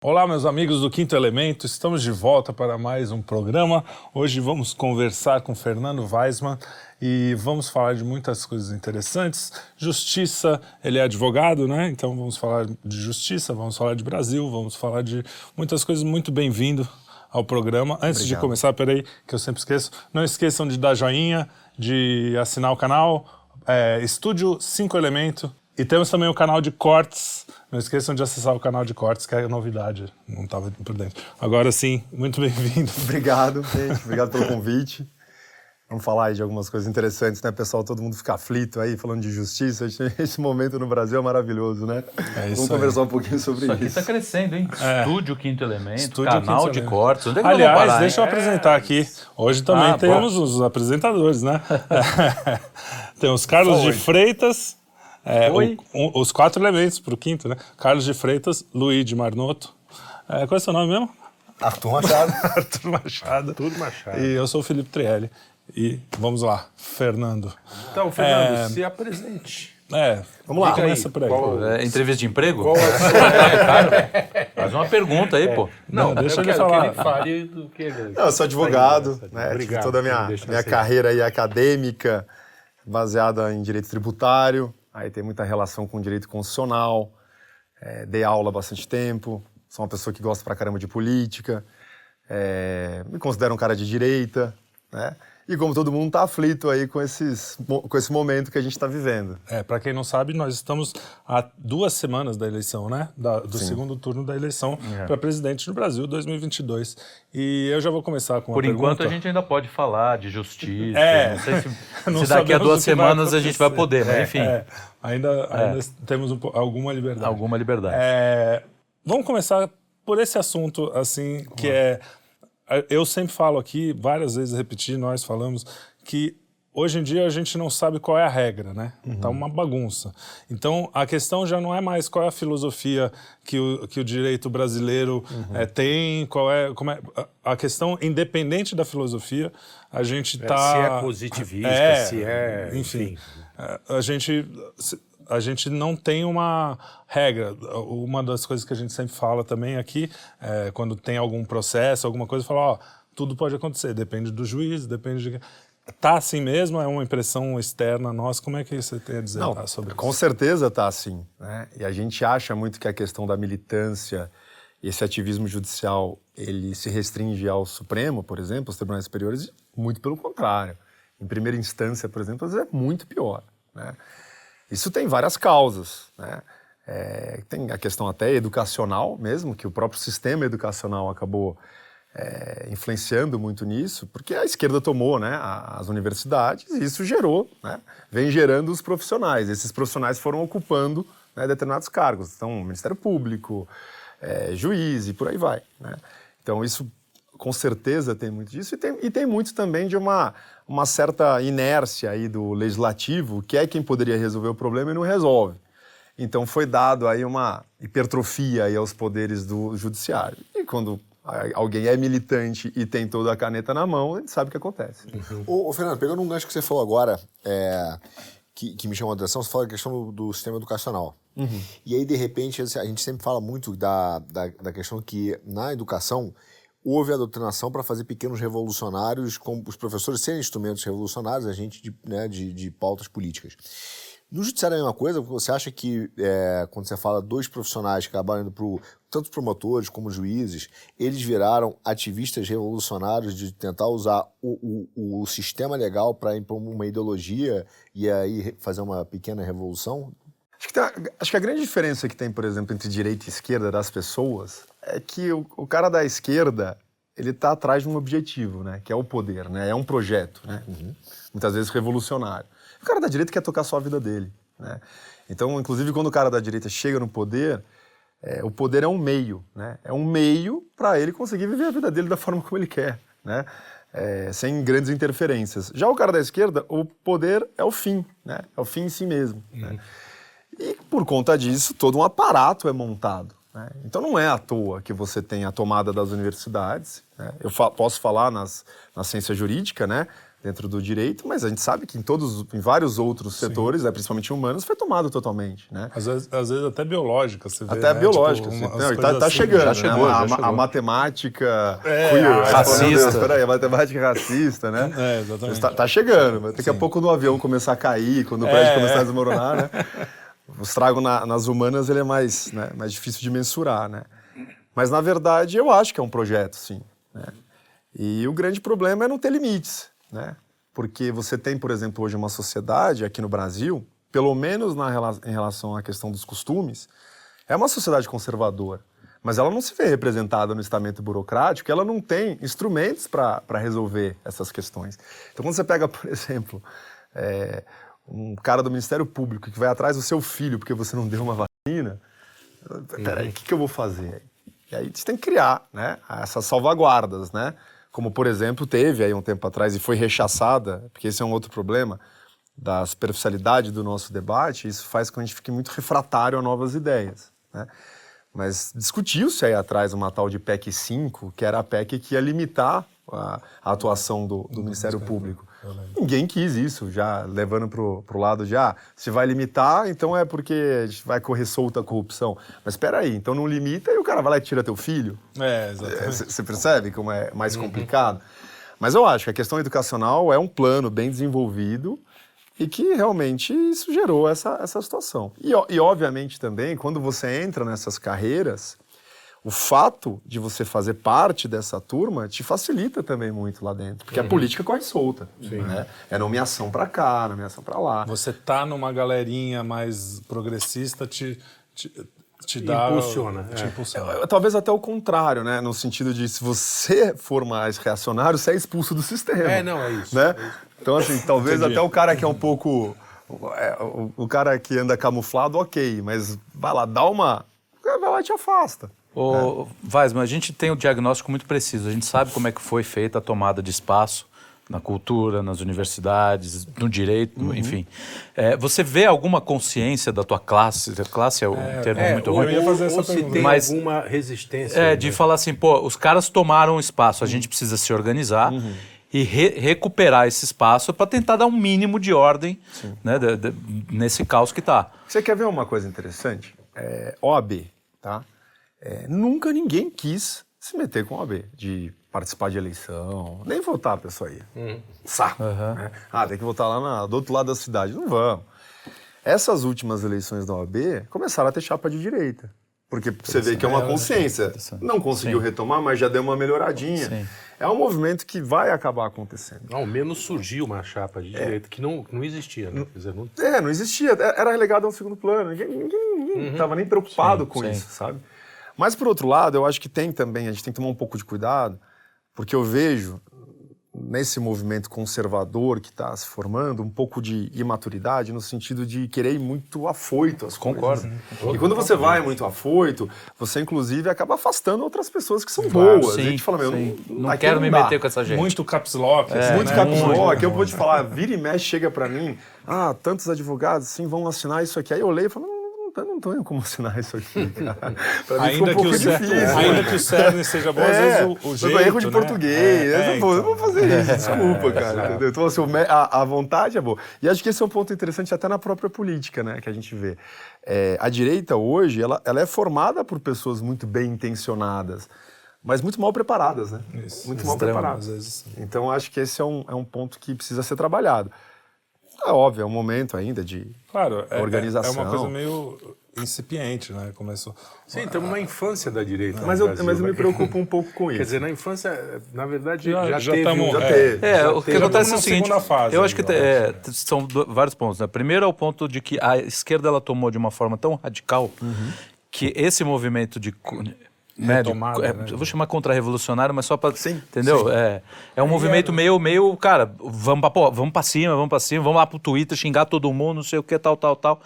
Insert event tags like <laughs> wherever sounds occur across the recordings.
Olá, meus amigos do Quinto Elemento, estamos de volta para mais um programa. Hoje vamos conversar com Fernando Weisman e vamos falar de muitas coisas interessantes. Justiça, ele é advogado, né? Então vamos falar de justiça, vamos falar de Brasil, vamos falar de muitas coisas. Muito bem-vindo ao programa. Antes Obrigado. de começar, peraí, que eu sempre esqueço, não esqueçam de dar joinha, de assinar o canal, é, Estúdio 5 Elemento. E temos também o canal de cortes. Não esqueçam de acessar o canal de cortes, que é novidade. Não estava por dentro. Agora sim, muito bem-vindo. <laughs> Obrigado, gente. Obrigado pelo convite. Vamos falar aí de algumas coisas interessantes, né, pessoal? Todo mundo fica aflito aí, falando de justiça. Esse momento no Brasil é maravilhoso, né? É isso Vamos aí. conversar um pouquinho sobre Isso isso. aqui tá crescendo, hein? Estúdio Quinto Elemento, Estúdio canal Quinto de Elemento. cortes. Onde é que Aliás, parar, deixa eu hein? apresentar aqui. Hoje também Ah, temos os apresentadores, né? <laughs> <laughs> temos Carlos de Freitas, é, Oi. o- o- os quatro elementos para o quinto, né? Carlos de Freitas, Luiz de Marnoto. É, qual é o seu nome mesmo? Arthur Machado. <laughs> Arthur Machado. Tudo Machado. E eu sou o Felipe Trielli. E vamos lá, Fernando. Então, Fernando, É. se apresente. É, Vamos lá. começa por aí. Qual- É, entrevista de emprego? Qual é a <laughs> sua... Faz uma pergunta aí, pô. Não, deixa eu ele quero falar. que ele fale do que ele... Não, eu sou advogado, Obrigado, né? Obrigado, toda a minha, minha carreira aí acadêmica baseada em direito tributário. Aí tem muita relação com direito constitucional. É, dei aula há bastante tempo. Sou uma pessoa que gosta pra caramba de política. É, me considero um cara de direita, né? E como todo mundo tá aflito aí com, esses, com esse momento que a gente está vivendo. É, para quem não sabe, nós estamos há duas semanas da eleição, né? Da- do segundo turno da eleição É. para presidente no Brasil 2022. E eu já vou começar com Por enquanto, pergunta. a gente ainda pode falar de justiça. <laughs> É. Não sei se, <laughs> Não se daqui a duas semanas a gente vai poder, mas É, enfim, é. ainda, ainda temos um alguma liberdade. alguma liberdade. É, vamos começar por esse assunto, assim, que é. Eu sempre falo aqui, várias vezes repeti, nós falamos, que hoje em dia a gente não sabe qual é a regra, né? Tá uma bagunça. Então a questão já não é mais qual é a filosofia que o, que o direito brasileiro eh, tem, qual é, como é. A a questão, independente da filosofia, a gente tá. Se é positivista, É, se é... enfim, é, a gente a gente não tem uma regra. Uma das coisas que a gente sempre fala também aqui, é, quando tem algum processo, alguma coisa, fala, ó, tudo pode acontecer, depende do juiz, depende de tá assim mesmo, é uma impressão externa nossa. Como é que você tem a dizer Não, tá, sobre com isso? certeza está assim. Né? E a gente acha muito que a questão da militância, esse ativismo judicial, ele se restringe ao Supremo, por exemplo, aos tribunais superiores, muito pelo contrário. Em primeira instância, por exemplo, às vezes é muito pior. Né? Isso tem várias causas. Né? É, tem a questão até educacional mesmo, que o próprio sistema educacional acabou é, influenciando muito nisso, porque a esquerda tomou né, as universidades e isso gerou, né, vem gerando os profissionais. Esses profissionais foram ocupando né, determinados cargos, então Ministério Público, é, juiz e por aí vai. né. Então isso com certeza tem muito disso e tem, e tem muito também de uma, uma certa inércia aí do legislativo, que é quem poderia resolver o problema e não resolve. Então foi dado aí uma hipertrofia aí aos poderes do judiciário. E quando alguém é militante e tem toda a caneta na mão, a gente sabe o que acontece. Ô, ô, Fernando, pegando um gancho que você falou agora, é, que, que me chamou a atenção, você falou a questão do, do sistema educacional. E aí, de repente, a gente sempre fala muito da, da, da questão que na educação houve a doutrinação para fazer pequenos revolucionários, com os professores serem instrumentos revolucionários, a gente de, né, de, de pautas políticas. No judiciário é a mesma coisa, você acha que é, quando você fala dois profissionais que acabaram indo pro, tanto promotores como juízes, eles viraram ativistas revolucionários de tentar usar o, o, o sistema legal para impor uma ideologia e aí fazer uma pequena revolução? Acho que, tem- acho que a grande diferença que tem, por exemplo, entre direita e esquerda das pessoas é que o, o cara da esquerda ele está atrás de um objetivo, né? Que é o poder, né? É um projeto, né? Muitas vezes revolucionário. O cara da direita quer tocar só a vida dele, né? Então, inclusive, quando o cara da direita chega no poder, é, o poder é um meio, né? É um meio para ele conseguir viver a vida dele da forma como ele quer, né? É, sem grandes interferências. Já o cara da esquerda, o poder é o fim, né? É o fim em si mesmo. Né? E por conta disso, todo um aparato é montado. né? Então não é à toa que você tem a tomada das universidades. né? Eu fa- posso falar nas, na ciência jurídica, né? dentro do direito, mas a gente sabe que em todos, em vários outros setores, né, principalmente humanos, foi tomado totalmente, né? Às vezes, às vezes até biológica, você vê, Até né? biológica. Tipo, umas Não, tá, tá assim. chegando. já né? chegou, a, já a- chegou. a matemática É, queer. a- Aí fala, racista. Meu Deus, peraí, a matemática racista, né? É, exatamente. Tá, tá chegando. mas Daqui a pouco no avião começar a cair, quando o prédio É, começar é. a desmoronar, né? <laughs> O estrago na- nas humanas ele é mais, né, mais difícil de mensurar, né? Mas, na verdade, eu acho que é um projeto, sim. né? E o grande problema é não ter limites, né? Porque você tem, por exemplo, hoje uma sociedade aqui no Brasil, pelo menos na, em relação à questão dos costumes, é uma sociedade conservadora. Mas ela não se vê representada no estamento burocrático, ela não tem instrumentos para resolver essas questões. Então, quando você pega, <laughs> por exemplo, é, um cara do Ministério Público que vai atrás do seu filho porque você não deu uma vacina, peraí, o que, que eu vou fazer? E aí você tem que criar né, essas salvaguardas, né? Como, por exemplo, teve aí um tempo atrás e foi rechaçada, porque esse é um outro problema da superficialidade do nosso debate, isso faz com que a gente fique muito refratário a novas ideias, né? Mas discutiu-se aí atrás uma tal de PEC 5, que era a PEC que ia limitar a, a atuação do, do Ministério Público. Ninguém quis isso, já levando para o lado de, ah, se vai limitar, então é porque a gente vai correr solta a corrupção. Mas espera aí, então não limita e o cara vai lá e tira teu filho? É, exatamente. Você percebe como é mais complicado? Mas eu acho que a questão educacional é um plano bem desenvolvido e que realmente isso gerou essa, essa situação. E, e, obviamente, também, quando você entra nessas carreiras, o fato de você fazer parte dessa turma te facilita também muito lá dentro, porque a política corre solta. Né? É nomeação para cá, nomeação para lá. Você tá numa galerinha mais progressista, te, te, te dá... Impulsiona, Te é. impulsiona. Talvez até o contrário, né? No sentido de se você for mais reacionário, você é expulso do sistema. É, não, é isso, Né? Então, assim, talvez Entendi. até o cara que é um pouco. é, o, o cara que anda camuflado, ok, mas vai lá, dá uma. Vai lá e te afasta. Ô, Weisman, a gente tem o diagnóstico muito preciso. A gente sabe como é que foi feita a tomada de espaço na cultura, nas universidades, no direito, Uhum. enfim. É, você vê alguma consciência da tua classe? Classe é um termo É, muito ou, ruim. eu ia fazer ou essa se pergunta. tem Mas- alguma resistência. É, né? de falar assim, pô, os caras tomaram espaço, a gente precisa se organizar e re- recuperar esse espaço para tentar dar um mínimo de ordem né, de- de- nesse caos que tá. Você quer ver uma coisa interessante? É, OAB, tá? É, nunca ninguém quis se meter com a OAB, de participar de eleição, nem votar a pessoa aí. Saco. né? Ah, tem que votar lá na- do outro lado da cidade. Não vamos. Essas últimas eleições da OAB começaram a ter chapa de direita. Porque você vê que é uma consciência. Não conseguiu retomar, mas já deu uma melhoradinha. Sim. É um movimento que vai acabar acontecendo. Ao menos surgiu uma chapa de direita que não, não existia, né? Dizer, não- É, não existia. Era relegado a um segundo plano. Ninguém, estava nem preocupado com sim. isso, sabe? Mas, por outro lado, eu acho que tem também, a gente tem que tomar um pouco de cuidado, porque eu vejo nesse movimento conservador que está se formando um pouco de imaturidade no sentido de querer ir muito afoito às Concordo. coisas. E quando você vai muito afoito, você inclusive acaba afastando outras pessoas que são Claro, boas. sim, a gente fala, meu, sim. não, Não quero me meter com essa gente. Muito caps lock. assim, Muito né? caps lock. Eu vou te falar, vira e mexe, chega pra mim, ah, tantos advogados, sim, vão assinar isso aqui. Aí eu leio e falo, não, não, tenho como assinar isso aqui, <laughs> Ainda um que, pouco o cer- difícil. ainda que o cerne seja bom, às É, vezes o, o jeito, erro de né? português. É, eu, pô, eu então. vou fazer isso, desculpa, cara. entendeu? Então, assim, a, a vontade é boa. E acho que esse é um ponto interessante até na própria política, né, que a gente vê. É, a direita hoje, ela, ela é formada por pessoas muito bem intencionadas, mas muito mal preparadas, né? Isso. Muito mal preparadas. às. Então, acho que esse é um, é um ponto que precisa ser trabalhado. É óbvio, é um momento ainda de Claro, é, organização. é uma coisa meio incipiente, né? Começou. Sim, estamos na infância da direita. Mas no eu, Brasil, mas eu me né? preocupo um pouco com isso. Quer dizer, na infância, na verdade, Já- já, já teve. tamo- já é. teve. É, já o que teve. acontece é o seguinte, segunda fase eu acho que é, são do- vários pontos. Né? Primeiro é o ponto de que a esquerda ela tomou de uma forma tão radical que esse movimento de co- né, de- Retomada, é, né? eu vou chamar contra-revolucionário, mas só para Sim, entendeu? É, é um movimento meio, meio, cara, vamos pra, pô, vamos pra cima, vamos pra cima, vamos lá pro Twitter xingar todo mundo, não sei o que, tal, tal, tal.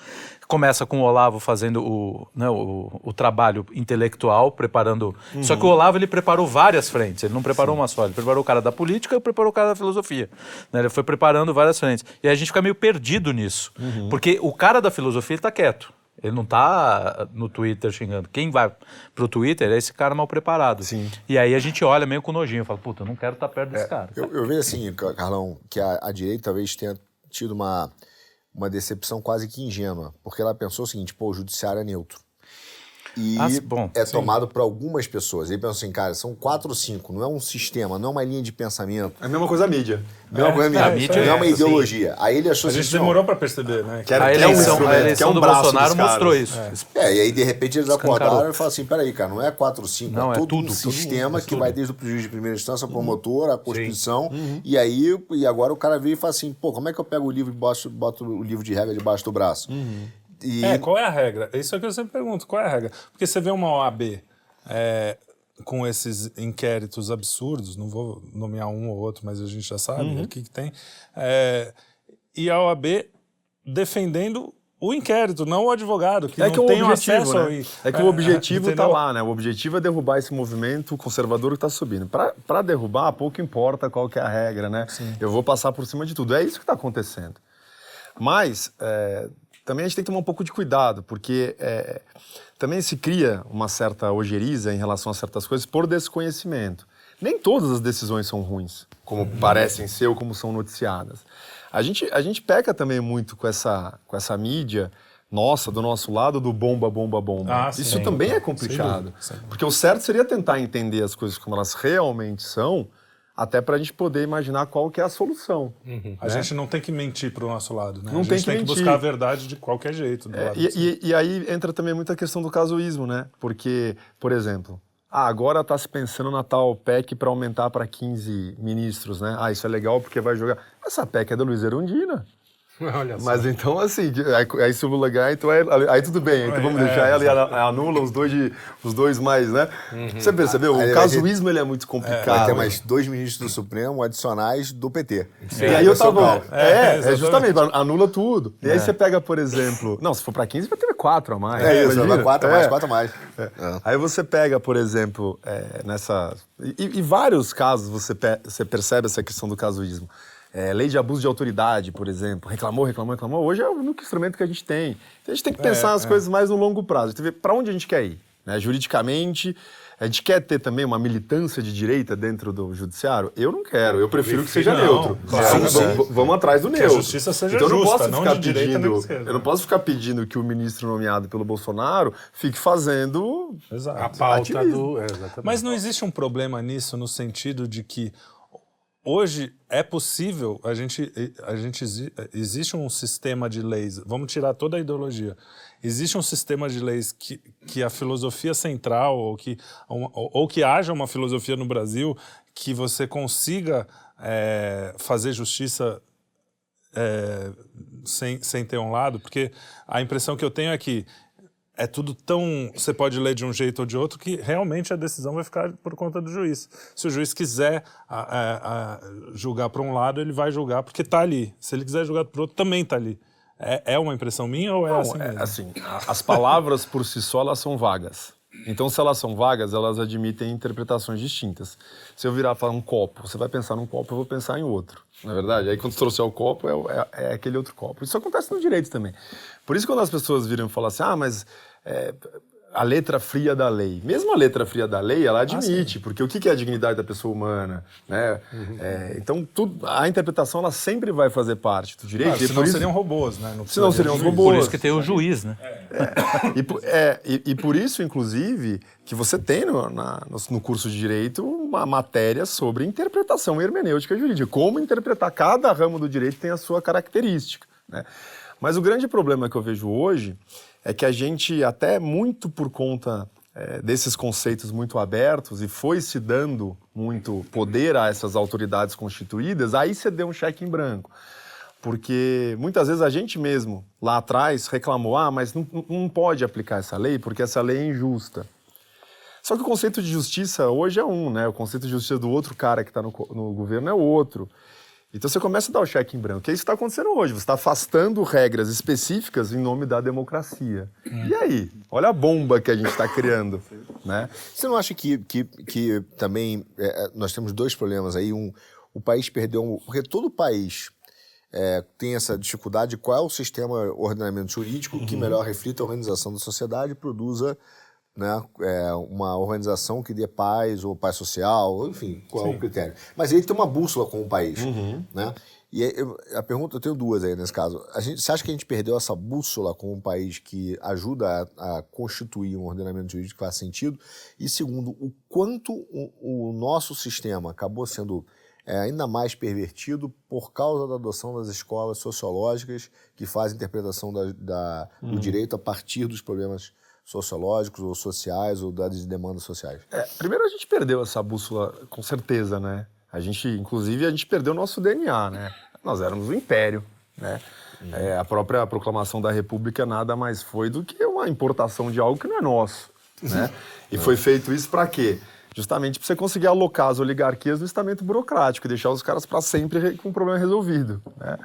Começa com o Olavo fazendo o, né, o, o trabalho intelectual, preparando. Só que o Olavo ele preparou várias frentes, ele não preparou uma só, ele preparou o cara da política e preparou o cara da filosofia. né? Ele foi preparando várias frentes. E aí a gente fica meio perdido nisso. Porque o cara da filosofia ele tá quieto. Ele não tá no Twitter xingando. Quem vai pro Twitter é esse cara mal preparado. Sim. E aí a gente olha meio com nojinho, fala, puta, eu não quero estar perto desse cara. Eu, eu vejo assim, Ca- Carlão, que a, a direita talvez tenha tido uma, uma decepção quase que ingênua, porque ela pensou o seguinte, pô, o judiciário é neutro. E Ah, bom, é sim. tomado por algumas pessoas. Ele pensou assim, cara, são quatro ou cinco, não é um sistema, não é uma linha de pensamento, É a mesma coisa a mídia. não é, uma coisa é, minha, mídia não é uma é, assim, ideologia. Aí ele achou A assim, gente não, demorou pra perceber, né? Que era- A que é um eleição, instrumento, a eleição que é um do Bolsonaro mostrou isso. É, e aí de repente eles Escancarou. acordaram e falaram assim: peraí, cara, não é 4 ou 5, Não, é é todo tudo, um tudo, sistema é que tudo. vai desde o juiz de primeira instância, a promotora, a Constituição. Uhum. E aí, e agora o cara veio e fala assim: pô, como é que eu pego o livro e boto, boto o livro de regra debaixo do braço? Uhum. E É, qual é a regra? Isso é que eu sempre pergunto, qual é a regra? Porque você vê uma OAB é, com esses inquéritos absurdos, não vou nomear um ou outro, mas a gente já sabe Uhum. o que, que tem, é, e a OAB defendendo o inquérito, não o advogado, que É não que o tem objetivo, acesso né? É que o objetivo está lá, né? O objetivo é derrubar esse movimento conservador que está subindo. Para derrubar, pouco importa qual que é a regra, né? Eu vou passar por cima de tudo. É isso que está acontecendo. Mas é, também a gente tem que tomar um pouco de cuidado, porque é, também se cria uma certa ojeriza em relação a certas coisas por desconhecimento. Nem todas as decisões são ruins, como parecem ser ou como são noticiadas. A gente, a gente peca também muito com essa, com essa mídia nossa, do nosso lado, do bomba, bomba, bomba. Ah, Isso sim. também é Sem complicado. dúvida, sem dúvida. Porque o certo seria tentar entender as coisas como elas realmente são, até para a gente poder imaginar qual que é a solução. A gente não tem que mentir pro nosso lado, né? Não a tem gente que tem que buscar a verdade de qualquer jeito. É, e, do- e- e aí entra também muita questão do casuísmo, né? Porque, por exemplo, ah, agora está se pensando na tal PEC para aumentar para 15 ministros, né? Ah, isso é legal porque vai jogar. Essa PEC é da Luiz Erundina. <laughs> Olha só. Mas então, assim, aí, se o Lula ganhar, então aí, aí tudo bem. Então vamos É, deixar ela e ela anula os dois, de, os dois mais, né? Você percebeu? Aí O vai casuísmo ele é muito vai complicado. ter mais dois ministros do Supremo adicionais do PT. E aí eu é tava. É, é, exatamente. justamente, anula tudo. E aí você pega, por exemplo. Não, se for pra 15, vai ter quatro a mais. É isso, imagina. vai quatro a É. mais, quatro a mais. É. É. Aí você pega, por exemplo, é, nessa. E, e vários casos você, pe- você percebe essa questão do casuísmo. É, lei de abuso de autoridade, por exemplo. Reclamou, reclamou, reclamou. Hoje é o único instrumento que a gente tem. Então a gente tem que pensar as coisas mais no longo prazo. A gente tem que ver para onde a gente quer ir. Né? Juridicamente, a gente quer ter também uma militância de direita dentro do judiciário? Eu não quero. Eu prefiro que seja Não, neutro. claro, Vamos- sim. vamos, atrás do a neutro. justiça seja então eu não justa, posso não ficar pedindo. esquerda. Eu não posso ficar pedindo que o ministro nomeado pelo Bolsonaro fique fazendo Exato. A pauta Ativismo. do. É. Mas não existe um problema nisso no sentido de que hoje é possível a gente a gente exi- existe um sistema de leis. Vamos tirar toda a ideologia. Existe um sistema de leis que, que a filosofia central ou que ou, ou que haja uma filosofia no Brasil que você consiga é, fazer justiça é, sem, sem ter um lado, porque a impressão que eu tenho é que é tudo tão. Você pode ler de um jeito ou de outro que realmente a decisão vai ficar por conta do juiz. Se o juiz quiser a- a- a julgar para um lado, ele vai julgar porque está ali. Se ele quiser julgar para o outro, também está ali. É, é uma impressão minha ou é Não, assim é, assim, as palavras por si só elas são vagas. Então, se elas são vagas, elas admitem interpretações distintas. Se eu virar falar um copo, você vai pensar num copo, eu vou pensar em outro. Na é verdade, aí quando você trouxer o copo, é, é- é aquele outro copo. Isso acontece no direito também. Por isso, quando as pessoas viram e falam assim, ah, mas é, a letra fria da lei. Mesmo a letra fria da lei, ela admite, porque o que é a dignidade da pessoa humana? Né? É, então, tudo, a interpretação ela sempre vai fazer parte do direito. Claro, e senão isso- seriam robôs, né? Não Senão seriam juiz. robôs. Por isso que tem o juiz, né? E, por- é, e, e por isso, inclusive, que você tem no, na- no- no curso de Direito uma matéria sobre interpretação hermenêutica jurídica. Como interpretar cada ramo do direito tem a sua característica. Né? Mas o grande problema que eu vejo hoje é que a gente, até muito por conta é, desses conceitos muito abertos e foi se dando muito poder a essas autoridades constituídas, aí você deu um cheque em branco. Porque muitas vezes a gente mesmo, lá atrás, reclamou: ah, mas não, não pode aplicar essa lei porque essa lei é injusta. Só que o conceito de justiça hoje é um, né? O conceito de justiça do outro cara que está no, no governo é outro. Então você começa a dar o cheque em branco. Que é isso que está acontecendo hoje. Você está afastando regras específicas em nome da democracia. E aí? Olha a bomba que a gente está criando. Né? Você não acha que, que, que também é, é, nós temos dois problemas aí? Um, o país perdeu. um- Porque todo país é, tem essa dificuldade, qual é o sistema ordenamento jurídico Uhum. que melhor reflita a organização da sociedade e produza né, é, uma organização que dê paz ou paz social, enfim, qual é o critério. Mas ele tem uma bússola com o país. Uhum. Né? E eu- a pergunta, eu tenho duas aí nesse caso. A gente, você acha que a gente perdeu essa bússola com um país que ajuda a, a constituir um ordenamento jurídico que faz sentido? E segundo, o quanto o, o nosso sistema acabou sendo é, ainda mais pervertido por causa da adoção das escolas sociológicas que fazem interpretação da, da- do direito a partir dos problemas sociológicos ou sociais ou das demandas sociais. É, primeiro a gente perdeu essa bússola, com certeza, né? A gente, inclusive, a gente perdeu o nosso DNA, né? Nós éramos um império, né? É, a própria proclamação da República nada mais foi do que uma importação de algo que não é nosso, né? <laughs> E foi feito isso para quê? Justamente para você conseguir alocar as oligarquias no estamento burocrático e deixar os caras para sempre re- com o problema resolvido, né?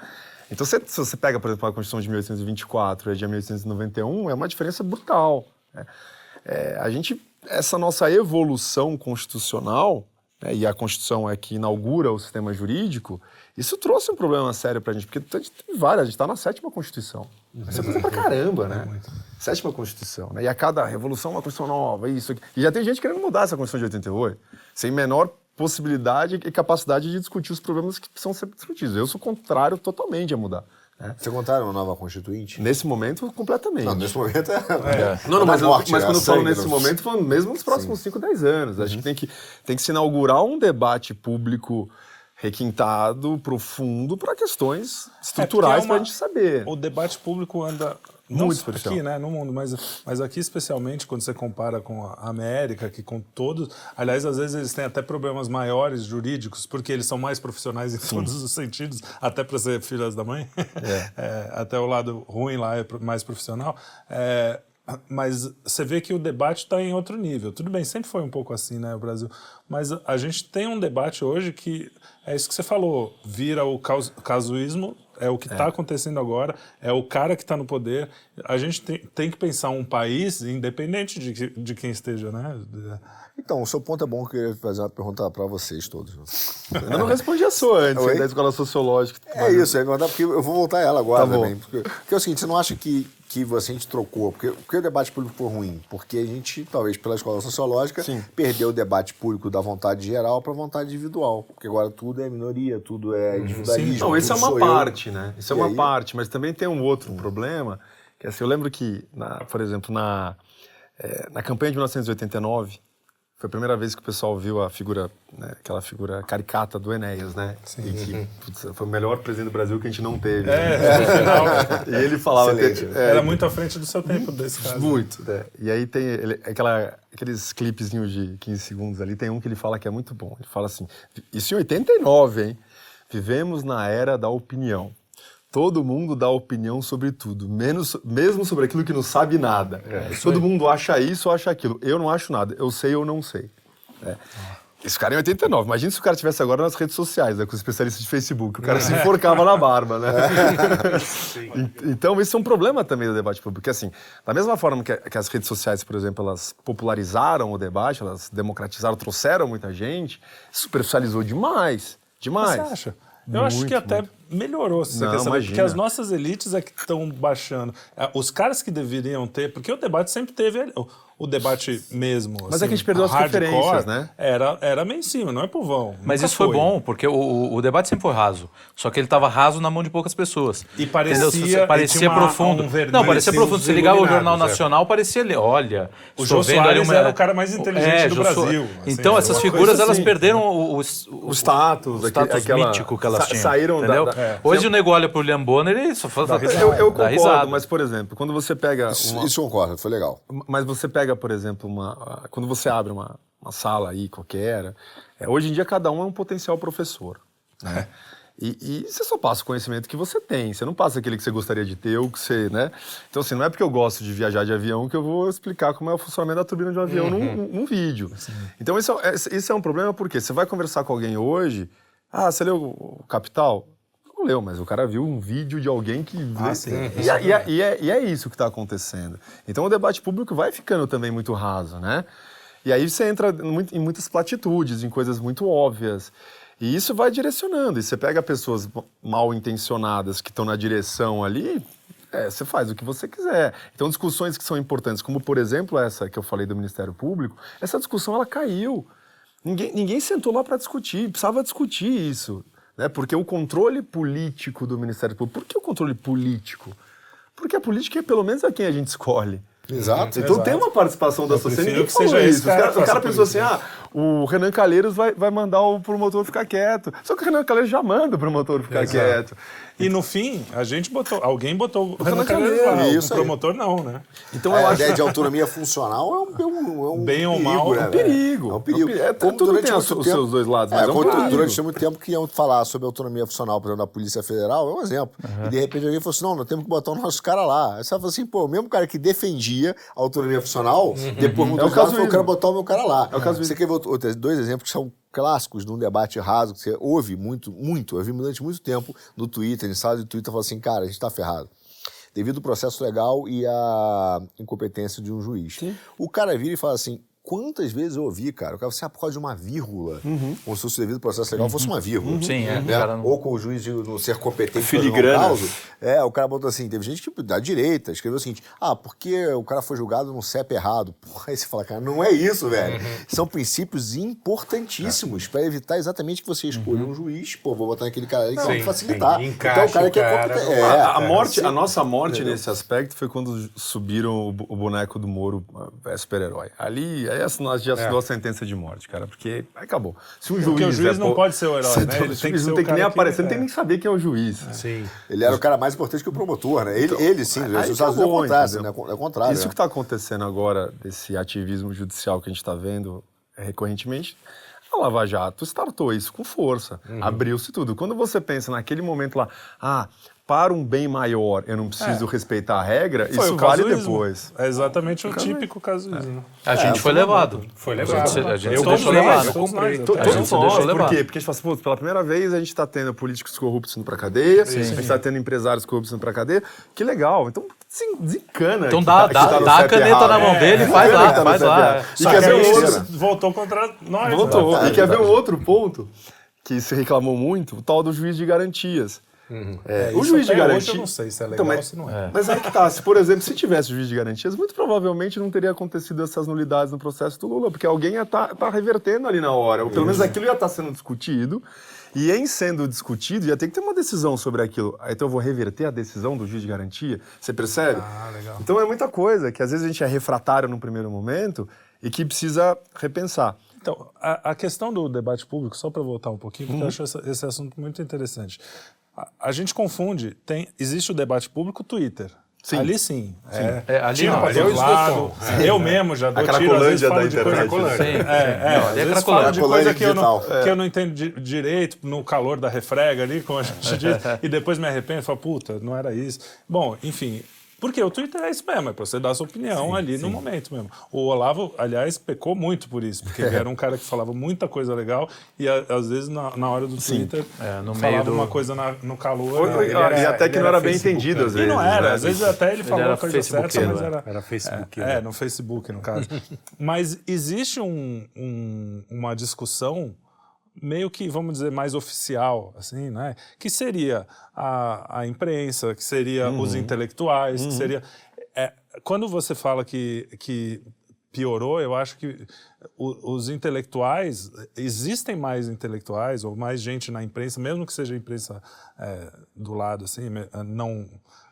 Então, se, se você pega, por exemplo, a Constituição de 1824 e a de 1891, é uma diferença brutal. né? É, a gente, essa nossa evolução constitucional, né, e a Constituição é que inaugura o sistema jurídico, isso trouxe um problema sério pra gente, porque a gente tem várias, a gente está na sétima Constituição. Isso é coisa pra caramba, né? Sétima Constituição, né? E a cada revolução uma Constituição nova, isso aqui. E já tem gente querendo mudar essa Constituição de 88, sem menor possibilidade e capacidade de discutir os problemas que precisam ser discutidos. Eu sou contrário totalmente a mudar. né? Você contaram uma nova constituinte? Nesse momento, completamente. Não, nesse momento é. Não, não, mas, eu- morte, mas né? quando eu falo nesse momento, falo mesmo nos próximos 5, 10 anos. Acho que tem, que tem que se inaugurar um debate público requintado, profundo, para questões estruturais É, porque é para a gente saber. O debate público anda não Muito superficial. aqui, né, no mundo, mas, mas aqui especialmente quando você compara com a América, que com todos, aliás, às vezes eles têm até problemas maiores jurídicos, porque eles são mais profissionais em todos os sentidos, até para ser filhas da mãe, <laughs> É, até o lado ruim lá é mais profissional. É, mas você vê que o debate está em outro nível. Tudo bem, sempre foi um pouco assim, né, o Brasil. Mas a gente tem um debate hoje que é isso que você falou, vira o caus- casuísmo, é o que está acontecendo agora, é o cara que está no poder. A gente tem, tem que pensar um país independente de, de quem esteja, né? Então, o seu ponto é bom que eu queria fazer uma pergunta para vocês todos. Eu não respondi a sua antes, Oi? da escola sociológica. É isso, é verdade, porque eu vou voltar a ela agora Tá também. Porque, porque é o seguinte, você não acha que, que você, a gente trocou? Porque, porque o debate público foi ruim? Porque a gente, talvez pela escola sociológica, Sim. perdeu o debate público da vontade geral para a vontade individual. Porque agora tudo é minoria, tudo é individualismo. Não, isso é uma sou eu. parte, né? Isso é E uma aí? parte, mas também tem um outro problema, que é assim, eu lembro que, na- por exemplo, na, eh, na campanha de 1989, foi a primeira vez que o pessoal viu a figura, né, aquela figura caricata do Enéas, né? E que putz, foi o melhor presidente do Brasil que a gente não teve. É, né? no final, <laughs> E ele falava... Que- é, era muito à frente do seu tempo desse caso. muito. né? E aí tem ele- aquela, aqueles clipezinhos de 15 segundos ali, tem um que ele fala que é muito bom. Ele fala assim, isso em 89, hein? Vivemos na era da opinião. Todo mundo dá opinião sobre tudo, menos, mesmo sobre aquilo que não sabe nada. Todo mundo acha isso ou acha aquilo. Eu não acho nada, eu sei ou não sei. É. Esse cara é em 89. Imagina se o cara estivesse agora nas redes sociais, né, com os especialistas de Facebook. O cara se enforcava na barba, né? <laughs> En- Então, isso é um problema também do debate público. Porque, assim, da mesma forma que, que as redes sociais, por exemplo, elas popularizaram o debate, elas democratizaram, trouxeram muita gente, superficializou demais. Demais. Você acha? Eu acho Muito, que até muito. Melhorou, se você Não, quer saber, imagina. porque as nossas elites é que estão baixando. É, Os caras que deveriam ter, porque o debate sempre teve o, debate mesmo. Mas é assim, que a gente perdeu as hardcore, referências, né? Era, era meio em cima, não é povão. Mas Nunca isso foi bom, porque o, o, debate sempre foi raso. Só que ele estava raso na mão de poucas pessoas. E parecia- Entendeu? Você- parecia uma- profundo. um não, parecia assim, profundo. os Se ligava o Jornal iluminados, é. Nacional, parecia ali. Olha, O estou Jô vendo ali Soares uma- era o cara mais inteligente do Jô Soares. Brasil, assim, então, uma essas figuras, elas assim. perderam o, o, o- O status, o status aquela- mítico que elas tinham. saíram da- entendeu? da- é. Hoje o nego olha pro William Bonner e só faz Eu, eu concordo, mas, por exemplo, quando você pega. Isso, isso concordo, foi legal. Mas você pega, por exemplo, uma, quando você abre uma, uma sala aí qualquer, é, hoje em dia cada um é um potencial professor. Né? E, e você só passa o conhecimento que você tem, você não passa aquele que você gostaria de ter ou que você, né? Então, assim, não é porque eu gosto de viajar de avião que eu vou explicar como é o funcionamento da turbina de um avião num, num- num vídeo. Então, isso é, isso é um problema porque você vai conversar com alguém hoje, ah, você leu o Capital? Leu, mas o cara viu um vídeo de alguém que. Ah, sim. E, é- e é- e é, e é isso que está acontecendo. Então o debate público vai ficando também muito raso, né? E aí você entra em muitas platitudes, em coisas muito óbvias. E isso vai direcionando. E você pega pessoas mal intencionadas que estão na direção ali, é, você faz o que você quiser. Então, discussões que são importantes, como por exemplo essa que eu falei do Ministério Público, essa discussão ela caiu. Ninguém, ninguém sentou lá para discutir, precisava discutir isso. Né? Porque o controle político do Ministério Público. Por que o controle político? Porque a política, pelo menos, é quem a gente escolhe. Exato. Então Exato. tem uma participação da Eu sociedade. que seja isso. cara o cara, cara pensou assim: ah, o Renan Calheiros vai, vai mandar o promotor ficar quieto. Só que o Renan Calheiros já manda o promotor ficar quieto. E no fim, a gente botou, alguém botou o Renan Renan Calheiros lá, Calheiros, o isso aí. promotor não, né? Então É, eu a acho ideia de autonomia funcional é um, é um, é um Bem ou perigo, mal, né, é um perigo. É um perigo. É um perigo. É, Como tudo durante tem muito os tempo- seus dois lados, É, mas é um como perigo. durante muito tempo que iam falar sobre autonomia funcional, por exemplo, da Polícia Federal, é um exemplo. E de repente alguém falou assim: não, nós temos que botar o nosso cara lá. Aí você fala assim, pô, o mesmo cara que defendia a autonomia funcional, depois mudou É o e falou: eu quero botar o meu cara lá. É o casuísmo. Você quer outros dois exemplos que são clássicos de um debate raso, que você ouve muito, muito, eu vi durante muito tempo no Twitter, em sala de Twitter, falou assim, cara, a gente tá ferrado. Devido ao processo legal e à incompetência de um juiz. O cara vira e fala assim. Quantas vezes eu ouvi, cara? O cara assim, ah, por causa de uma vírgula. Como se o devido ao processo legal fosse uma vírgula. Sim, é, Né? não- Ou com o juiz de não ser competente Filigrana. para causa. É, o cara botou assim, teve gente que da direita escreveu o seguinte, ah, porque o cara foi julgado num CEP errado. <laughs> Porra, aí você fala, cara, não é isso, velho. São princípios importantíssimos para evitar exatamente que você escolha um juiz, pô, vou botar aquele cara ali que vai Sim, facilitar. sim. Então o cara que é competente. É, a, a é, morte, assim, a nossa morte entendeu? nesse aspecto foi quando subiram o, o boneco do Moro, é, super-herói. Ali, aí assinou- já assinou a sentença de morte, cara, porque aí acabou. Se um juiz Porque o juiz é não po- pode ser o herói, né? tem- Ele o tem ser não tem que nem aparecer, não tem é. nem saber quem é o juiz. Sim. Ele era o cara mais importante que o promotor, né? Ele, ele sim, Aí os Estados Unidos é o contrário, né? É o contrário. Isso né? que está acontecendo agora, desse ativismo judicial que a gente está vendo é, recorrentemente, a Lava Jato startou isso com força, Uhum. abriu-se tudo. Quando você pensa naquele momento lá, ah, para um bem maior eu não preciso respeitar a regra, Foi isso vale depois. É exatamente o típico casuísmo. A gente foi levado. Foi gente, a gente Eu deixou eu comprei. A Todos nós, deixou por quê? Porque a gente fala assim, pela primeira vez a gente está tendo políticos corruptos indo para cadeia, a gente está tendo empresários corruptos indo para cadeia. Que legal. Então, desen- desencana. Então dá, tá- dá, tá dá a caneta errado. na mão É, dele e é, faz é, lá, faz lá. é. E quer que ver outro? voltou contra nós. Voltou. né? E quer ver um outro ponto que se reclamou muito? O tal do juiz de garantias. É, o isso juiz de garantias. eu não sei se é Então, legal mas, ou se não é. Mas aí que tá. Se, por exemplo, se tivesse juiz de garantias, muito provavelmente não teria acontecido essas nulidades no processo do Lula, porque alguém ia estar revertendo ali na hora. Ou pelo menos aquilo ia estar sendo discutido. E em sendo discutido, ia ter que ter uma decisão sobre aquilo. Aí, Então eu vou reverter a decisão do juiz de garantia. Você percebe? Ah, legal. Então é muita coisa que às vezes a gente é refratário no primeiro momento e que precisa repensar. Então, a, a questão do debate público, só para voltar um pouquinho, Uhum. porque eu acho essa- esse assunto muito interessante. A, a gente confunde, tem, existe o debate público Twitter. Sim. Ali sim. É, É, ali não, ali é todos o lados. esgotão. Eu mesmo já dou A tiro, às vezes falo da de coisa... internet. É, é, Não, ali é falo de coisa que eu, não, Cracolândia que eu não entendo di- direito, no calor da refrega ali, como a gente <laughs> diz, e depois me arrependo e falo, puta, não era isso. Bom, enfim... Porque o Twitter é isso mesmo, é pra você dar sua opinião ali no momento mesmo. O Olavo, aliás, pecou muito por isso, porque ele era um cara que falava muita coisa legal e a- às vezes na, na hora do Twitter É, no falava meio do- uma coisa na- no calor. Ou- né? Ele e era- até que ele não era bem Facebook, entendido, às E não vezes, era, né? às vezes até ele falou era a coisa certa, mas né? era... Era facebookeiro. É, é, no Facebook, no caso. mas existe um- um- uma discussão meio que, vamos dizer, mais oficial, assim, né? Que seria a, a imprensa, que seria os intelectuais, que seria... é, quando você fala que, que piorou, eu acho que os intelectuais, existem mais intelectuais ou mais gente na imprensa, mesmo que seja a imprensa é, do lado, assim, não,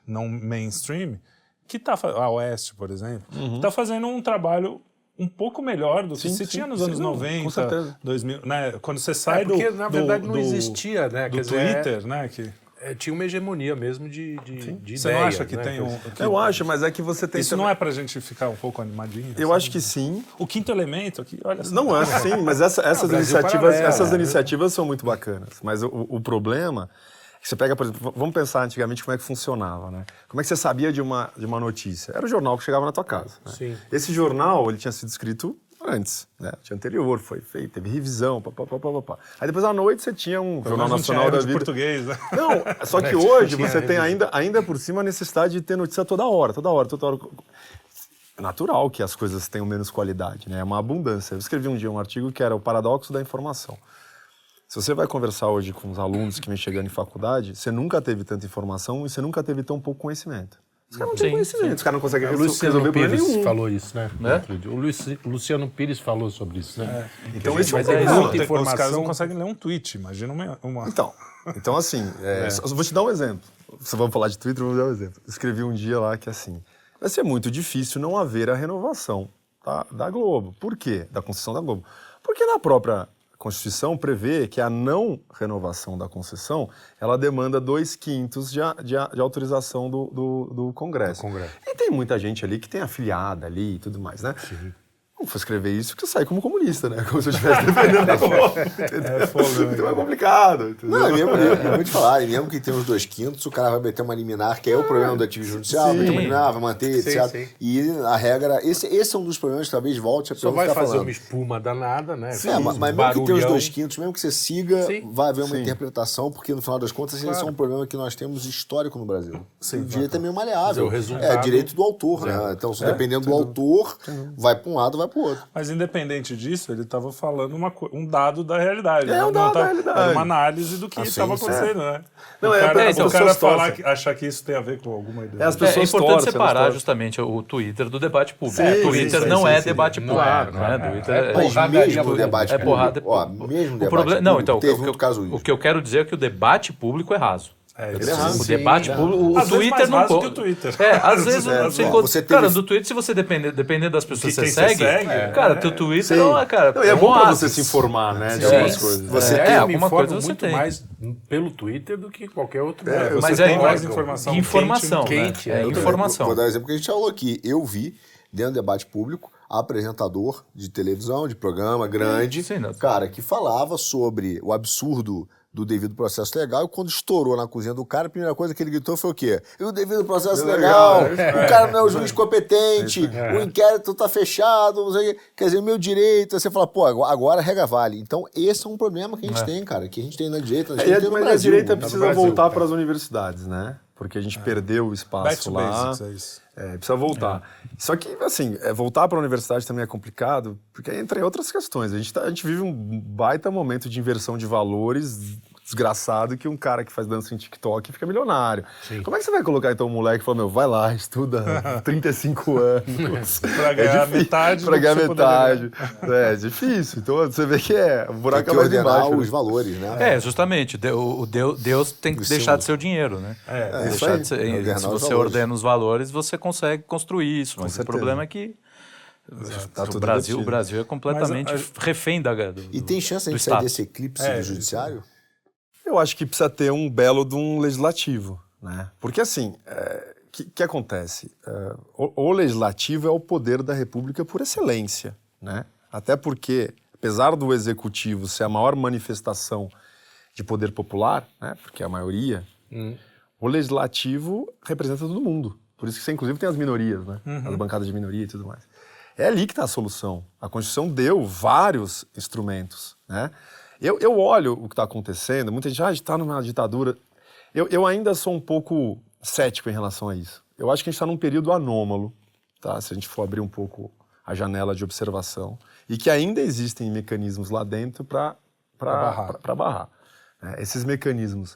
não mainstream, que está a Oeste, por exemplo, está fazendo um trabalho um pouco melhor do que Sim, se sim, tinha nos sim, anos não, com 90, certeza. 2000, né? Quando você sai É, porque, do, na do- verdade, não do- existia, né? do Quer dizer, Twitter, né? Que É, tinha uma hegemonia mesmo de, de, de você ideia, não acha que né? tem um... que- Eu acho, mas é que você tem Isso também- não é pra gente ficar um pouco animadinho? Eu assim? acho que sim. O quinto elemento aqui, olha só. Não é sim, mas essa- essas Brasil iniciativas, paralelo, essas né? iniciativas são muito bacanas. Mas o, o problema que você pega, por exemplo, vamos pensar antigamente como é que funcionava, né? Como é que você sabia de uma, de uma notícia? Era o jornal que chegava na tua casa. né? Sim. Esse jornal, ele tinha sido escrito antes, né? Tinha anterior, foi feito, teve revisão, papapá, papapá. Aí depois à noite você tinha um Jornal Não tinha Nacional da de Vida. português, né? Não, <laughs> só que hoje você tem ainda, ainda por cima a necessidade de ter notícia toda hora, toda hora, toda hora. É natural que as coisas tenham menos qualidade, né? É uma abundância. Eu escrevi um dia um artigo que era o paradoxo da informação. Se você vai conversar hoje com os alunos que vêm chegando em faculdade, você nunca teve tanta informação e você nunca teve tão pouco conhecimento. Os caras não têm Sim, conhecimento, os caras não conseguem Luciano resolver problema Pires nenhum. falou isso, né? Né? O o Luciano Pires falou sobre isso, né? Então esse é um Mas é problema. muita Os informação. caras não conseguem ler um tweet, imagina uma. uma- Então, então assim, é, só- vou te dar um exemplo. Se vamos falar de Twitter, vou dar um exemplo. Escrevi um dia lá que assim, vai ser muito difícil não haver a renovação tá, da Globo. Por quê? Da concessão da Globo. Porque na própria Constituição prevê que a não renovação da concessão, ela demanda dois quintos de, a- de a- de autorização do, do, do Congresso. Do Congresso. E tem muita gente ali que tem afiliada ali e tudo mais, né? Não vou escrever isso que eu saí como comunista, né? Como se eu estivesse defendendo <laughs> a Globo. entendeu? Então é complicado. entendeu? Não, é mesmo, eu vou te falar, e mesmo que tenha os dois quintos, o cara vai meter uma liminar, que é o problema do ativismo judicial, vai meter uma liminar, vai manter, Sim, etc. sim. E a regra, esse, esse é um dos problemas que talvez volte a Só vai tá fazer falando. uma espuma danada, né? É, mas, mas mesmo que tenha os dois quintos, mesmo que você siga, Sim. vai haver uma interpretação, porque no final das contas esse é um problema que nós temos histórico no Brasil. o direito é meio maleável. o resultado- É direito do autor, né? Então, se dependendo do autor, vai para um lado, vai para o outro. Mas independente disso, ele estava falando uma um dado da realidade. É, né? um dado da tava- realidade. Era uma análise do que Ah, estava sim. acontecendo, né? Não, o é, cara, é, o as cara falar que, achar que isso tem a ver com alguma ideia. É, as É, pessoas é importante torcem, separar justamente o Twitter do debate público. Sim, o Twitter sim, não sim, é sim. debate público. é, não né? é. Twitter É é- Mas porradaria mesmo o debate É porrada público, ó, mesmo o O debate problema, não, então, o eu- o que eu quero dizer é que o debate público é raso. É, é raso. O Sim, debate né? público, o Às vezes Twitter mais não o Twitter. É, às vezes <laughs> É, você, encontra- você cara, teve- do Twitter se você depender, dependendo das pessoas que você você segue, segue, cara, é. teu Twitter Sim. não é, cara, Não, é um bom pra você se informar, né? De Sim. algumas coisas. Você É, tem- eu me alguma coisa você muito tem. mais pelo Twitter do que qualquer outro. É, lugar. você Mas tem é mais informação informação, quente, né? É, é. Eu informação. Vou dar um exemplo que a gente falou aqui. Eu vi, dentro do debate público, apresentador de televisão, de programa grande, Sim, cara, que falava sobre o absurdo do devido processo legal e quando estourou na cozinha do cara, a primeira coisa que ele gritou foi o quê? E o devido processo legal, o cara não é o juiz competente, o inquérito tá fechado, não sei o quê. quer dizer, o meu direito, aí você fala, pô, agora, rega vale. Então, esse é um problema que a gente tem, cara, que a gente tem na direita, na É, a, e no mas a Brasil. direita Tá no precisa voltar para as universidades, né? Porque a gente perdeu o espaço lá. basics, é isso. É, precisa voltar. Só que, assim, é, voltar para a universidade também é complicado, porque entra em outras questões. A gente, tá- a gente vive um baita momento de inversão de valores desgraçado que um cara que faz dança em TikTok fica milionário. Como é que você vai colocar, então, um moleque e falar, meu, vai lá, estuda <laughs> 35 anos. <laughs> Pra ganhar metade Pra do ganhar metade. É, é difícil. Então, você vê que é, o Tem buraco que é mais ordenar embaixo. né? os valores, né? É, justamente. O, o Deus, Deus tem que Isso. deixar de ser o dinheiro, né? É, isso deixar aí. de ser- Ordenar se você valores. ordena os valores, você consegue construir isso. Mas o problema é que Tá o, Brasil, o. Brasil é completamente Mas refém da, do, E tem chance de a sair desse eclipse É, do judiciário? Eu acho que precisa ter um belo de um legislativo, né? Porque assim, o que, que acontece? É, o, o legislativo é o poder da República por excelência, né? Até porque, apesar do executivo ser a maior manifestação de poder popular, né? Porque é a maioria, o legislativo representa todo mundo. Por isso que você, inclusive, tem as minorias, né? As bancadas de minoria e tudo mais. É ali que está a solução. A Constituição deu vários instrumentos, né? Eu, eu olho o que está acontecendo, muita gente, ah, está numa ditadura. Eu, eu ainda sou um pouco cético em relação a isso. Eu acho que a gente está num período anômalo, tá? Se a gente for abrir um pouco a janela de observação, e que ainda existem mecanismos lá dentro para barrar. para barrar. né? Esses mecanismos,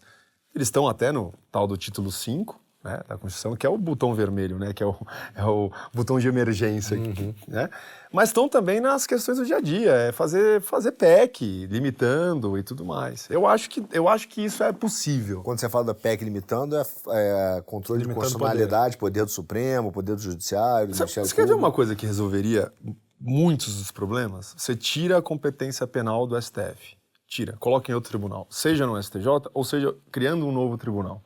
eles estão até no tal do título 5 né, da Constituição, que é o botão vermelho, né, que é o, é o botão de emergência. Uhum. Né? Mas estão também nas questões do dia a dia, é fazer, fazer PEC, limitando e tudo mais. Eu acho que, eu acho que isso é possível. Quando você fala da PEC limitando, é, é controle Limitando de constitucionalidade, poder. do Supremo, poder do Judiciário, Você, você quer ver uma coisa que resolveria muitos dos problemas? Você tira a competência penal do STF. Tira, coloca em outro tribunal. Seja no STJ, ou seja, criando um novo tribunal.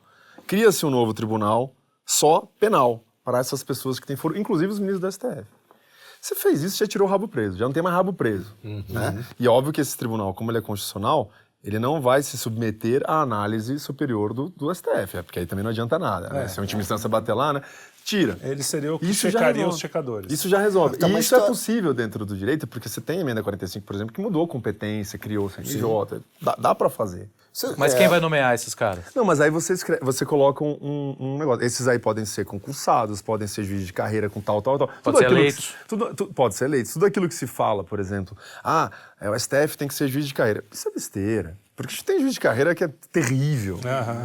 Cria-se um novo tribunal só penal para essas pessoas que têm foro, inclusive os ministros do STF. Você fez isso, já tirou o rabo preso, já não tem mais rabo preso. Né? E óbvio que esse tribunal, como ele é constitucional, ele não vai se submeter à análise superior do, do STF, é porque aí também não adianta nada. Né? Se a última instância bater lá, né? Tira. Ele seria o que Isso já checaria os checadores. Isso já resolve. Tá, e isso é tá- possível dentro do direito, porque você tem a emenda 45, por exemplo, que mudou a competência, criou o CNJ. Dá, dá para fazer. Você- Mas é, quem vai nomear esses caras? Não, mas aí você, escreve- você coloca um, um- um negócio. Esses aí podem ser concursados, podem ser juízes de carreira com tal, tal, tal. Tudo ser que eleitos. tudo, tu- pode ser eleitos. Tudo aquilo que se fala, por exemplo, ah, é, o STF tem que ser juiz de carreira. Isso é besteira. Porque tem juiz de carreira que é terrível.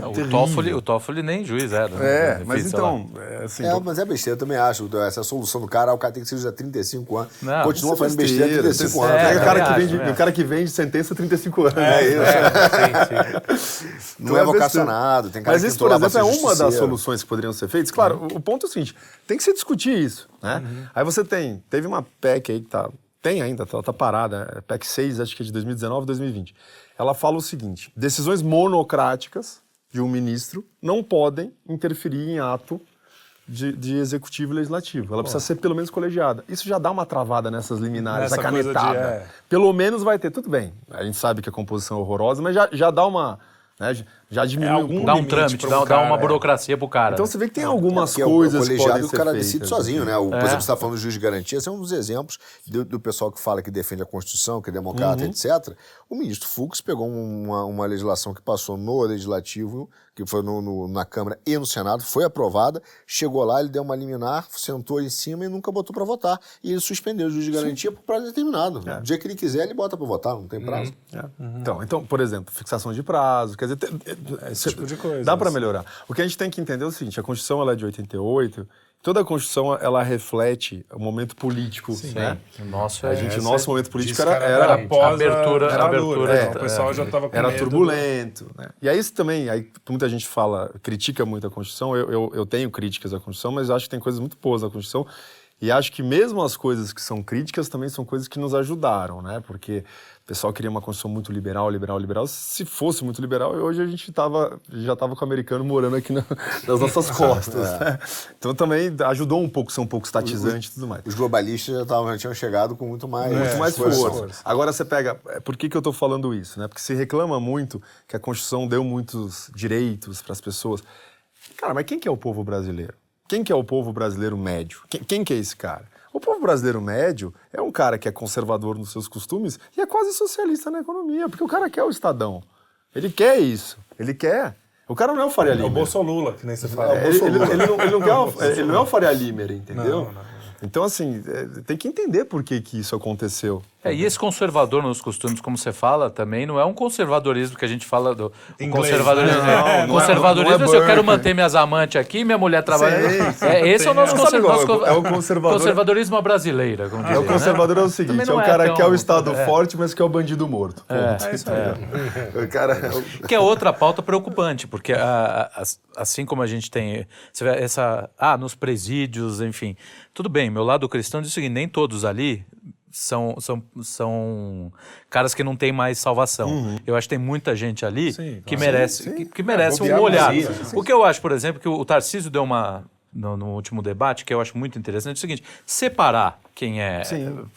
O terrível. Toffoli, o Toffoli nem juiz era. né? É, Enfim, mas então, é, assim, É, mas é besteira, eu também acho. Essa solução do cara, o cara tem que ser juiz há 35 anos. Não, Continua é fazendo besteira há besteira, 35 isso anos. é, É, o, cara que vende, acho, é. o cara que vende sentença há 35 anos. É isso. Sim, sim. Não Então é vocacionado, tem cara Mas que isso, por exemplo, é uma das soluções que poderiam ser feitas. Claro, o, o ponto é o seguinte: tem que se discutir isso. Né? Aí você tem, teve uma PEC aí que tá. Tem ainda, tá, tá parada, é PEC 6, acho que é de 2019 2020. Ela fala o seguinte: decisões monocráticas de um ministro não podem interferir em ato de, de executivo e legislativo. Ela precisa ser pelo menos colegiada. Isso já dá uma travada nessas liminares, Nessa essa de, canetada. é. Pelo menos vai ter, tudo bem. A gente sabe que a composição é horrorosa, mas já, já dá uma. né, já- diminui um algum. Dá um trâmite, pra dá, um dá uma cara, é. burocracia pro cara. Então você vê que tem algumas Porque é o- coisas o que colegiado o cara decide assim. sozinho, né? O, Por É. exemplo, você está falando do juiz de garantia, são uns exemplos do, do pessoal que fala que defende a Constituição, que é democrata, Uhum. etc. O ministro Fux pegou uma, uma legislação que passou no Legislativo, que foi no- no- na Câmara e no Senado, foi aprovada, chegou lá, ele deu uma liminar, sentou em cima e nunca botou para votar. E ele suspendeu o juiz de garantia por prazo determinado. É. O dia que ele quiser, ele bota para votar, não tem prazo. É. Então, então, por exemplo, fixação de prazo, quer dizer, tem- esse tipo de coisa, Dá para assim. melhorar. O que a gente tem que entender é o seguinte: a Constituição ela é de 88. Toda a Constituição ela reflete o momento político, né? O nosso A é- gente, nosso momento político era, era, após abertura- a era abertura, né? é, o pessoal já estava com era medo do- turbulento. Né? E aí isso também, aí muita gente fala, critica muito a Constituição. Eu, eu, eu tenho críticas à Constituição, mas eu acho que tem coisas muito boas na Constituição. E acho que mesmo as coisas que são críticas também são coisas que nos ajudaram, né? Porque pessoal queria uma Constituição muito liberal, liberal, liberal. Se fosse muito liberal, hoje a gente tava, já estava com o americano morando aqui na- nas nossas <laughs> costas. né? Então também ajudou um pouco ser um pouco estatizante e tudo mais. Os globalistas já, tavam, já tinham chegado com muito mais, Muito mais força. força. Agora você pega. é, Por que, que eu estou falando isso? Né? Porque se reclama muito que a Constituição deu muitos direitos para as pessoas. Cara, mas quem que é o povo brasileiro? Quem que é o povo brasileiro médio? Quem, quem que é esse cara? O povo brasileiro médio é um cara que é conservador nos seus costumes e é quase socialista na economia, porque o cara quer o Estadão. Ele quer isso. Ele quer. O cara não é o Faria É o. Bolsolula, que nem você fala. É, ele, ele- ele não, ele não quer o- <laughs> ele não é o Faria Limer, entendeu? Não, não, Então, assim, é, tem que entender por que, que isso aconteceu. É, e esse conservador nos costumes, como você fala, também não é um conservadorismo que a gente fala do o Inglês, conservadorismo. né? é, Não, não é- conservadorismo não é é assim, eu quero manter minhas amantes aqui, minha mulher trabalhando. É, esse é o nosso, Sabe conser- qual é o- é o conservador- conservadorismo à brasileira, como É, dizem, o conservador é o seguinte, é o é cara tão- que é o Estado é. forte, mas que é o bandido morto. Ponto. É isso aí. O cara... né? Que é outra pauta preocupante, porque a- a- as- assim como a gente tem você vê essa ah nos presídios, enfim, tudo bem. Meu lado cristão diz o seguinte: nem todos ali são, são, são caras que não têm mais salvação. Eu acho que tem muita gente ali Sim, que merece que, que merece um bobear, olhar. sim, sim, O que eu acho, por exemplo, que o, Tarcísio deu uma no, no último debate, que eu acho muito interessante, é o seguinte: separar quem é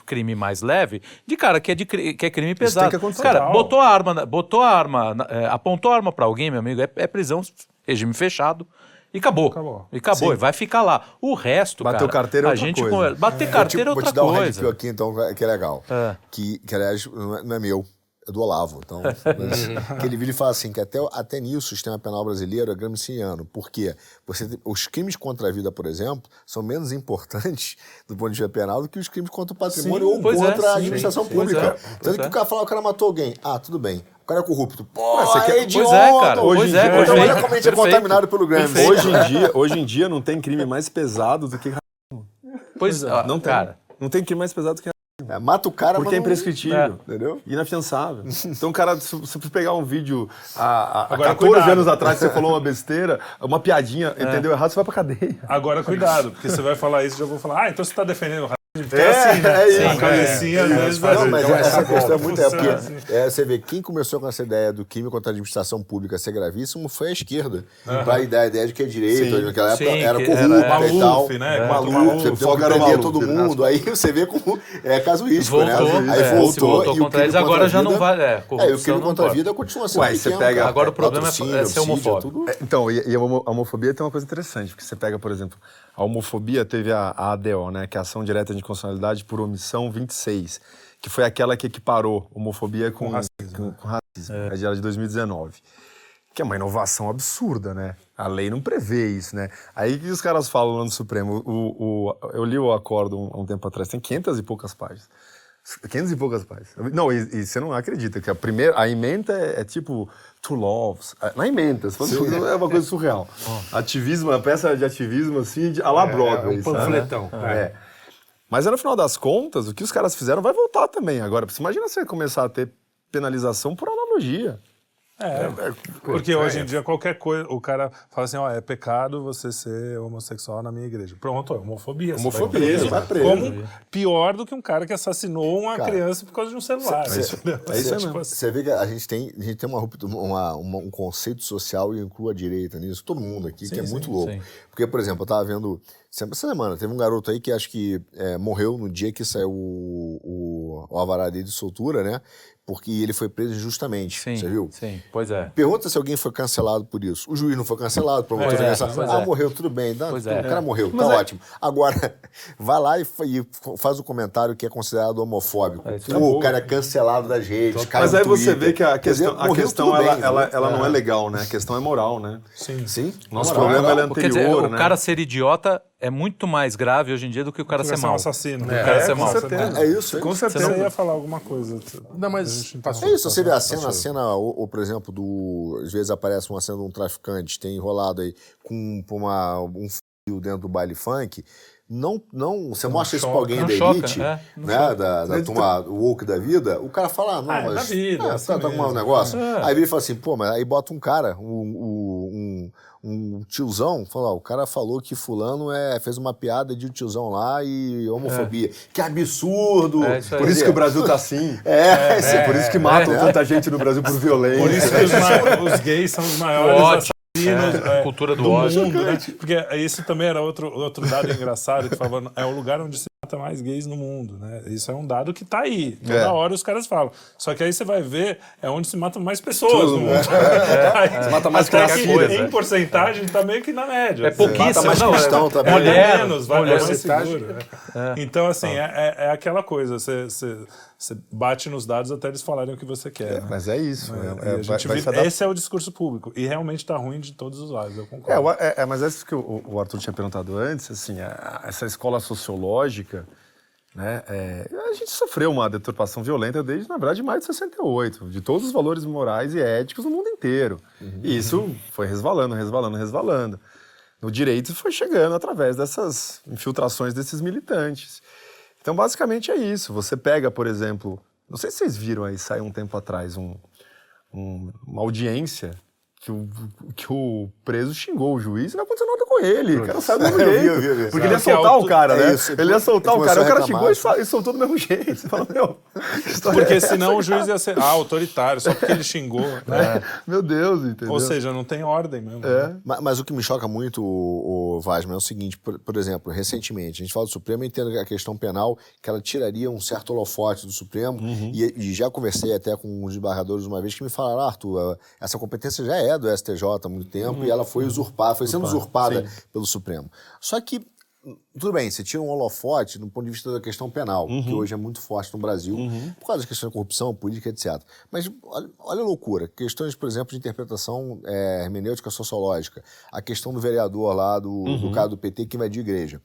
crime mais leve de cara que é, de, que é crime pesado. cara, botou a arma, botou a arma, é, apontou a arma pra alguém, meu amigo, é, é prisão, regime fechado. E acabou. Acabou. E acabou. E vai ficar lá. O resto, Bater cara, o carteiro é a outra gente coisa. conversa. Bater carteira é Vou te outra dar um coisa. aqui, então, que é legal. É. Que, que, aliás, não é, é meu, é do Olavo. Então, <laughs> que ele vira e fala assim, que até, até nisso o sistema penal brasileiro é gramsciano. Por quê? Você, os crimes contra a vida, por exemplo, são menos importantes <laughs> do ponto de vista penal do que os crimes contra o patrimônio Sim, ou é, contra a sim, administração sim, pública. é, Tanto pois que é. o cara fala, o cara matou alguém. Ah, tudo bem. O cara é corrupto. Pô, Ué, você quer- é Pois idiota. é, cara. Hoje Pois em é, dia- Então, olha como a gente é contaminado pelo Gramsci. Hoje em, dia, hoje em dia não tem crime mais pesado do que... Pois é, Não tem. cara. Não tem crime mais pesado do que... É, mata o cara, Porque mas é não- imprescritível. Entendeu? Inafiançável. <laughs> Então, cara, se você pegar um vídeo há, há- Agora, 14 cuidado. anos atrás, você falou uma besteira, uma piadinha, entendeu errado, você vai pra cadeia. Agora, cuidado, porque você vai falar isso e já vou falar, ah, então você tá defendendo o É, assim, né? é isso. A cabecinha, vai Não, mas Então, essa questão é muito. É porque, é, você vê, quem começou com essa ideia do crime contra a administração pública ser gravíssimo foi a esquerda. Pra dar a ideia de que é direito, naquela época Sim, era corrupto era- e tal. Maluf, né? Maluco, Contra o você Maluf. tem que prender Maluf, todo né? mundo. Aí você vê como é casuístico, né? Voltou, Aí é, voltou. voltou e o crime eles, agora a já não vai- é, É, o crime não contra a vida continua sendo Ué, você pega-. Agora o problema é- é ser homofóbico. É, Então, e, a homofobia tem uma coisa interessante, porque você pega, por exemplo, a homofobia teve a, a ADO, né, que é a Ação Direta de Inconstitucionalidade por Omissão 26, que foi aquela que equiparou homofobia com, com, com racismo, é. de 2019. Que é uma inovação absurda, né? A lei não prevê isso, né? Aí que os caras falam lá no Supremo, o, o- eu li o acordo um, um tempo atrás, tem 500 e poucas páginas. 500 e poucas páginas. Não, e, e você não acredita que a primeira, a emenda é, é tipo Two Loves. É, Na emenda, é uma coisa surreal. Ativismo, uma peça de ativismo assim, de, a la Broadway, um sabe? panfletão. É. Mas no final das contas, o que os caras fizeram vai voltar também. Agora, você imagina você começar a ter penalização por analogia. É, porque hoje em dia qualquer coisa, o cara fala assim, ó, é pecado você ser homossexual na minha igreja. Pronto, é homofobia. Homofobia, você vai preso. Como pior do que um cara que assassinou uma Cara, criança por causa de um celular. cê- entendeu? é isso Tipo mesmo. assim, Você vê que a gente tem, a gente tem uma, uma- uma- um conceito social e inclui a direita nisso, todo mundo aqui, que é muito louco. sim. Porque, por exemplo, eu tava vendo. Essa semana, teve um garoto aí que acho que é, morreu no dia que saiu o, o, o alvará dele de soltura, né? Porque ele foi preso injustamente. Sim, Você viu? sim, pois é. Pergunta se alguém foi cancelado por isso. O juiz não foi cancelado, o promotor Pois é, cancelado. pois Ah, é. morreu, tudo bem. Dá- Pois o é. cara morreu, Mas tá é- ótimo. Agora, <laughs> vai lá e, e faz o comentário que é considerado homofóbico. É, Pô, o cara é cancelado das redes, Mas no aí você Twitter. vê que a Quer dizer, questão, a questão tudo ela, bem, ela, entendeu? ela não é legal, né? A questão é moral, né? Sim. Sim. Nosso Moral, problema moral. é Quer dizer, anterior, o né? cara ser idiota é muito mais grave hoje em dia do que o cara ser ser um assassino. O cara É, ser com mau. certeza. É isso, é Com certeza. Você ia falar alguma coisa. Não, mas. É isso, você vê a cena, a cena ou, ou, por exemplo, do. Às vezes aparece uma cena de um traficante, tem enrolado aí com com uma, um fio dentro do baile funk. Não, não, você mostra isso pra choca, alguém não da choca, elite, é, não né, da, da turma woke da vida, o cara fala, ah, não, Ah, é mas... da vida, ah, é assim tá, tá com um negócio. É. Aí ele fala assim, pô, mas aí bota um cara, um, um, um tiozão, fala, ó, o cara falou que fulano é, fez uma piada de tiozão lá e homofobia. Que absurdo! É isso aí. Por isso que o Brasil tá assim. É, É, por isso que matam tanta gente no Brasil por violência. Por isso que os, os gays são os maiores. Assassinos É, é, cultura do do ódio. mundo, né? Porque isso também era outro, outro dado <laughs> engraçado que falava, é o lugar onde se mata mais gays no mundo, né? Isso é um dado que tá aí. Toda É. hora os caras falam. Só que aí você vai ver, é onde se matam mais pessoas no mundo. <laughs> Aí, Se mata mais até que que coisa, em é. porcentagem tá meio que na média. É pouquíssimo. Mata mais não, cristão é, também. É mulher, menos, vai mulher. é mais seguro. né? Então, assim, é, é- é aquela coisa, você, você, bate nos dados até eles falarem o que você quer. né? Mas é isso. É- a é- vai- vive- adaptar. esse é o discurso público. E realmente tá ruim de todos os lados, eu É, concordo. o- é, é, mas é isso que o, o Arthur tinha perguntado antes, assim, a- essa escola sociológica, né, é, a gente sofreu uma deturpação violenta desde, na verdade, mais de 68, de todos os valores morais e éticos no mundo inteiro. E isso foi resvalando, resvalando, resvalando. No direito foi chegando através dessas infiltrações desses militantes. Então, basicamente é isso. Você pega, por exemplo, não sei se vocês viram aí, saiu um tempo atrás, um, um- uma audiência que o, que o preso xingou o juiz e não aconteceu nada com ele. O cara saiu do mesmo Eu vi, jeito. eu vi, eu vi. Porque ele ia soltar o cara, é né? isso, ele ia soltar ele o cara. O cara xingou e, e soltou do mesmo <laughs> jeito. Você fala, meu. história Porque é essa, senão o juiz ia ser ah, autoritário, só porque ele xingou, né? É, meu Deus, entendeu? Ou seja, não tem ordem mesmo. É. Ma- Mas, o que me choca muito, o, o Vasman, é o seguinte, por, por exemplo, recentemente, a gente fala do Supremo, eu entendo a questão penal, que ela tiraria um certo holofote do Supremo, e, e já conversei até com os embargadores uma vez que me falaram, ah, Arthur, essa competência já é do STJ há muito tempo, e ela foi usurpada, foi sendo usurpada pelo Supremo. Só que tudo bem, você tira um holofote do ponto de vista da questão penal, que hoje é muito forte no Brasil, por causa da questão da corrupção, política, etc. Mas olha, olha a loucura. Questões, por exemplo, de interpretação é, hermenêutica sociológica. A questão do vereador lá, do, do caso do PT, que invadiu a igreja.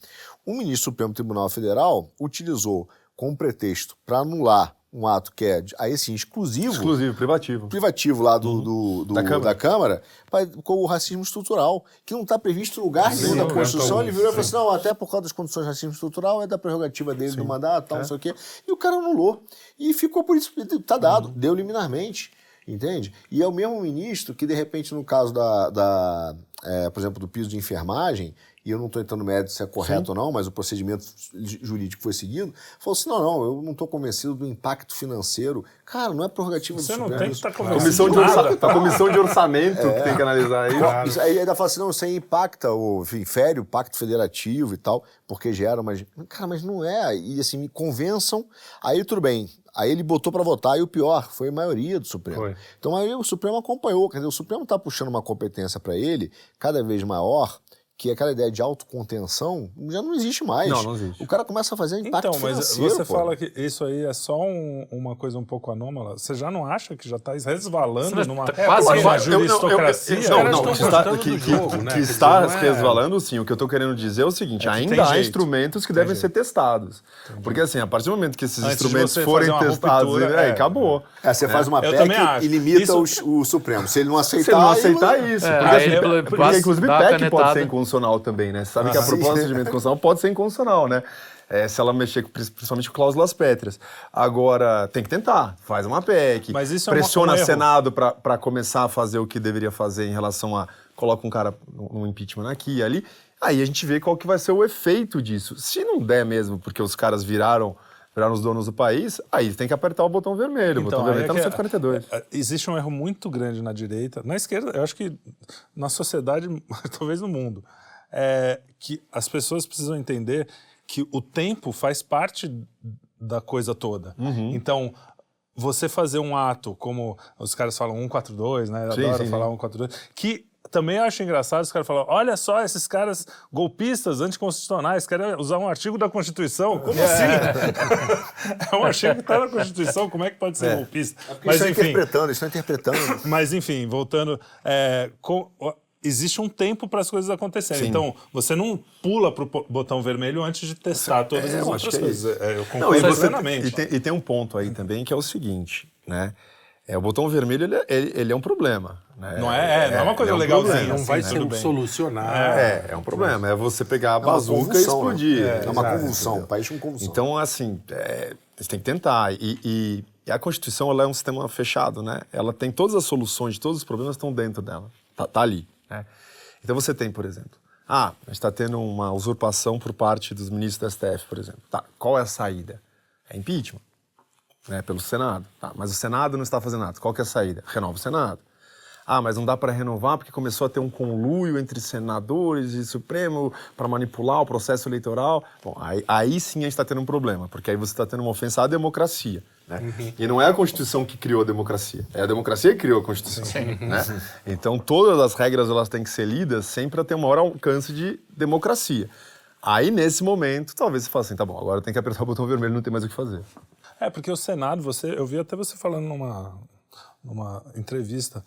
O ministro do Supremo Tribunal Federal utilizou como pretexto para anular um ato que é, aí sim, exclusivo Exclusivo, privativo. privativo lá do, do- do- Da da, Câmara. Câmara, pra- com o racismo estrutural, que não está previsto em lugar nenhum Sim, da não, Constituição. Ele virou e falou assim: não, até por causa das condições de racismo estrutural é da prerrogativa dele do mandato, tal, não sei o quê. E o cara anulou. E ficou por isso, tá dado, deu liminarmente. Entende? E é o mesmo ministro que, de repente, no caso da, da é, por exemplo, do piso de enfermagem, e eu não estou entrando no mérito se é correto ou não, mas o procedimento ju- jurídico foi seguido, falou assim: não, não, eu não estou convencido do impacto financeiro. Cara, não é prerrogativa Você do não Supremo tem que estar. Comissão de, nada. orça... a comissão de orçamento que tem que analisar isso. Isso aí ainda fala assim, não, isso aí impacta, ou, enfim, fere o pacto federativo e tal, porque gera, mas, cara, mas não é. E assim, me convençam, aí tudo bem. Aí ele botou pra votar, e o pior, foi a maioria do Supremo. Foi. Então aí o Supremo acompanhou, quer dizer, o Supremo tá puxando uma competência pra ele cada vez maior, que aquela ideia de autocontenção já não existe mais. Não, não existe. O cara começa a fazer impacto Então, mas você pô. fala que isso aí é só um- uma coisa um pouco anômala. Você já não acha que já está resvalando numa, tá quase numa eu- juristocracia? não, não, que está, que, do que- jogo, né? que está é- resvalando, sim. O que eu estou querendo dizer é o seguinte: É ainda tem há jeito. instrumentos que devem ser testados. Porque, assim, a partir do momento que esses Antes instrumentos forem uma testados, ruptura, aí é. acabou. É, você faz uma PEC e limita Isso- o, Supremo. Se ele não aceitar... Se ele não aceitar isso. É, assim, inclusive, PEC pode ser inconstitucional também, né? Você sabe que a Ah, proposta de emenda constitucional pode ser inconstitucional, né? É, se ela mexer principalmente com cláusulas pétreas. Agora, tem que tentar. Faz uma PEC. Mas isso é pressiona um o erro. Senado para começar a fazer o que deveria fazer em relação a... Coloca um cara num impeachment aqui e ali. Aí a gente vê qual que vai ser o efeito disso. Se não der mesmo, porque os caras viraram... Viraram os donos do país, aí tem que apertar o botão vermelho. o botão vermelho é tá no que- 142. é, Existe um erro muito grande na direita, na esquerda, eu acho que na sociedade, <laughs> talvez no mundo, é que as pessoas precisam entender que o tempo faz parte da coisa toda. Uhum. Então, você fazer um ato, como os caras falam 142, né? Sim, Adoro sim, falar 142, que também eu acho engraçado os caras falam: olha só, esses caras golpistas, anticonstitucionais, querem usar um artigo da Constituição. Como assim? <laughs> é um artigo que está na Constituição, como é que pode ser golpista? Eles estão interpretando, eles estão interpretando. <laughs> Mas, enfim, voltando. é, com- existe um tempo para as coisas acontecerem. Sim. Então, você não pula pro po- botão vermelho antes de testar todas É, as eu acho outras é coisas. É, eu Não, concordo e, você- plenamente. e tem, e tem um ponto aí também que é o seguinte, né? É, o botão vermelho, ele, é- ele- ele é um problema. Né? Não é- é, não é uma coisa ele um legalzinha, problema, Não assim, vai né? ser um solucionar. É, é um problema. É você pegar a É bazuca e né? explodir. É, uma Exato, convulsão, um país com convulsão. Então, assim, é, você tem que tentar. E, e- e a Constituição ela é um sistema fechado, né? Ela tem todas as soluções de todos os problemas estão dentro dela. Tá, tá ali, né? Então você tem, por exemplo, ah, a gente está tendo uma usurpação por parte dos ministros da STF, por exemplo. Tá, qual é a saída? É impeachment, né? Pelo Senado. Tá, mas o Senado não está fazendo nada. Qual que é a saída? Renova o Senado. Ah, mas não dá para renovar porque começou a ter um conluio entre senadores e Supremo para manipular o processo eleitoral. Bom, aí, aí sim a gente está tendo um problema, porque aí você está tendo uma ofensa à democracia. Né? E não é a Constituição que criou a democracia, é a democracia que criou a Constituição. Né? Então todas as regras elas têm que ser lidas sempre a ter o maior alcance de democracia. Aí, nesse momento, talvez você fale assim, tá bom, agora tem que apertar o botão vermelho, não tem mais o que fazer. É, porque o Senado, você, eu vi até você falando numa, numa entrevista,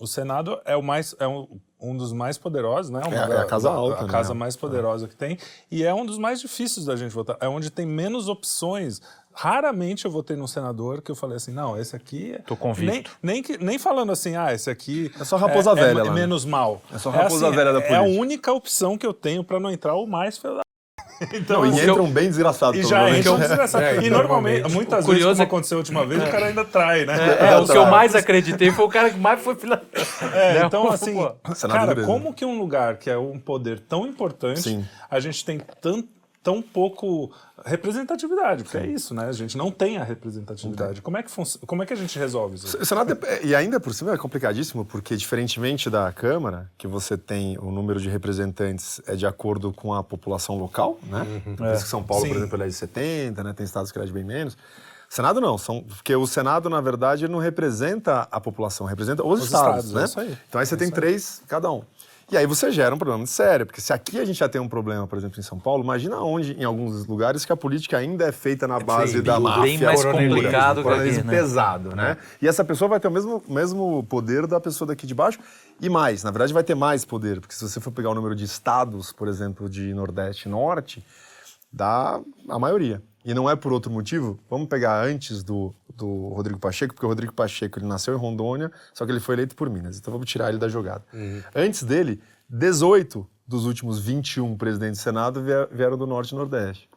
o Senado é o mais é um, um dos mais poderosos, né? Uma É a- da- é a casa alta, a né? casa mais poderosa que tem e é um dos mais difíceis da gente votar. É onde tem menos opções. Raramente eu votei num senador que eu falei assim, não, esse aqui é- Tô convicto. Nem, nem, nem falando assim, ah, esse aqui É só raposa é, velha é, lá, né? menos mal. É só raposa assim, velha da É a política. única opção que eu tenho para não entrar o mais <laughs> então, Não, e entram bem desgraçados, e já provavelmente. entra um desgraçado. É, e normalmente, normalmente. muitas vezes, como é aconteceu a última vez, o cara ainda trai, né? É, o que eu mais acreditei foi o cara que mais foi filha. É, né? então, assim, Pô, cara, como que um lugar que é um poder tão importante, Sim. a gente tem tão, tão pouco representatividade? Porque é isso, né? A gente não tem a representatividade. Como é que, func- como é que a gente resolve isso? É- e ainda por cima é complicadíssimo, porque diferentemente da Câmara, que você tem o número de representantes é de acordo com a população local, né? Por isso que São Paulo, Sim. por exemplo, ele é de 70, né? Tem estados que ele é de bem menos. Senado não, são, porque o Senado, na verdade, não representa a população, representa os, Os estados, estados, né? é isso aí. Então aí você tem três, cada um. E aí você gera um problema muito sério, porque se aqui a gente já tem um problema, por exemplo, em São Paulo, imagina onde, em alguns lugares, que a política ainda é feita na base da bem máfia. bem mais complicado que aqui, né? pesado, né? E essa pessoa vai ter o mesmo, mesmo poder da pessoa daqui de baixo e mais, na verdade vai ter mais poder, porque se você for pegar o número de estados, por exemplo, de Nordeste e Norte, dá a maioria. E não é por outro motivo, vamos pegar antes do, do Rodrigo Pacheco, porque o Rodrigo Pacheco ele nasceu em Rondônia, só que ele foi eleito por Minas, então vamos tirar ele da jogada. Antes dele, 18 dos últimos 21 presidentes do Senado vie- vieram do Norte e Nordeste.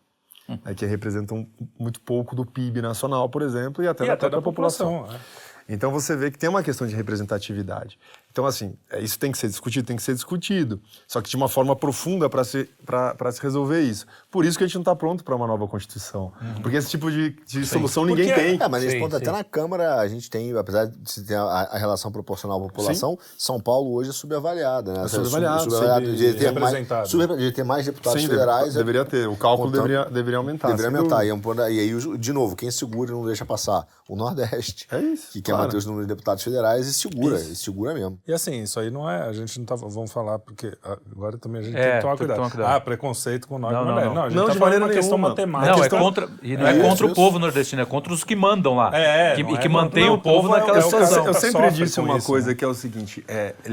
É, que representam muito pouco do PIB nacional, por exemplo, e até E da até da população. população, Então você vê que tem uma questão de representatividade. Então, assim, é, isso tem que ser discutido, tem que ser discutido. Só que de uma forma profunda para se, pra- pra se resolver isso. Por isso que a gente não está pronto para uma nova Constituição. Porque esse tipo de, de solução ninguém Porque- tem. É, mas nesse Sim, ponto, até sim. na Câmara, a gente tem, apesar de se ter a, a relação proporcional à população, São Paulo hoje é subavaliada, né? É subavaliado, Sub- sub- de, ter mais, representado. sub- de ter mais deputados Sim, federais. deve- deveria ter. O cálculo contando- deveria, deveria aumentar. Deveria aumentar. E, é e aí, de novo, quem segura e não deixa passar? O Nordeste. É isso, Que quer claro. manter os números de deputados federais e segura, e segura mesmo. E assim, isso aí não é. A gente não tá. Vamos falar, porque agora também a gente É, tem que tomar tem cuidado. tomar cuidado. Ah, preconceito com nós Não, não, mulher. não. Não, a gente Não, tá de falando maneira uma questão nenhuma. matemática. Não, é questão- contra, e não é, É, contra isso, o povo nordestino, é contra os que mandam lá. É, que, e é que mantém não, o povo o é- naquela é o- Eu, situação. eu sempre disse uma isso, coisa né? que é o seguinte: é, é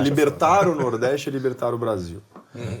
libertar o Nordeste é libertar o Brasil.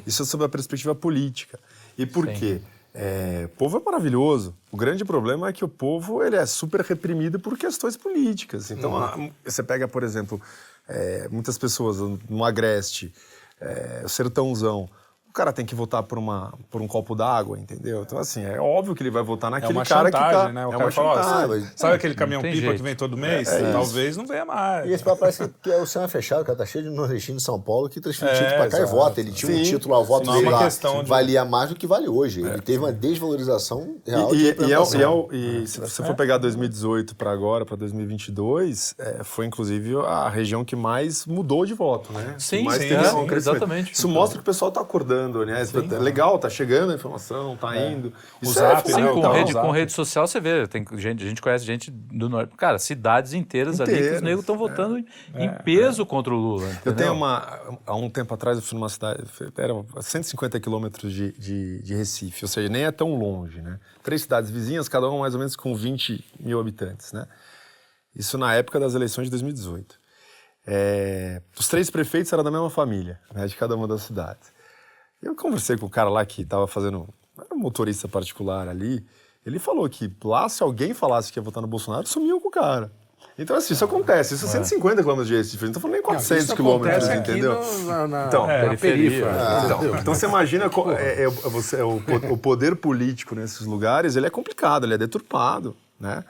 Isso é sob a perspectiva política. E por quê? É, o povo é maravilhoso. O grande problema é que o povo ele é super reprimido por questões políticas. Então, a- você pega, por exemplo, é, muitas pessoas no Agreste, é, o Sertãozão. O cara tem que votar por, uma, por um copo d'água, entendeu? Então, assim, é óbvio que ele vai votar É naquele uma cara chantagem, que tá... né? O é uma fala, chantagem. sabe, sabe aquele caminhão tem pipa jeito. que vem todo mês? É isso. Talvez não venha mais. E esse papo parece que, que é o céu é fechado, cara. Tá cheio de nordestino de São Paulo que transferiu É, título pra cá e vota. Ele tinha um Sim. título, lá, o voto Não é dele lá questão de- valia mais do que vale hoje. Ele teve uma desvalorização real E, de e- e é é se você for pegar 2018 para agora, para 2022, é, foi inclusive a região que mais mudou de voto, né? Sim, sim, é, um exatamente. Isso mostra que o pessoal está acordando, né? É legal, tá chegando a informação, tá indo. Isso Zap, é Sim, né, com, rede, com rede social você vê, tem gente, a gente conhece gente do norte. Cara, cidades inteiras, ali que Inteiras, os negros estão votando em- em peso contra o Lula. Eu entendeu? tenho uma. Há um tempo atrás eu fui numa cidade. Era a 150 quilômetros de, de, de Recife, ou seja, nem é tão longe, né? Três cidades vizinhas, cada uma mais ou menos com 20 mil habitantes, né? Isso na época das eleições de 2018. É, os três prefeitos eram da mesma família, né, de cada uma das cidades. Eu conversei com o cara lá que estava fazendo. Era um motorista particular ali. Ele falou que lá, se alguém falasse que ia votar no Bolsonaro, sumiam com o cara. Então, assim, isso acontece. Isso é 150 quilômetros de Recife. Não estou falando nem 400 Isso quilômetros, acontece aqui entendeu? no- na, na, Então, na periferia. periferia. Então, então você imagina co- é, é, você, é o, o poder político nesses lugares ele é complicado, ele é deturpado, né?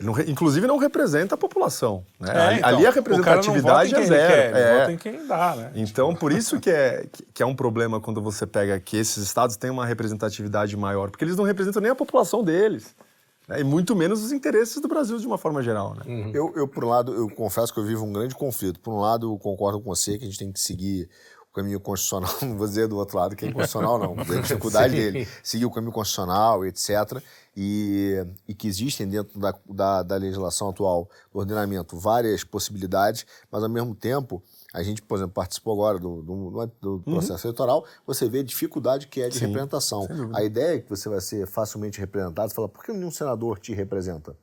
Ele não inclusive não representa a população. Né? É, ali, então, ali a o cara não representatividade vota em é quem ele zero. quer, ele é. vota em quem dá, né? Então, por isso que é, que- é um problema quando você pega que esses estados têm uma representatividade maior, porque eles não representam nem a população deles. né? E muito menos os interesses do Brasil de uma forma geral. Né? Eu, eu, por um lado, eu confesso que eu vivo um grande conflito. Por um lado, eu concordo com você que a gente tem que seguir o caminho constitucional. <laughs> Não vou dizer do outro lado que é inconstitucional, não. Vou dizer a dificuldade Sim. dele. Seguir o caminho constitucional, etc. E, e que existem dentro da, da, da legislação atual, do ordenamento, várias possibilidades, mas ao mesmo tempo. A gente, por exemplo, participou agora do, do, do processo eleitoral, você vê a dificuldade que é de representação. A ideia é que você vai ser facilmente representado, você fala, por que nenhum senador te representa?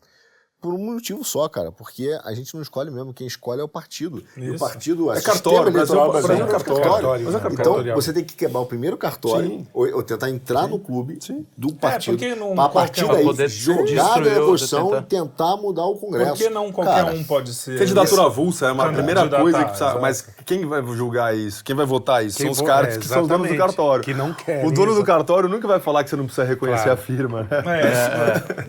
Por um motivo só, cara, porque a gente não escolhe mesmo, quem escolhe é o partido. E o Isso. partido, É sistema cartório, eleitoral Brasil- brasileiro Brasil é é cartório. É Então, cartório. você tem que quebrar o primeiro cartório, ou, ou tentar entrar no clube do partido, porque não a partir daí poder jogar a tentar- e tentar mudar o Congresso. Por que não qualquer Cara, um pode ser? Candidatura avulsa é uma primeira coisa que precisa. exato. Mas quem vai julgar isso? Quem vai votar isso? Quem são os caras é, que são os donos do cartório. que não querem O dono do isso. cartório nunca vai falar que você não precisa reconhecer Claro. a firma. É,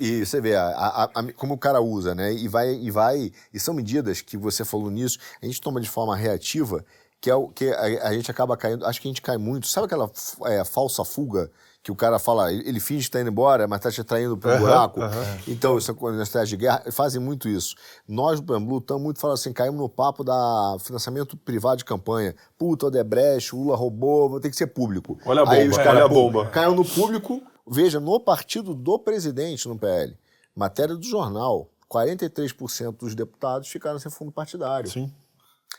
e você vê a- a- a- como o cara usa, né? E vai, e vai. E são medidas que você falou nisso, a gente toma de forma reativa, que é o que a, gente acaba caindo. Acho que a gente cai muito. Sabe aquela é, falsa fuga? Que o cara fala, ele finge que está indo embora, mas está te atraindo para um buraco. Então, isso é estratégia de guerra, fazem muito isso. Nós do Pernambuco estamos muito falando assim, caímos no papo da financiamento privado de campanha. Puta, Odebrecht, Lula roubou, ter que ser público. Olha a Aí bomba, os caras, olha a bomba. Caiu no público, veja, no partido do presidente no PL. Matéria do jornal. 43% dos deputados ficaram sem fundo partidário. Sim.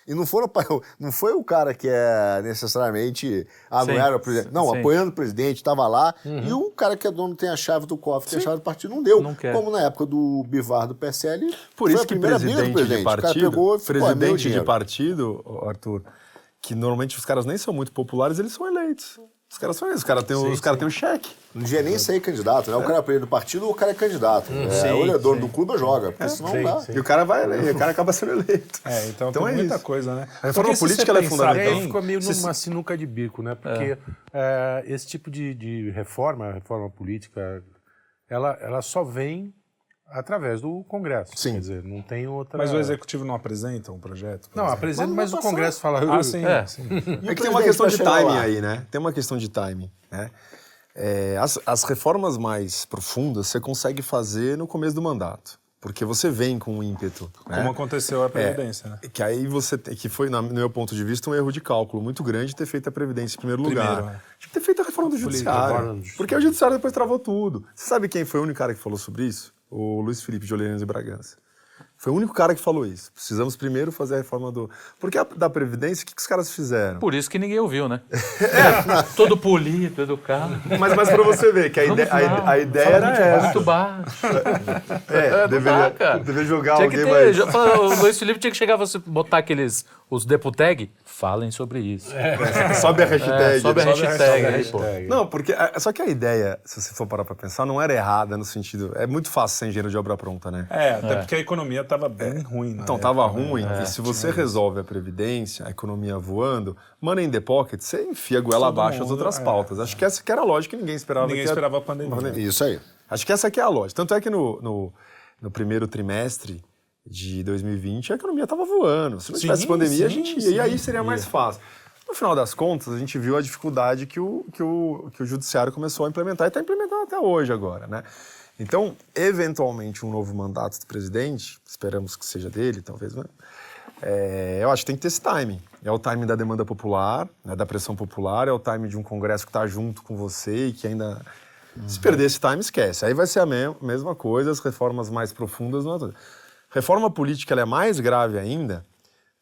E não, foram, <laughs> não foi o cara que é necessariamente. Ah, não era o presidente. Não, Sim. apoiando o presidente, estava lá. E o cara que é dono tem a chave do cofre, tem a chave do partido, não deu. Não. Como na época do Bivar do PSL. Por isso que do presidente de partido, pegou e falou, "Pô, é meu presidente de dinheiro." partido, Arthur, que normalmente os caras nem são muito populares, eles são eleitos. Os caras são eleitos, os caras têm, o- os caras têm o cheque. Não devia nem ser candidato, né? O cara é do partido ou o cara é candidato. é, sim, ou ele é dono sim. do clube ou joga, porque senão sim, não dá. sim. E o cara vai eleito, o cara acaba sendo eleito. É, então, Então tem é muita isso. coisa, né? A reforma Porque se política, é fundamental. Aí bem, ficou meio se- numa sinuca de bico, né? Porque é, esse tipo de, de reforma, reforma política, ela, ela só vem através do Congresso. Sim. Quer dizer, não tem outra... Mas o executivo não apresenta um projeto? Não, exemplo? apresenta, Mas mas, o Congresso fala... Ah, sim. É. sim. E o É que tem uma questão de timing lá? aí, né? Tem uma questão de timing, né? É, as, as reformas mais profundas você consegue fazer no começo do mandato, porque você vem com um ímpeto. né? Como aconteceu a Previdência, né? Que aí você tem, que foi, no meu ponto de vista, um erro de cálculo muito grande ter feito a Previdência em primeiro lugar. Primeiro, é. Tinha que ter feito a reforma do Judiciário. Porque o Judiciário depois travou tudo. Você sabe quem foi o único cara que falou sobre isso? O Luiz Felipe de Orleans e Bragança. Foi o único cara que falou isso. Precisamos primeiro fazer a reforma do. Porque a, da Previdência, o que, que os caras fizeram? Por isso que ninguém ouviu, né? <laughs> É, todo polido, educado. Mas, mas pra você ver, que a, ide a, a ideia era essa. Muito baixo. É, Não deveria, dá, deveria jogar Tinha alguém ter, mais. fala- o Luiz Felipe tinha que chegar você botar aqueles os deputag, falem sobre isso. <laughs> Sobe a hashtag. É, sobe a né? hashtag. Não, porque. é, Só que a ideia, se você for parar pra pensar, não era errada no sentido. É muito fácil ser engenheiro de obra pronta, né? É, até porque a economia estava bem ruim. na Então, época, tava né? ruim. e se você resolve a Previdência, a economia voando, money in the pocket, você enfia a goela Todo abaixo as mundo, outras é. pautas. Acho que essa que era a lógica que ninguém esperava. Ninguém a- esperava a pandemia. Isso aí. Acho que essa aqui é a lógica. Tanto é que no, no, no primeiro trimestre de 2020 a economia estava voando. Se não Sim, tivesse pandemia, a sim, gente ia. E aí seria mais fácil. No final das contas, a gente viu a dificuldade que o, que o, que o judiciário começou a implementar e está implementando até hoje agora, né? Então, eventualmente, um novo mandato do presidente, esperamos que seja dele, talvez, né? É, eu acho que tem que ter esse timing. É o timing da demanda popular, né, da pressão popular, é o timing de um congresso que está junto com você e que ainda. Se perder esse time, esquece. Aí vai ser a me- mesma coisa, as reformas mais profundas. Não é... Reforma política é mais grave ainda,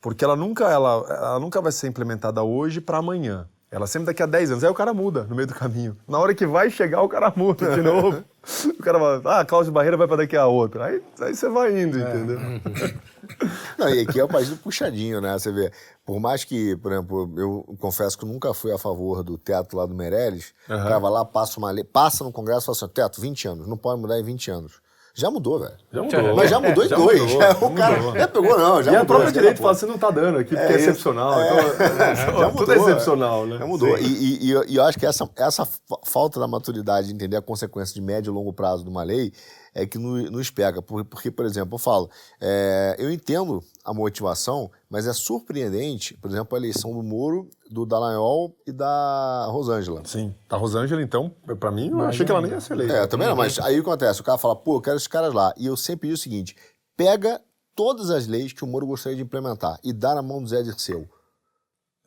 porque ela nunca, ela, ela nunca vai ser implementada hoje para amanhã. Ela sempre daqui a 10 anos. Aí o cara muda no meio do caminho. Na hora que vai chegar, o cara muda de novo. <laughs> o cara vai, ah, Cláudio Barreira vai para daqui a outra. Aí, aí você vai indo, entendeu? <laughs> Não, e aqui é o país do puxadinho, né? Você vê, por mais que, por exemplo, eu confesso que eu nunca fui a favor do teto lá do Meirelles, o cara vai lá, passa uma lei, passa no Congresso e fala assim, teto, 20 anos, não pode mudar em 20 anos. Já mudou, velho. Já mudou. Mas já mudou em Já dois. mudou, Já- <laughs> já o cara mudou. já pegou, não, já e a própria mudou. fala, você não tá dando aqui porque é, isso. excepcional. É, Então, <laughs> já <laughs> tudo mudou, é excepcional, né? Já mudou. E, e- e eu- acho que essa, essa fa- falta da maturidade de entender a consequência de médio e longo prazo de uma lei é que no- nos pega. Por- Porque, por exemplo, eu falo, é, eu entendo a motivação, mas é surpreendente, por exemplo, a eleição do Moro, do Dallagnol e da Rosângela. Sim. A Rosângela, então, pra mim, eu achei que ela nem ia ser eleita. É, também não, mas aí o que acontece? O cara fala, pô, eu quero esses caras lá. E eu sempre digo o seguinte: pega todas as leis que o Moro gostaria de implementar e dá na mão do Zé Dirceu.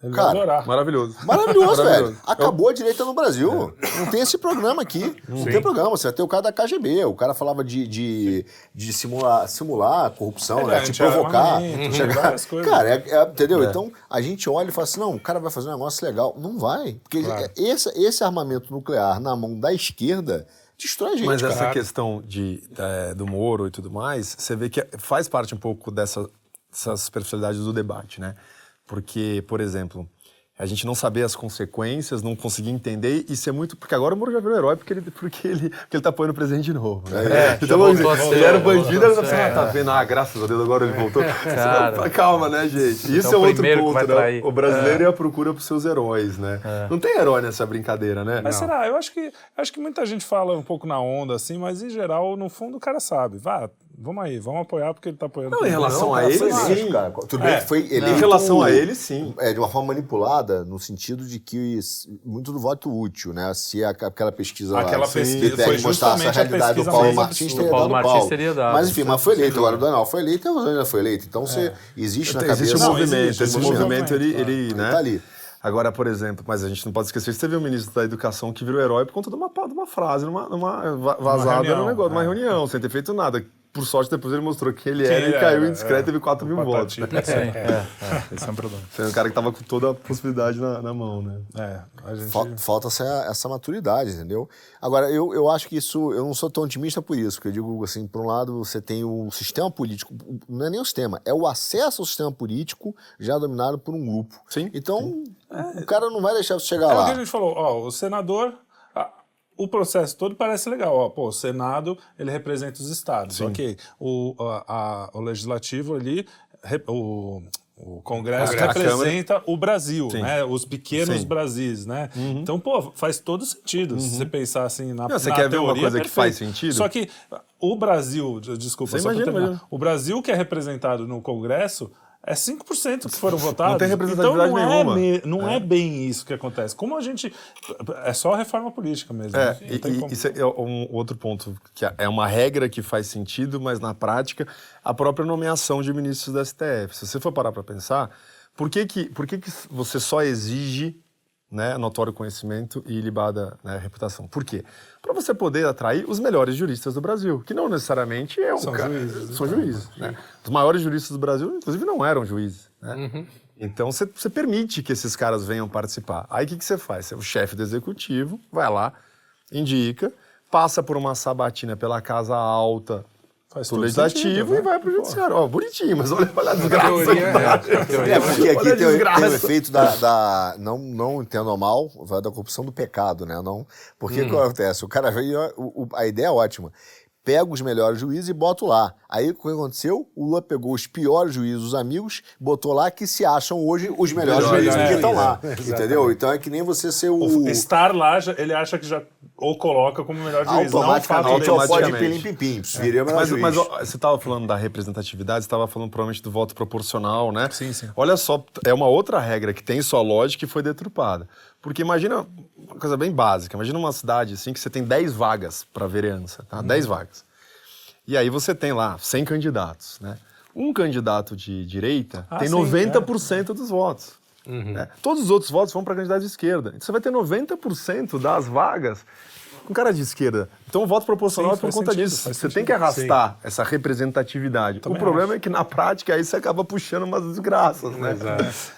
Ele Cara, adorar. Maravilhoso. Maravilhoso, velho. Acabou a direita no Brasil. Não tem esse programa aqui. Não tem programa. Você vai ter o cara da KGB. O cara falava de, de, de simular, simular corrupção, né? Te provocar. chegar- várias coisas. Cara, é- é- entendeu? Então a gente olha e fala assim: não, o cara vai fazer um negócio legal. Não vai. Porque esse, esse armamento nuclear na mão da esquerda destrói a gente. Mas cara. essa questão de, é, do Moro e tudo mais, você vê que faz parte um pouco dessa, dessas superficialidades do debate, né? Porque, por exemplo, a gente não saber as consequências, não conseguir entender e ser muito. Porque agora o Moro já virou herói porque ele, porque ele, porque ele tá apoiando o presidente de novo. Né? É, <laughs> então, voltou dizer, a ser, ele era um bandido, ele pensando, ah, tá vendo? Ah, graças a Deus, agora ele voltou. <laughs> Cara. Calma, né, gente? Isso Então, é outro ponto, né? O brasileiro é. a procura por seus heróis, né? Não tem herói nessa brincadeira, né? Mas Não. será? Eu acho que acho que muita gente fala um pouco na onda, assim, mas em geral, no fundo, o cara sabe. Vá, vamos aí, vamos apoiar porque ele tá apoiando. Não, em relação Não, a cara, ele, foi sim. cara. Tudo bem É. que foi Em eleito relação a ele, sim. é, de uma forma manipulada, no sentido de que muito do voto útil, né? Se a- aquela pesquisa Aquela lá, pesquisa que foi pega mostrar essa realidade do Paulo Martins, teria O Paulo dado Martins Paulo. teria dado. Mas enfim, mas foi eleito. Agora o Donald foi eleito e a Rosângela foi eleita. Então você existe na cabeça... Existe um movimento, existe, esse um movimento, ele, movimento, ele, né? Ele tá ali. Agora, por exemplo, mas a gente não pode esquecer que teve um ministro da Educação que virou herói por conta de uma, de uma frase, numa, numa va- vazada reunião, no negócio, numa é. reunião, sem ter feito nada. Por sorte, depois ele mostrou que ele Quem era e caiu indiscreto é. e teve 4 mil O votos. Né? <laughs> Sim, é, é, esse é um problema. Sendo um cara que tava com toda a possibilidade na, na mão, né? É, a gente... Fal- Falta essa, essa maturidade, entendeu? Agora, eu, eu acho que isso, eu não sou tão otimista por isso, porque eu digo assim, por um lado, você tem o sistema político, não é nem o sistema, é o acesso ao sistema político já dominado por um grupo. Sim, Então, o cara não vai deixar você chegar É o lá. que a gente falou, ó, o senador, o processo todo parece legal, ó, pô, o Senado, ele representa os estados, ok. O, a- a- o legislativo ali, o, o Congresso A representa o Brasil, Sim. né, os pequenos Sim. Brasis, né. Então, pô, faz todo sentido se você pensar assim na, Não, você na quer ver uma teoria, coisa que perfeito. faz sentido? Só que o Brasil, de- desculpa, Você só imagina, terminar, imagina. o Brasil que é representado no Congresso é 5% que foram votados. tem representatividade então, não nenhuma. É, me- não é. bem isso que acontece. Como a gente. É só a reforma política mesmo. É, né? Não e, e como. isso é um outro ponto, que é uma regra que faz sentido, mas na prática, a própria nomeação de ministros da STF. Se você for parar para pensar, por que, que, por que, que você só exige né, notório conhecimento e ilibada né, reputação. Por quê? Para você poder atrair os melhores juristas do Brasil, que não necessariamente é um São cara- juízes. são juízes. Né? Os maiores juristas do Brasil, inclusive, não eram juízes. Né? Então você você permite que esses caras venham participar. Aí o que, que você faz? Você é o chefe do executivo, vai lá, indica, passa por uma sabatina pela Casa Alta Faz do Legislativo sentido, né? e vai pro Judiciário. Ó, bonitinho, mas olha, olha a desgraça. teoria que tá. É, porque aqui a tem, tem o efeito da, da- não, não entendo mal, vai da corrupção do pecado, né? Não, porque o que acontece? O cara veio, a ideia é ótima. Pega os melhores juízes e bota lá. Aí o que aconteceu? O Lula pegou os piores juízes, os amigos, botou lá que se acham hoje os melhores Melhores juízes que juízes, estão lá. é, Entendeu? Então é que nem você ser o. O Estar lá, já- ele acha que já ou coloca como melhor juiz. Não o fato automaticamente dele ou pode automaticamente. pilim-pim-pim. Viria o melhor Mas, juiz. mas, ó, você estava falando da representatividade, você estava falando provavelmente do voto proporcional, né? Sim, sim. Olha só, é uma outra regra que tem sua lógica e foi deturpada. Porque imagina uma coisa bem básica, imagina uma cidade assim que você tem 10 vagas para vereança, tá? 10 vagas. E aí você tem lá 100 candidatos, né? Um candidato de direita Ah, tem sim, 90% dos votos. né? Todos os outros votos vão para candidato de esquerda. Então você vai ter 90% das vagas com cara de esquerda. Então o voto proporcional Sim, é por conta sentido, disso. Você tem que arrastar essa representatividade. Também o problema é que na prática aí você acaba puxando umas desgraças, né?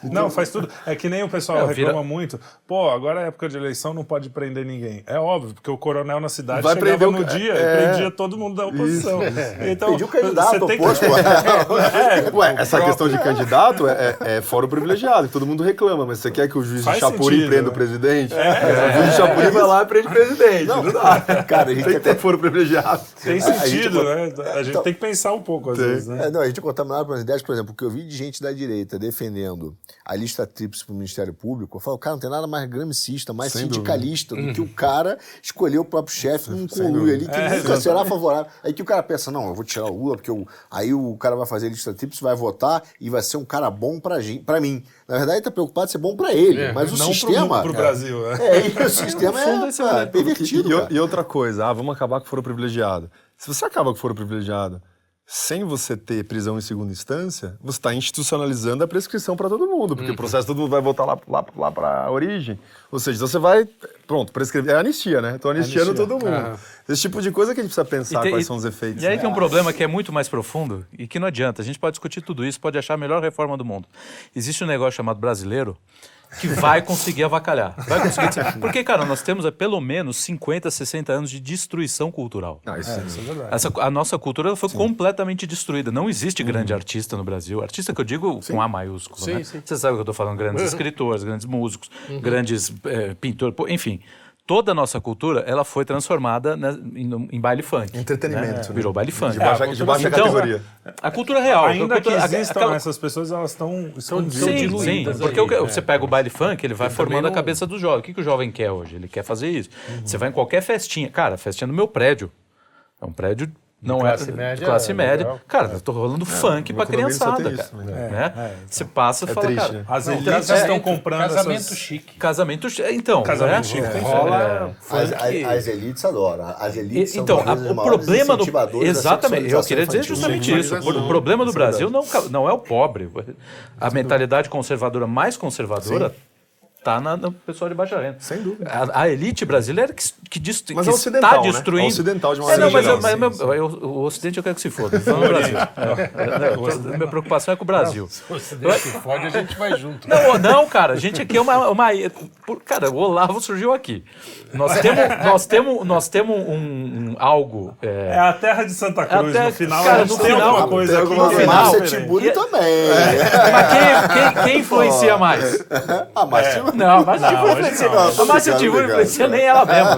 Não, faz tudo. É que nem o pessoal É, vira- reclama muito. Pô, agora é época de eleição, não pode prender ninguém. É óbvio, porque o coronel na cidade Vai chegava o no dia é. e prendia todo mundo da oposição. Então, Pediu candidato você tem que- <laughs> oposto, pô. É, Ué, essa questão de candidato é, é, é fora o privilegiado, que todo mundo reclama, mas você quer que o juiz Faz de Chapuri sentido, prenda né? o presidente? o juiz de Chapuri vai lá e prende o presidente. Não, dá. <laughs> Cara, a gente tem até- ter foro privilegiado. Tem A gente sentido, bota- né? A gente Então- tem que pensar um pouco às Tem. vezes, né? É, não, a gente é contaminado pelas ideias, por exemplo, o que eu vi de gente da direita defendendo a lista tríplice para o Ministério Público, eu falo, cara, não tem nada mais gramicista, mais Sem sindicalista do que o cara escolher o próprio chefe num conluio dúvida. ali que É, nunca será favorável. Aí que o cara pensa, não, eu vou tirar o Lula, porque eu- aí o cara vai fazer lista tríplice, vai votar e vai ser um cara bom pra mim. Na verdade, ele tá preocupado em ser bom pra ele, mas o não sistema... pro, pro Brasil, né? É, e o <laughs> sistema é, é o é, pervertido, E, cara. e outra coisa, ah, vamos acabar com o foro privilegiado. Se você acaba com o foro privilegiado sem você ter prisão em segunda instância, você está institucionalizando a prescrição para todo mundo, porque o processo todo mundo vai voltar lá, lá, lá para a origem. Ou seja, então você vai, pronto, prescrever. É anistia, né? Estou anistiando Anistia. todo mundo. Esse tipo de coisa que a gente precisa pensar tem- quais e- são os efeitos. E aí né? tem um problema que é muito mais profundo e que não adianta. A gente pode discutir tudo isso, pode achar a melhor reforma do mundo. Existe um negócio chamado brasileiro que vai conseguir avacalhar. Vai conseguir. dizer- Porque, cara, nós temos é, pelo menos 50, 60 anos de destruição cultural. Ah, isso, Isso é verdade. Essa, a nossa cultura foi completamente destruída. Não existe grande artista no Brasil. Artista que eu digo com A maiúsculo. Sim, né? sim. Você sabe o que eu estou falando? Grandes escritores, grandes músicos, grandes eh, pintores, enfim. Toda a nossa cultura ela foi transformada né, em, em baile funk. Entretenimento, né? Virou baile funk. De baixa, de baixa Então, categoria. A cultura real. Ainda a cultura, que a- existam aquela- essas pessoas, elas estão escondidas. Sim, sim, diluídas porque aí, o que- é. você pega o baile funk, ele vai formando a não- cabeça do jovem. O que, que o jovem quer hoje? Ele quer fazer isso. Uhum. Você vai em qualquer festinha. Cara, festinha no meu prédio. É um prédio. Não classe é média, classe é média. legal. Cara, eu tô rolando funk pra criançada, cara. isso, né? né? Você passa e fala, triste, cara, né? As elites é, estão é, comprando Casamento essas... chique. casamento, então, Casamento né? chique tem rola As, as- elites adoram. As elites são Então, talvez a- o problema do exatamente, eu queria dizer infantil. justamente isso. O problema do Brasil não, não é o pobre. A mentalidade conservadora mais conservadora está no pessoal de baixa renda. Sem dúvida. A, a elite brasileira que, que, dest- Mas que é está ocidental, né? destruindo. É ocidental de uma É, não, maneira mas, geral, mas eu- eu- o Ocidente eu quero que se foda. Do Brasil. É, é, não, minha preocupação é com o Brasil. Se você deixa que fode, a gente vai junto. Não, não, cara, a gente aqui é uma, uma. por- Cara, o Olavo surgiu aqui. Nós temos, nós temos, nós temos um, um algo. é, É a terra de Santa Cruz. Até- no final, cara, a gente no tem final- alguma coisa tem aqui. coisa. é Márcia. Tiburi também. Mas quem, quem, quem influencia mais? Ah, mas Tiburi- Não, a Márcia Tiburi influencia. não. A Márcia Obrigado, Tiburi influencia nem ela mesma.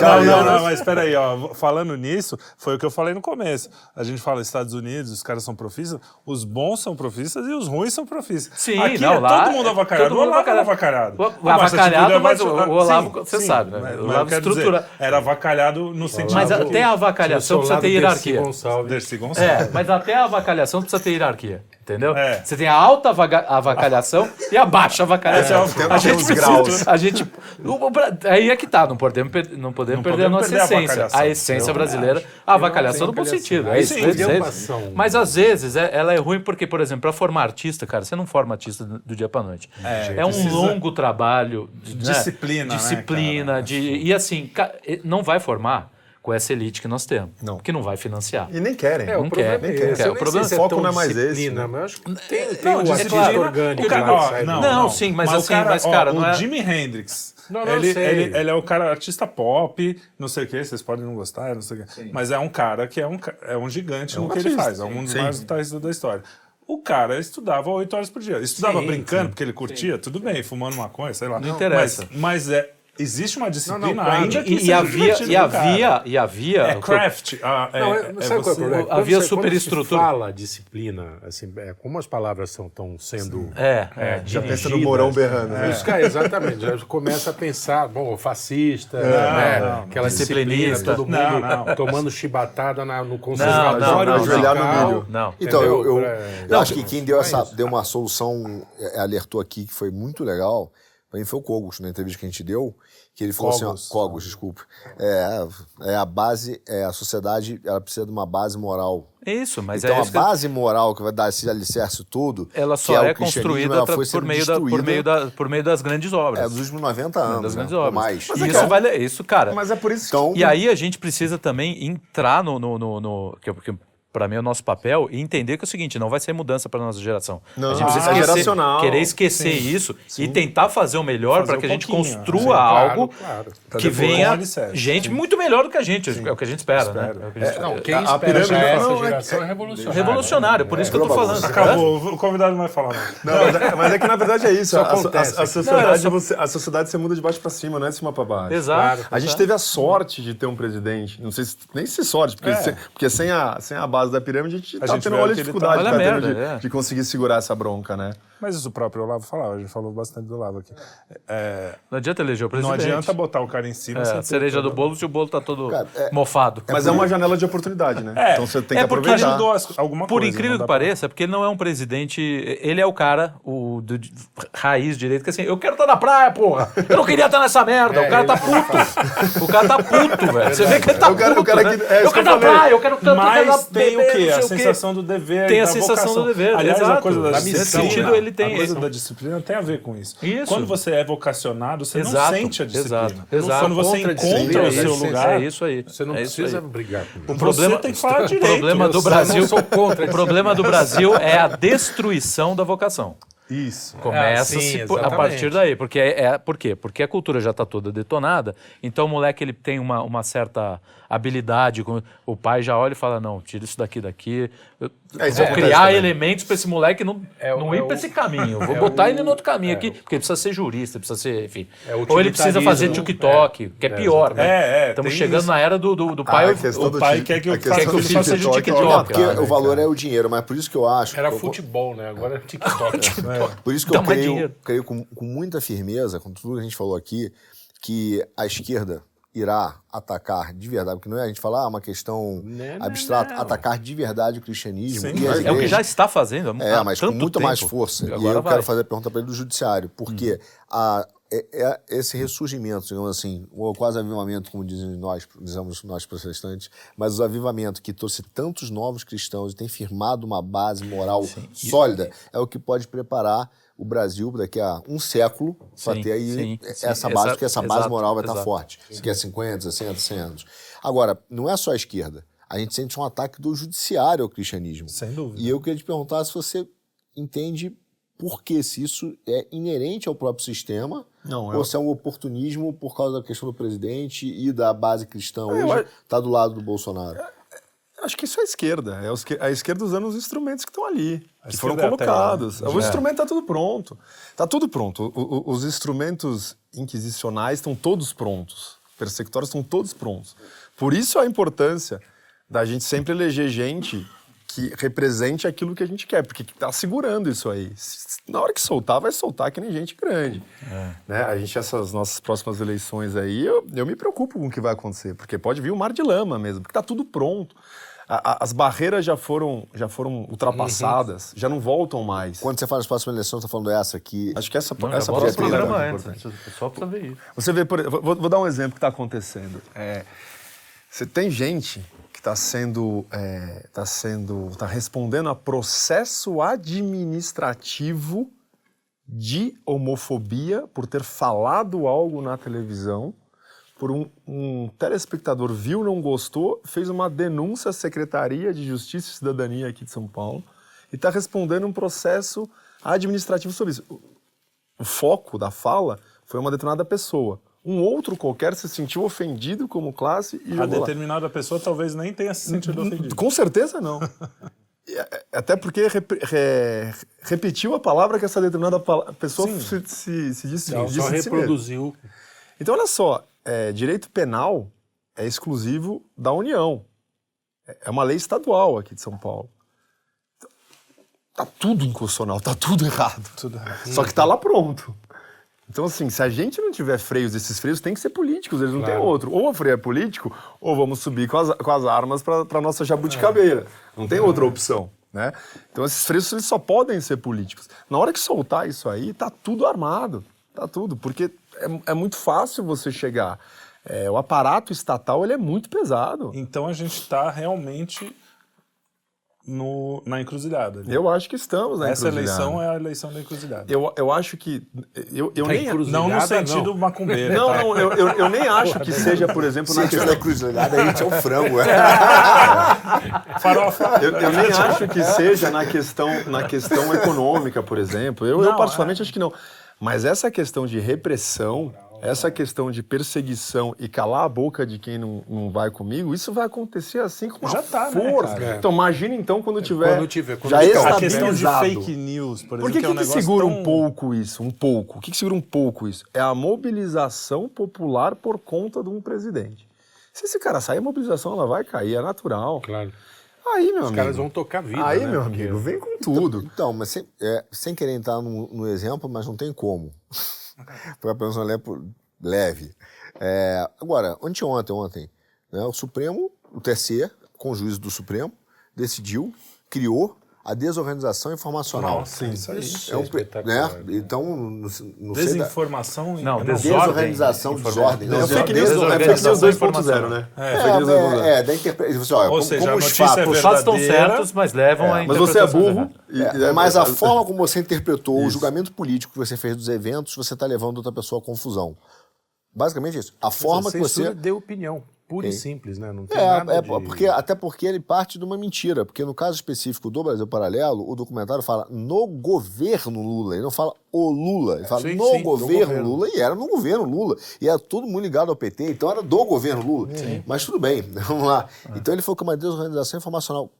Não, não, não, mas espera aí, ó. Falando nisso, foi o que eu falei no começo. A gente fala Estados Unidos, os caras são profistas, os bons são profistas e os ruins são profistas. Sim, Aqui não, é lá todo mundo é avacalhado. todo o mundo Olavo era avacalhado. avacalhado. O- avacalhado, é mas mais- o- o Olavo, você sabe, né? mas- O mas Olavo eu Era avacalhado no sentido Mas até a avacalhação precisa ter hierarquia. Gonçalves. Dercy Gonçalves. É, mas até a avacalhação precisa ter hierarquia. Entendeu? É. Você tem a alta avacalhação e a baixa avacalhação. tem- a gente precisa- graus. A gente, aí é que tá, não podemos, per- não podemos Não perder a podemos nossa perder a essência. avacalhação. A essência Eu brasileira, a avacalhação no bom sentido. É isso, sim, é é. Mas às vezes é- ela é ruim porque, por exemplo, para formar artista, cara, você não forma artista do, do dia para noite. É, um precisa- longo trabalho. de- né? Disciplina, né, Disciplina. cara? de, e assim, não vai formar com essa elite que nós temos. Não. Que não vai financiar. E nem querem. É, o Não problema quer, é nem esse. quer. Eu O problema- sei se é o foco não é mais esse, né? mas acho que tem, tem Não, o disciplina- atitude orgânico O cara, ó, do- não, Não, sim, mas o assim, cara, mas, ó, cara, o não é- Jimi Hendrix. Não, não, ele, sei. ele, ele é o cara artista pop, não sei o que, vocês podem não gostar, não sei o que. Mas é um cara que é um, é um gigante no que ele faz, é um dos Sim. maiores guitarristas da história. O cara estudava oito horas por dia. Estudava Sim, brincando, porque ele curtia, tudo bem, fumando maconha, sei lá. Não interessa. Mas, mas é, existe uma disciplina Não, não, ainda que E, e seja havia, divertido e pro cara. havia, e havia. É craft. ah, é, Não, é, é, sabe qual é o problema? Quando havia você- superestrutura. se fala disciplina, assim, é, como as palavras estão tão sendo É, é. Já pensa no Mourão berrando. né? Os caras, exatamente, já começa a pensar, bom, fascista, né, É, não, aquela disciplina, disciplinista. todo mundo Não, não. tomando chibatada na, no não, conservatório não, ajoelhar no milho. Não. Então, eu, eu, eu acho que quem deu, é essa, isso. deu uma solução, é, alertou aqui, que foi muito legal, pra mim foi o Cogos, na entrevista que a gente deu, que ele falou Cogos. assim, ó, Cogos, desculpa, é, é a base, é a sociedade, ela precisa de uma base moral. Isso, mas então é a isso que- base moral que vai dar esse alicerce tudo, ela que só é, cristianismo, construída foi por meio, da, por, meio da, por meio das grandes obras. é, dos últimos 90 anos, das né, grandes obras. mais. E isso, vale, isso, cara. Mas é por isso que Então, E aí a gente precisa também entrar no. no, no, no- que, que para mim é o nosso papel e entender que é o seguinte, não vai ser mudança para nossa geração. Não, a gente precisa é esquecer, geracional. querer esquecer isso e tentar fazer o melhor para um que a gente construa sim, claro, algo claro. que venha alicerce, gente muito melhor do que a gente. É o que a gente espera, né? É que a gente Não, espera. quem a- a espera pirâmide já essa não, é- geração é revolucionária. Revolucionário, por isso que eu tô falando. Acabou, o convidado não vai falar. Não, mas, é, é que na verdade é isso. A, a- a- a sociedade, você, a sociedade você muda de baixo para cima, não é de cima para baixo. Exato. A gente teve a sorte de ter um presidente. Não sei se nem se sorte, porque, porque sem, a, sem a base da pirâmide a gente tá gente tendo olha a ele dificuldade tá- Olha a tá merda, de, é. de conseguir segurar essa bronca, né? Mas isso o próprio Olavo falava, a gente falou bastante do Olavo aqui. É, Não adianta eleger o não presidente. adianta botar o cara em cima. É, a cereja do bolo se o bolo tá todo Cara, é- mofado. Mas é uma janela de oportunidade, né? É, então você tem é que porque aproveitar. ajudou as- alguma Por coisa. incrível não que pra- pareça, é porque ele não é um presidente. Ele é o cara, o do, raiz direito, que assim, eu quero estar na praia, porra! Eu não queria estar nessa merda! o cara tá puto! O cara tá puto, velho! Você vê que ele tá O cara- o puto! cara né? que- é eu que eu quero na falei. praia, eu quero tanto Mas quero tem o quê? A o sensação do dever. Tem a sensação do dever, Aliás, exato. a coisa da, disciplina, sentido, ele tem A coisa isso. da disciplina tem a ver com isso. Isso. Quando você é vocacionado, você Exato, não sente a disciplina. exato, exato. Quando você Contra encontra o seu lugar, É isso aí. Você não é isso precisa aí. brigar com O problema, tem que falar <laughs> o direito, problema eu do Brasil, <laughs> o problema do Brasil é a destruição da vocação. Isso. Começa Ah, sim, a partir daí. Porque é, é- por quê? Porque a cultura já está toda detonada, então o moleque ele tem uma, uma certa habilidade. com- O pai já olha e fala: não, tira isso daqui daqui. Eu É, vou criar também. elementos para esse moleque não, É o- não é ir o- para esse caminho. Vou botar ele no outro caminho aqui, porque ele precisa ser jurista, precisa ser, enfim. É o Ou ele precisa fazer. TikTok, que é pior, né? É, é, Estamos chegando isso. na era do, do, do pai. Ah, o- o pai quer que o filho seja TikTok é TikTok, porque cara, o valor cara. é o dinheiro, mas por isso que eu acho... Era eu- futebol, né? Agora <laughs> é TikTok. Por isso que eu creio, com muita firmeza, com tudo que a gente falou aqui, que a esquerda irá atacar de verdade, porque não é a gente falar ah, uma questão Não, não, abstrata, não. atacar de verdade o cristianismo Sim, e as É o que igrejas. já está fazendo. há É, mas com muito mais tempo. força. E Agora eu vai. quero fazer a pergunta para ele do judiciário, porque a, é- é esse ressurgimento, digamos assim, ou quase avivamento, como dizem nós, dizemos nós protestantes, mas o avivamento que trouxe tantos novos cristãos e tem firmado uma base moral sólida, é o que pode preparar o Brasil daqui a um século para Sim, ter aí sim, sim. essa base, Exa- porque essa base exato, moral vai estar exato. forte. Isso que é 50, 60, 100 anos. Agora, não é só a esquerda. A gente sente um ataque do judiciário ao cristianismo. Sem dúvida. E eu queria te perguntar se você entende por que, se isso é inerente ao próprio sistema, Não, ou eu- se é um oportunismo por causa da questão do presidente e da base cristã Eu hoje, acho- está do lado do Bolsonaro. Acho que isso é a esquerda. É a esquerda usando os instrumentos que estão ali, que foram é colocados. né? O instrumento está tudo pronto. Está tudo pronto. O- o- os instrumentos inquisicionais estão todos prontos. Persecutórios estão todos prontos. Por isso a importância da gente sempre eleger gente que represente aquilo que a gente quer, porque está segurando isso aí. Na hora que soltar, vai soltar que nem gente grande. Né? A gente, essas nossas próximas eleições aí, eu, eu me preocupo com o que vai acontecer, porque pode vir um mar de lama mesmo, porque está tudo pronto. A- a- as barreiras já foram, já foram ultrapassadas, já não voltam mais. Quando você fala das próximas eleições, você tá falando essa que. Acho que essa, Não, essa pode ser. O pessoal precisa ver isso. Você vê, por, vou, vou dar um exemplo que está acontecendo. É, você tem gente que está sendo, é, tá sendo, está respondendo a processo administrativo de homofobia por ter falado algo na televisão, por um, um telespectador viu, não gostou, fez uma denúncia à Secretaria de Justiça e Cidadania aqui de São Paulo e está respondendo um processo administrativo sobre isso. O foco da fala foi uma determinada pessoa. Um outro qualquer se sentiu ofendido como classe e A jogou lá. determinada pessoa talvez nem tenha se sentido ofendido. Com certeza não. <laughs> E, é, Até porque rep- re- repetiu a palavra que essa determinada pessoa se, se, se disse, Ela disse só de si reproduziu. Então, olha só, é, direito penal é exclusivo da União. É- É uma lei estadual aqui de São Paulo. Tá tudo inconstitucional, tá tudo errado. Só que tá lá pronto. Então, assim, se a gente não tiver freios, esses freios têm que ser políticos, eles não têm outro. Ou o freio é político, ou vamos subir com as, com as armas para a nossa jabuticabeira. Não tem outra opção, né? Então, esses freios eles só podem ser políticos. Na hora que soltar isso aí, tá tudo armado. Tá tudo, porque é, é muito fácil você chegar. É, o aparato estatal, ele é muito pesado. Então a gente está realmente no, na encruzilhada. Eu acho que estamos na Essa encruzilhada. eleição é a eleição da encruzilhada. Eu, eu acho que... Eu, eu Tá nem... encruzilhada. não no Encruzilhada, sentido não. macumbeiro. Não, tá? não, eu, eu, eu nem acho que seja, por exemplo, Se na questão... na cruzilhada, a gente é um frango. É. <laughs> Farofa. Eu, eu nem acho que seja na questão, na questão econômica, por exemplo. Eu, eu Não, particularmente acho que não. Mas essa questão de repressão, essa questão de perseguição e calar a boca de quem não, não vai comigo, isso vai acontecer assim com uma Já tá, né, força. cara? Então imagina então quando tiver, Quando tiver, quando já tiver. A questão de fake news, por exemplo, Por que, é que, um que segura tão- um pouco isso? Um pouco. O que, que segura um pouco isso? É a mobilização popular por conta de um presidente. Se esse cara sair, a mobilização ela vai cair, é natural. Claro. Aí, meu Os amigo. caras vão tocar vida. Aí, né? meu Porque- amigo, vem com tudo. Então, mas sem, é, sem querer entrar no, no exemplo, mas não tem como. Para pensar um exemplo leve. É, agora, anteontem, ontem, né, o Supremo, o TSE, com o juízo do Supremo, decidiu, criou a desorganização informacional. Sim, Isso aí. É um, pre- espetacular. né? Então, no, no sei da- Desinformação e Não, não, desordem. desorganização, desordem. É Não, fake news, desor- é fake news Desorganização 2.0, né? É, Fake news 2.0. é, é, da interpretação. Ou como, seja, como a os é fatos, Os fatos estão certos, mas levam a Mas você é burro. e- É, e- mas a forma como você interpretou o julgamento político que você fez dos eventos, você está levando outra pessoa à confusão. Basicamente isso. A forma que você. deu opinião, pura e simples, né? Não tem É, nada é de... porque, até porque ele parte de uma mentira. Porque no caso específico do Brasil Paralelo, o documentário fala no governo Lula. Ele não fala o Lula. Ele fala Sim, no, sim, no governo governo. Lula. E era no governo Lula. E era todo mundo ligado ao PT. Então era do governo Lula. Mas tudo bem, <laughs> vamos lá. Então ele falou que é uma desorganização informacional.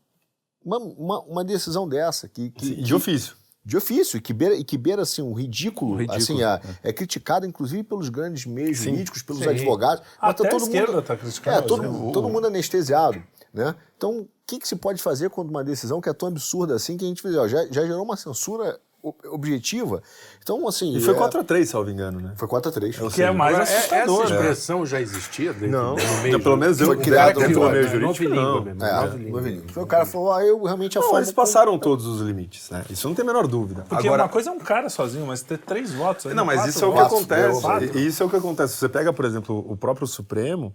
Uma, uma, uma decisão dessa que, que, De ofício. De ofício, e que beira, e que beira assim, um ridículo, ridículo, assim, é, é criticado inclusive pelos grandes meios jurídicos, pelos Sim. advogados. mas Até tá a todo esquerda mundo, tá criticando, É, todo, né? todo mundo anestesiado, né? Então, o que, que se pode fazer quando uma decisão que é tão absurda assim, que a gente fez, ó, já, já gerou uma censura objetiva? Então, assim... E foi é, 4x3, salvo engano, né? Foi 4 a 3 Que é mais Agora, é- assustador. essa né? expressão já existia dentro Não, no meio pelo menos eu Foi que criado do meio é, jurídico, nove não. mesmo, É, nove língua. o cara falou, ah, eu realmente a Não, eles passaram todos os limites, né? Isso não tem a menor dúvida. Porque uma coisa é um cara sozinho, mas ter três votos. aí, Não, mas isso é o que acontece. Isso é o que acontece. Você pega, por exemplo, o próprio Supremo,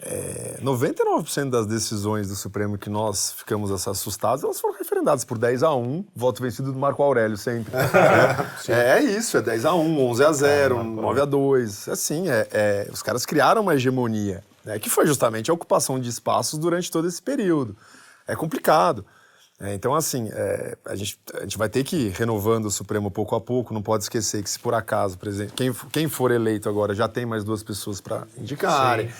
é, 99% das decisões do Supremo que nós ficamos assustados, elas foram referendadas por 10 a 1, voto vencido do Marco Aurélio sempre. <laughs> é, é isso, é 10 a 1, 11 a 0, 9 a 2. Assim, é, é, os caras criaram uma hegemonia, né, que foi justamente a ocupação de espaços durante todo esse período. É complicado. É, então, assim, é, a, gente, a gente vai ter que ir renovando o Supremo pouco a pouco. Não pode esquecer que, se por acaso, presidente, quem, quem for eleito agora já tem mais duas pessoas para indicarem.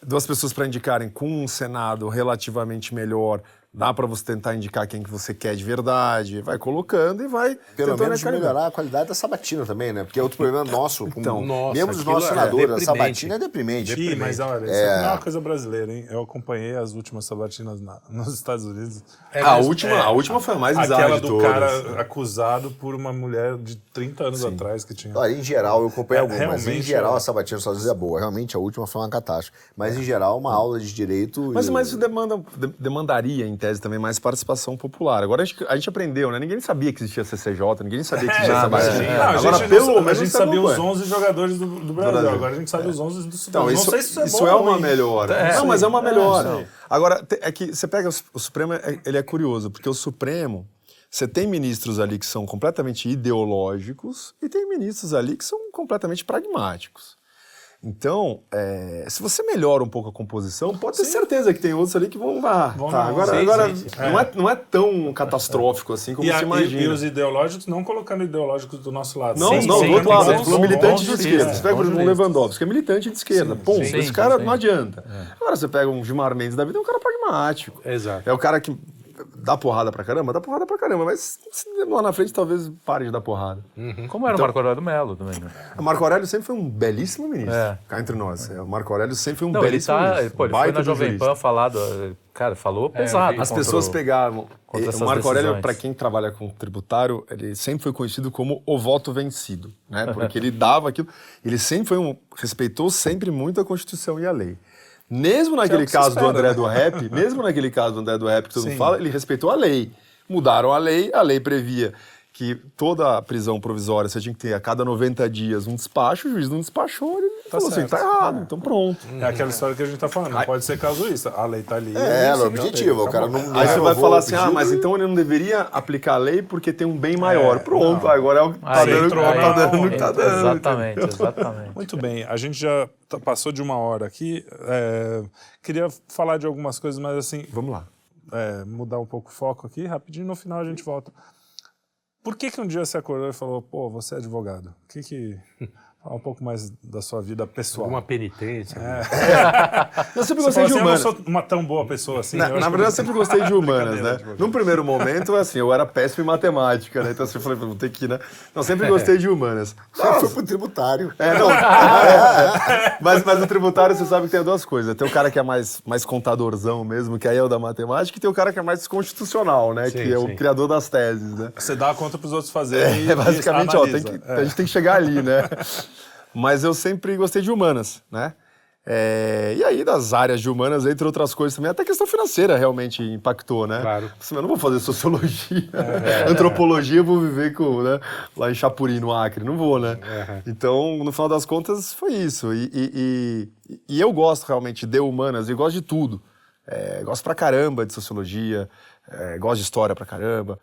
Duas pessoas para indicarem com um Senado relativamente melhor, Dá para você tentar indicar quem que você quer de verdade, vai colocando e vai Pelo tentando menos melhorar a qualidade da sabatina também, né? Porque é outro problema nosso. como Então, nossa, membros dos aquilo nossos é senadores, a deprimente. sabatina é deprimente. Ih, mas olha, isso não é uma coisa brasileira, hein? Eu acompanhei as últimas sabatinas na- <laughs> nos Estados Unidos. a, última, a última foi a mais bizarra Aquela de do todas. cara acusado por uma mulher de 30 anos atrás que tinha. Olha, em geral, eu acompanhei É, algumas, mas em geral é. a sabatina dos Estados Unidos é boa. Realmente, a última foi uma catástrofe. Mas em geral, uma aula de direito. Mas, e- mas isso demanda, de- demandaria, em tese, também mais participação popular. Agora a gente, a gente aprendeu, né? Ninguém sabia que existia CCJ, ninguém sabia que existia É, sabatina. sim. Não, a Agora, gente, pelo não, a gente sabia os acompanha. 11 jogadores do, do Brasil. Brasil. Agora a gente sabe os 11 do Super Então, isso, isso é, isso bom é ou uma ruim. melhora. É, não, mas é uma melhora. Agora, é que você pega o, Supremo, é- ele é curioso, porque o Supremo, você tem ministros ali que são completamente ideológicos e tem ministros ali que são completamente pragmáticos. Então, é, se você melhora um pouco a composição, pode ter certeza que tem outros ali que vão lá. Vão tá, agora, Sim, agora Não, é, não é tão catastrófico assim como E, a- você e- imagina. e os ideológicos, não colocando ideológicos do nosso lado. Não, Sim, não, do outro lado, falou bons- militante de esquerda. Você pega, um juristas. Lewandowski, que é militante de esquerda. Sim, esse cara não adianta. Agora você pega um Gilmar Mendes da vida, é um cara pragmático. Exato. É o cara que dá porrada pra caramba, dá porrada pra caramba, mas se lá na frente talvez pare de dar porrada. Como era o Marco Aurélio Melo também, né? O Marco Aurélio sempre foi um belíssimo ministro, É. cá entre nós. É, O Marco Aurélio sempre foi um Não, ele belíssimo tá. ministro. Pô, ele foi na Jovem jurista. Pan falado. eh, Cara, falou pesado. As contra pessoas o- pegavam. contra e o Marco Aurélio, para quem trabalha com tributário, ele sempre foi conhecido como o voto vencido, né? Porque ele <laughs> dava aquilo. Ele sempre foi um. respeitou sempre muito a Constituição e a lei. Mesmo naquele se caso do espera, André né? do Rap, mesmo naquele caso do André do Rap que todo mundo Sim. fala, ele respeitou a lei. Mudaram a lei, a lei previa que toda prisão provisória você tinha que ter a cada 90 dias um despacho, o juiz não despachou, ele falou assim, certo. tá errado, então pronto. É aquela história que a gente tá falando. Não pode ser casuísta. A lei tá ali. É, ela é a objetiva. O cara acabou. não. Aí você vai falar assim, ah, mas então ele não deveria aplicar a lei porque tem um bem maior. É, Pronto, não. agora é o que tá Aí dando, entrou tá dando, onda. tá dando. Exatamente, exatamente. Muito bem, a gente já tá- passou de uma hora aqui. é, queria falar de algumas coisas, mas assim, Vamos lá. é, mudar um pouco o foco aqui, rapidinho, no final a gente volta. Por que que um dia você acordou e falou, pô, você é advogado? O que que... Fala um pouco mais da sua vida pessoal. Alguma penitência. né? <laughs> Eu sempre Você gostei fala de assim, eu não humanas. sou uma tão boa pessoa assim. Na, eu na que- verdade, eu sempre gostei de <laughs> humanas, né? advogado. Num <laughs> primeiro momento, assim, eu era péssimo em matemática, né? Então assim, eu falei, vou ter que ir, né? Não, sempre gostei de humanas. Você foi pro tributário. É, não. É, mas, mas no tributário você sabe que tem duas coisas. Tem o cara que é mais, mais contadorzão mesmo, que aí é o da matemática, e tem o cara que é mais constitucional, né? Sim, que é o sim. criador das teses, né? Você dá a conta pros outros fazerem e É, basicamente, e ó, analisa. tem que- É. a gente tem que chegar ali, né? Mas eu sempre gostei de humanas, né? É, e aí, das áreas de humanas, entre outras coisas também, até a questão financeira realmente impactou, né? Claro. Assim, eu não vou fazer sociologia, <laughs> <laughs> antropologia, eu vou viver com, né, lá em Chapuri, no Acre, não vou, né? Então, no final das contas, foi isso. E, e- e- e eu gosto realmente de humanas, e gosto de tudo. É, gosto pra caramba de sociologia, é, gosto de história pra caramba.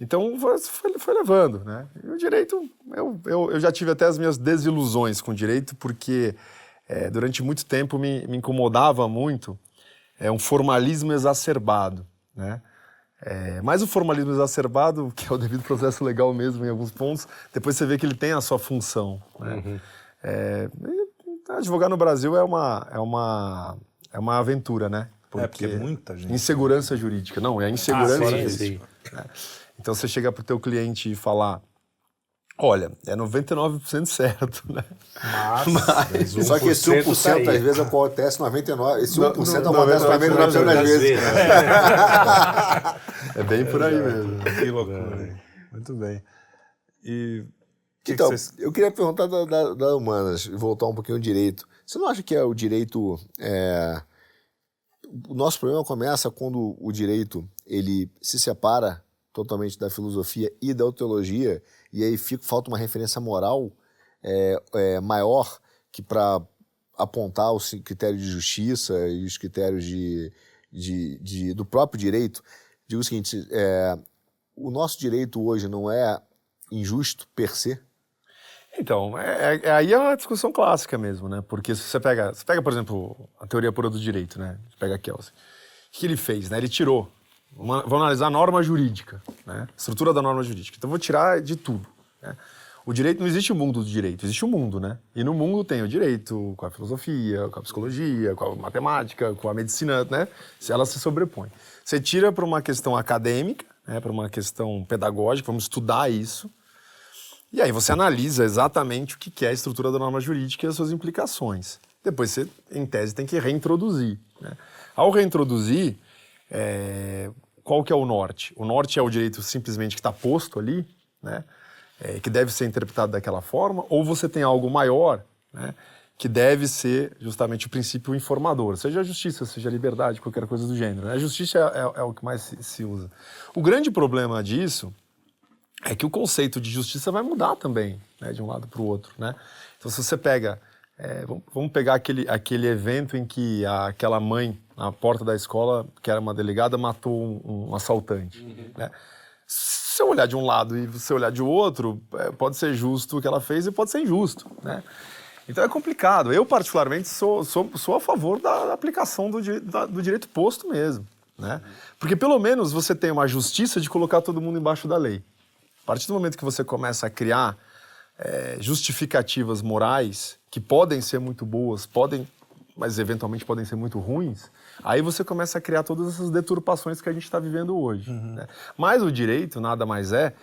Então foi, foi- levando, né? E o direito, eu, eu, eu já tive até as minhas desilusões com o direito, porque é, durante muito tempo me, me incomodava muito é, um formalismo exacerbado, né? É, mas o formalismo exacerbado, <laughs> que é o devido processo legal mesmo em alguns pontos, depois você vê que ele tem a sua função. Né? É, e advogar no Brasil é uma, é uma, é uma aventura, né? É, porque muita gente. Insegurança jurídica. Não, é a insegurança sim, jurídica. sim. Então você chega pro teu cliente e falar, olha, é 99% certo, né? Mas Só que esse 1% 1% tá aí. às vezes acontece 99%. Esse Não, 1% não, acontece 99% 99% das das vezes. vezes. <laughs> É bem por aí mesmo. Que loucura. hein? Muito bem. E o que, Então, que vocês... eu queria perguntar da, da, da Humanas, voltar um pouquinho ao direito. Você não acha que é o direito... é, O nosso problema começa quando o direito ele se separa totalmente da filosofia e da teologia, e aí fica, falta uma referência moral é, é, maior que para apontar os critérios de justiça e os critérios de, de, de- do próprio direito. Digo o seguinte, é, o nosso direito hoje não é injusto per se? Então, é, é- aí é uma discussão clássica mesmo, né? Porque se você pega, você pega, por exemplo, a teoria pura do direito, né? Você pega a Kelsey. O que ele fez, né? Ele tirou. Vamos vamos analisar a norma jurídica, né? Estrutura da norma jurídica. Então, vou tirar de tudo. Né? o direito não existe o mundo do direito, existe o mundo, né? E no mundo tem o direito com a filosofia, com a psicologia, com a matemática, com a medicina, né? Se ela se sobrepõe. Você tira para uma questão acadêmica, né, para uma questão pedagógica, vamos estudar isso. E aí você analisa exatamente o que é a estrutura da norma jurídica e as suas implicações. Depois você, em tese, tem que reintroduzir. Né? Ao reintroduzir, é, qual que é o norte? O norte é o direito simplesmente que está posto ali, né? É, que deve ser interpretado daquela forma, ou você tem algo maior, né? que deve ser justamente o princípio informador, seja a justiça, seja a liberdade, qualquer coisa do gênero. Né? A justiça é, é, é, o que mais se, se usa. O grande problema disso é que o conceito de justiça vai mudar também, né, de um lado para o outro. Né? Então, se você pega é, vamos pegar aquele, aquele evento em que a, aquela mãe, na porta da escola, que era uma delegada, matou um, um assaltante. Uhum. Né? Se você olhar de um lado e você olhar de outro, é, pode ser justo o que ela fez e pode ser injusto. Né? Então é complicado. Eu, particularmente, sou, sou, sou a favor da aplicação do, da, do direito posto mesmo. Né? Porque pelo menos você tem uma justiça de colocar todo mundo embaixo da lei. A partir do momento que você começa a criar é, justificativas morais que podem ser muito boas, podem, mas eventualmente podem ser muito ruins, aí você começa a criar todas essas deturpações que a gente está vivendo hoje. Uhum. Né? Mas o direito nada mais é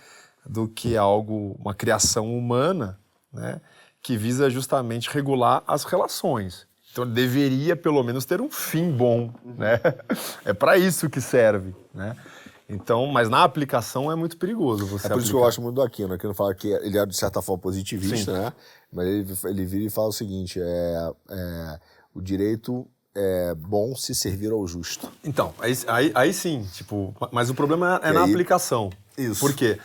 do que algo, uma criação humana, né, que visa justamente regular as relações. Então deveria pelo menos ter um fim bom, né? <laughs> É para isso que serve, né? Então, mas na aplicação é muito perigoso você É por isso que eu gosto muito do Aquino. Aquino fala que ele é, de certa forma, positivista, Sim. né? Mas ele, ele vira e fala o seguinte, é, é, o direito é bom se servir ao justo. Então, aí, aí, aí sim, tipo, mas o problema é, é na aí, aplicação. Isso. Por quê?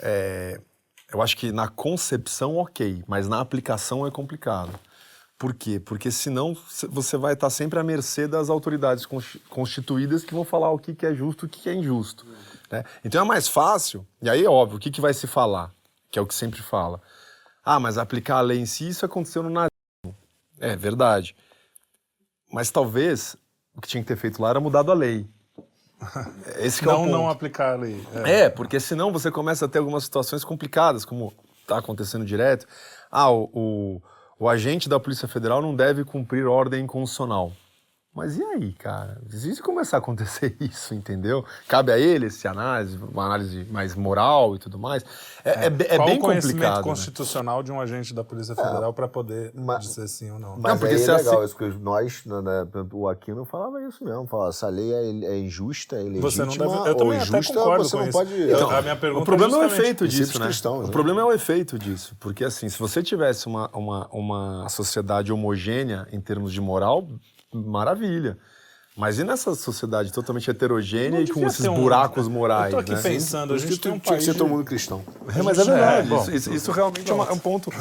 É, eu acho que na concepção, ok, mas na aplicação é complicado. Por quê? Porque senão você vai estar sempre à mercê das autoridades constituídas que vão falar o que é justo e o que é injusto. Né? Então é mais fácil, e aí é óbvio, o que, que vai se falar? Que é o que sempre fala. Ah, mas aplicar a lei em si, isso aconteceu no nazismo. É verdade. Mas talvez o que tinha que ter feito lá era mudado a lei. <laughs> Esse não, é o ponto. não aplicar a lei. É. é, porque senão você começa a ter algumas situações complicadas, como está acontecendo direto. Ah, o, o o agente da Polícia Federal não deve cumprir ordem constitucional. Mas e aí, cara? Se começar a acontecer <laughs> isso, entendeu? Cabe a ele essa análise, uma análise mais moral e tudo mais. É, é, é, é Qual bem o conhecimento complicado. Né? constitucional né? de um agente da Polícia Federal é, para poder mas, dizer sim ou não? Mas não, porque é legal, assim... isso, nós, né, né o Aquino falava isso mesmo, falava, essa lei é, é injusta, é ilegítima, você não deve, eu também injusta, concordo você não isso. pode... Então, a minha pergunta o problema é, o efeito disso, né? Cristãos, o né? problema é o efeito disso, porque assim, se você tivesse uma, uma, uma sociedade homogênea em termos de moral, maravilha. Mas e nessa sociedade totalmente heterogênea e com esses um... buracos morais? Eu tô aqui né? pensando, a gente tem um tinha que ser todo mundo cristão. É, mas é verdade. É, bom, isso, isso, realmente é, uma, é um ponto.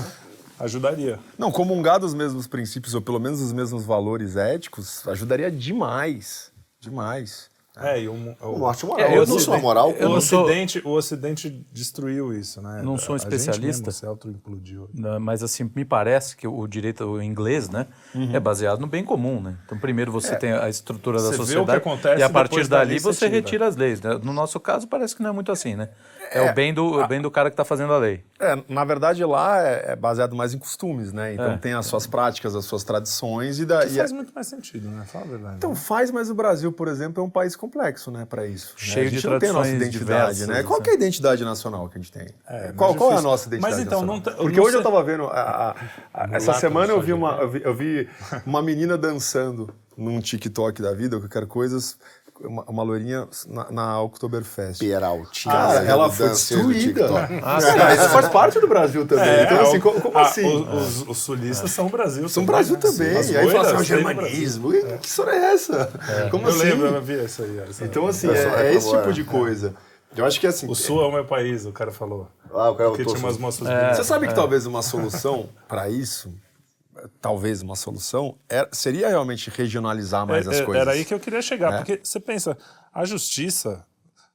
Ajudaria. Não, comungar dos mesmos princípios, ou pelo menos os mesmos valores éticos, ajudaria demais. Demais. É, e o, o, o norte moral. É, eu não sou moral. Eu o, ocidente, sou... o Ocidente destruiu isso, né? Não sou um especialista. A se auto-implodiu. Mas assim, me parece que o direito inglês, né, uhum. é baseado no bem comum, né? Então, primeiro você é, tem a estrutura da sociedade acontece, e a partir dali você retira as leis. Né? No nosso caso, parece que não é muito assim, né? É, é o bem do, a, bem do cara que está fazendo a lei. É, na verdade, lá é, é baseado mais em costumes, né? Então é. tem as suas práticas, as suas tradições e daí. faz muito mais sentido, né? Fala a verdade. Então né? faz, mas o Brasil, por exemplo, é um país complexo, né, para isso. Né? Cheio né? a gente de não tem a nossa identidade, diversas, né? Qual é a identidade nacional que a gente tem? É, qual, qual é a nossa identidade mas, então, nacional? Não Porque hoje sei. eu estava vendo, a, a, a, <laughs> essa semana eu vi, uma, eu vi, eu vi uma menina dançando num TikTok da vida, qualquer coisa, uma, uma loirinha na, na Oktoberfest. Peraltinha. Ah, ela foi destruída. Ah, é, isso faz parte do Brasil também. É, então, assim, como, como a, assim? Os, os, sulistas são Brasil. São Brasil né? também. As e aí fala assim, o germanismo. É. Que história é essa? É. Como eu assim? lembro, eu vi isso aí. Essa então, assim, é, é esse tipo de coisa. Eu acho que assim. O Sul é o meu país, o cara falou. Ah, o cara Porque tinha umas moças é, Você sabe que talvez uma solução para isso talvez uma solução, era, seria realmente regionalizar mais é, as coisas. Era aí que eu queria chegar, é. porque você pensa, a justiça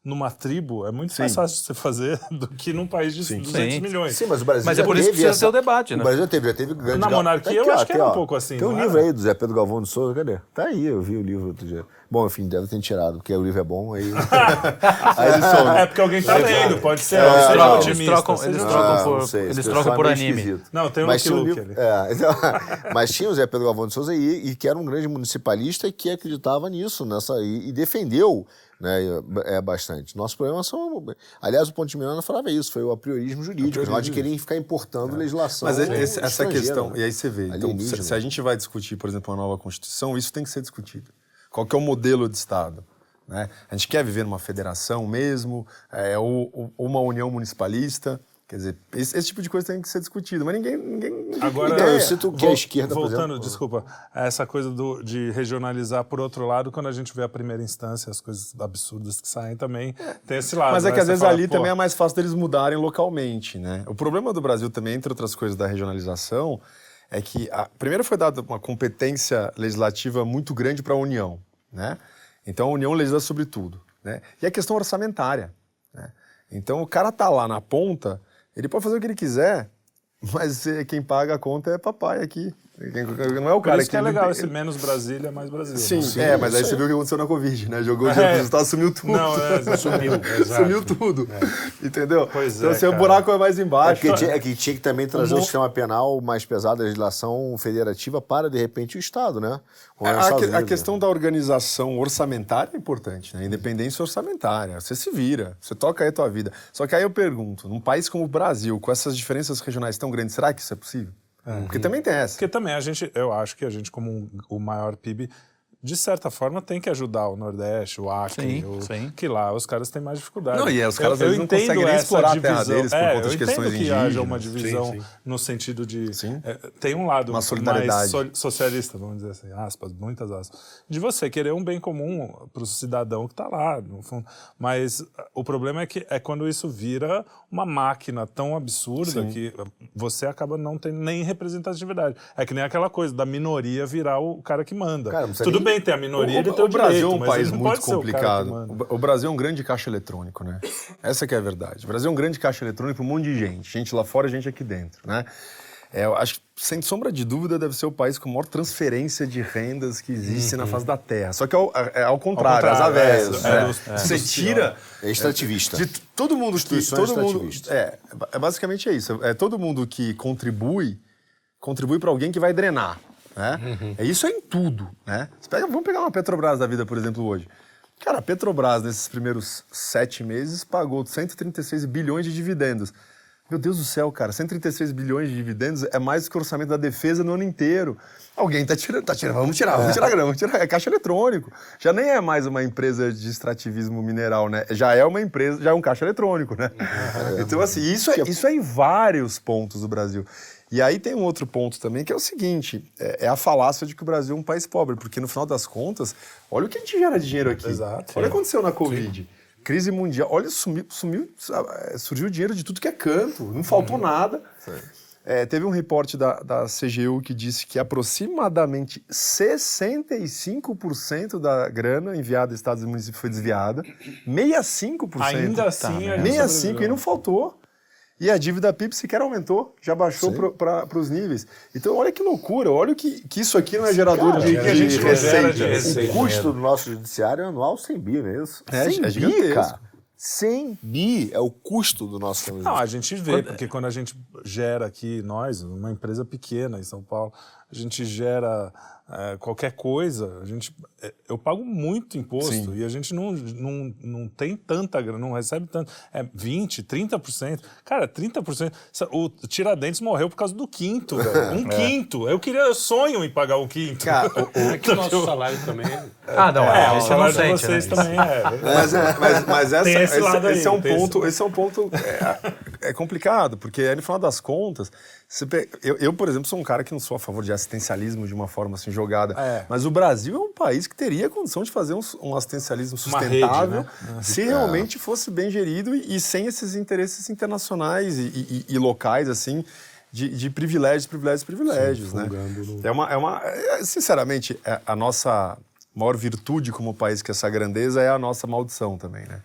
numa tribo é muito Sim. mais fácil de você fazer <laughs> do que num país de Sim. 200 Sim. milhões. Sim, mas o Brasil Mas é por isso que precisa essa... ter o debate, né? O Brasil teve, já teve grande... Na monarquia tá aqui, eu ó, acho que era ó, um pouco assim. Tem um livro aí do Zé Pedro Galvão de Souza, cadê? Tá aí, eu vi o livro outro dia. Bom, enfim, deve ter tirado, porque o livro é bom, aí. <laughs> aí eles são. É porque alguém tá lendo, pode ser. É, seja não, trocam- otimista, eles trocam, eles otimista. trocam Ah, por, sei, eles trocam é por anime. esquisito. Não, tem o Mas tinha livro- ali. é, então, <laughs> mas tinha o Zé Pedro Galvão de Souza e, e que era um grande municipalista e que acreditava nisso, nessa, e, e defendeu né, é, bastante. Nosso problema são. Aliás, o Ponte de Milano falava isso, foi o apriorismo jurídico, nós de querer ficar importando legislação. Mas esse- essa questão, né? e aí você vê, então, se, se a gente vai discutir, por exemplo, uma nova Constituição, isso tem que ser discutido. Qual que é o modelo de Estado? Né? A gente quer viver numa federação mesmo, é, ou, ou- ou uma união municipalista, quer dizer, esse, esse tipo de coisa tem que ser discutido, mas ninguém, ninguém, ninguém Agora, Então, eu ideia. sinto que Vol- a esquerda, Voltando, exemplo- desculpa, essa coisa do, de regionalizar, por outro lado, quando a gente vê a primeira instância, as coisas absurdas que saem também, tem esse lado. Mas é né? que às Você vezes fala, ali pô, também é mais fácil deles mudarem localmente, né? O problema do Brasil também, entre outras coisas da regionalização, é que a, primeiro foi dada uma competência legislativa muito grande para a União, né? Então a União legisla sobre tudo, né? E a questão orçamentária, né? Então o cara tá lá na ponta, ele pode fazer o que ele quiser, <laughs> mas eh, quem paga a conta é papai aqui. Não é o Por cara isso que é legal ele- esse menos Brasília, mais Brasil. Sim, né? é, mas aí você viu o que aconteceu na Covid, né? Jogou dinheiro pros Estados, sumiu tudo. Não, é, Sumiu, <laughs> exato. Sumiu tudo. Entendeu? Pois então, é, assim, o buraco é mais É embaixo. que, tinha, é que tinha que também trazer Mo- o sistema penal mais pesado, a legislação federativa, para, de repente, o Estado, né? É A, que- a questão da organização orçamentária é importante, né? Independência orçamentária. Você se vira, você toca aí a tua vida. Só que aí eu pergunto, num país como o Brasil, com essas diferenças regionais tão grandes, será que isso é possível? Porque também tem essa. Porque também a gente, eu acho que a gente, como um- o maior PIB, de certa forma tem que ajudar o Nordeste, o Acre, Sim, o, sim. que lá os caras têm mais dificuldade. Não, e os caras, eu, eu não conseguem nem explorar a terra divisão. deles por é, conta de eu questões entendo que haja indígenas. uma Sim, divisão sim. no sentido de Sim. é, tem um lado Uma mais so- socialista, vamos dizer assim, aspas, muitas aspas, de você querer um bem comum para o cidadão que está lá, no fundo. Mas o problema é que é quando isso vira uma máquina tão absurda que você acaba não tendo nem representatividade. É que nem aquela coisa da minoria virar o cara que manda. Cara, Tudo nem- ter a minoria, ele o, tem o, o Brasil direito, é um país ele muito complicado. O, o Brasil é um grande caixa eletrônico, né? <laughs> Essa que é a verdade. O Brasil é um grande caixa eletrônico para um monte de gente. Gente lá fora e gente aqui dentro, né? É, eu acho que, sem sombra de dúvida, deve ser o país com maior transferência de rendas que existe na face da Terra. Só que é ao, é ao contrário, às contrário, é, avessas. é, né? do- Você tira... É extrativista. De todo mundo que todo mundo é, é basicamente é isso. É todo mundo que contribui contribui para alguém que vai drenar, né? É isso é em tudo, né? Pega- vamos pegar uma Petrobras da vida, por exemplo, hoje. Cara, a Petrobras nesses primeiros sete meses pagou 136 bilhões de dividendos. Meu Deus do céu, cara, 136 bilhões de dividendos é mais do que o orçamento da defesa no ano inteiro. Alguém tá tirando, tá tirando, vamos tirar, vamos tirar grana, vamos tirar. É caixa eletrônico. Já nem é mais uma empresa de extrativismo mineral, né? Já é uma empresa, já é um caixa eletrônico, né? Então, assim, isso é, isso é em vários pontos do Brasil. E aí tem um outro ponto também, que é o seguinte: é, é a falácia de que o Brasil é um país pobre, porque no final das contas, olha o que a gente gera de dinheiro aqui. Exato. Olha o que aconteceu na Covid. Crise mundial. Olha, sumiu, sumiu, eh, surgiu dinheiro de tudo que é canto. Não faltou nada. É, teve um reporte da, da CGU que disse que aproximadamente 65% da grana enviada a estados e municípios foi desviada. 65%. Ainda assim, a gente 65% e não faltou. E a dívida PIB sequer aumentou, já baixou para os níveis. Então, olha que loucura, olha o que, que isso aqui não é gerador Cara, de, que a de gente gera receita. de O receita. custo do nosso judiciário é anual 100 bi, não é isso? É, 100 é bi, gigantesco. cara. 100 bi é o custo do nosso Não, a gente vê, porque quando a gente gera aqui, nós, uma empresa pequena em São Paulo, a gente gera é, qualquer coisa, a gente, é, eu pago muito imposto Sim. e a gente não, não, não tem tanta grana, não recebe tanto. É 20%, 30%. Cara, 30%. Sa- O Tiradentes morreu por causa do quinto, <laughs> velho. Um quinto. Eu queria, eu sonho em pagar um quinto. Cara, o- o- <laughs> É que o nosso salário também é Ah, não, é, é, o isso eu não salário de sente, vocês né? também é. Mas, mas, mas essa, Esse esse, lado aí, esse é um ponto, esse é um ponto é, é complicado, porque aí, no final das contas, pe- eu, eu, por exemplo, sou um cara que não sou a favor de assistencialismo de uma forma assim jogada, É. mas o Brasil é um país que teria condição de fazer um, um assistencialismo Uma rede, sustentável né? se realmente fosse bem gerido e, e sem esses interesses internacionais e, e- e locais assim. De, de privilégios, privilégios, privilégios, né? É uma, é uma, é, sinceramente, é- a nossa maior virtude como país que é essa grandeza é a nossa maldição também, né?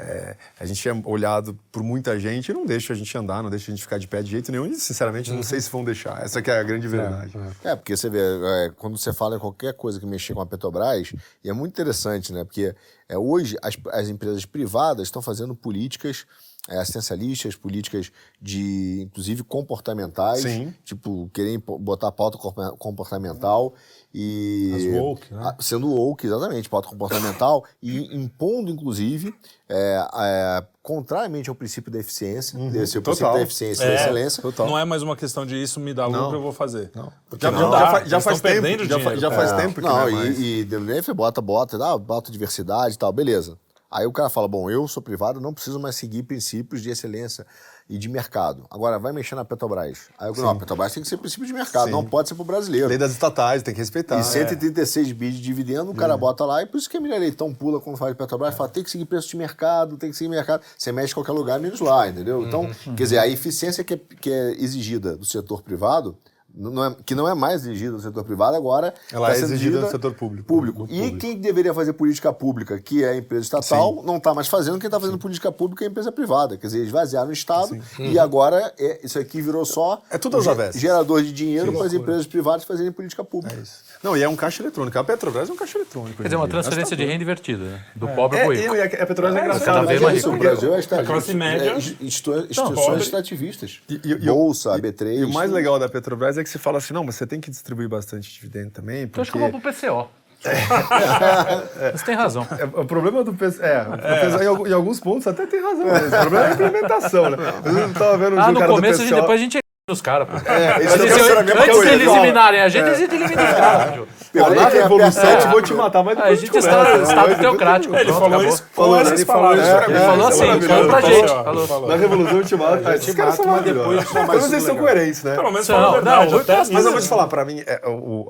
É, a gente é olhado por muita gente e não deixa a gente andar, não deixa a gente ficar de pé de jeito nenhum. E, sinceramente, não sei se vão deixar. Essa que é a grande verdade. É, porque você vê, é, quando você fala em qualquer coisa que mexer com a Petrobras, e é muito interessante, né? Porque é, hoje as, as empresas privadas estão fazendo políticas é, assistencialistas, políticas de, inclusive, comportamentais. Sim. Tipo, querem po- botar pauta comportamental e... As woke, né? Sendo woke, exatamente, pauta comportamental <laughs> e impondo, inclusive, é, é, contrariamente ao princípio da eficiência, desse, o princípio Total. da eficiência e da excelência. Não é mais uma questão de isso me dá lucro, Não. eu vou fazer. Não. Já, não faz tempo, perdendo já, faz É, tempo que não, não é mais. e, e bota, bota, dá, bota diversidade e tal, beleza. Aí o cara fala, bom, eu sou privado, não preciso mais seguir princípios de excelência e de mercado. Agora, vai mexer na Petrobras. Aí eu falo, não, a Petrobras tem que ser princípio de mercado, Sim. não pode ser pro brasileiro. Lei das estatais, tem que respeitar. E 136 bi de dividendo, o cara bota lá, e por isso que a Emília Leitão pula quando fala de Petrobras, fala, tem que seguir preço de mercado, tem que seguir mercado. Você mexe em qualquer lugar, menos lá, entendeu? Então, quer dizer, a eficiência que é, que é exigida do setor privado, não é- que não é mais exigida do setor privado, agora Ela tá é exigida do setor público. público. E quem deveria fazer política pública, que é a empresa estatal, não está mais fazendo. Quem está fazendo política pública é a empresa privada. Quer dizer, esvaziaram o Estado e agora é- isso aqui virou só É tudo avessas. gerador de dinheiro para as empresas privadas fazerem política pública. Não, e é um caixa eletrônico. A Petrobras é um caixa eletrônico. Quer dizer, uma transferência de renda invertida, né? Do pobre É, pro e, rico. e a Petrobras é, cada engraçada. vez né? mais Isso, o rico. Brasil é esta- A classe média- é institu- pobre. instituições extrativistas. E- e- e- Bolsa, e- AB3. E o mais legal da Petrobras é que você fala assim, não, mas você tem que distribuir bastante dividendo também, Então porque... acho que eu vou pro PCO. <laughs> Você tem razão. É, o problema do PCO, é, PCO, em, alguns pontos até tem razão mesmo. O problema é a implementação, né? Eu tava vendo um Ah, no cara do começo, a gente, PCO. depois a gente nos caras, pô. É, é eu- mesma antes coisa. deles eliminarem a gente, a gente elimina os caras. tio. Falar que é evolução, vou te matar, mas A gente te está conversa, Estado teocrático. Ele falou isso Falou, essas Ele falou isso. Ele falou assim, falou pra gente. Na Revolução Ultimato, ah, esses caras são mata, mas depois maravilhosos. Pelo menos eles são coerentes, né? Pelo menos não, verdade. Mas eu vou te falar, pra mim, é,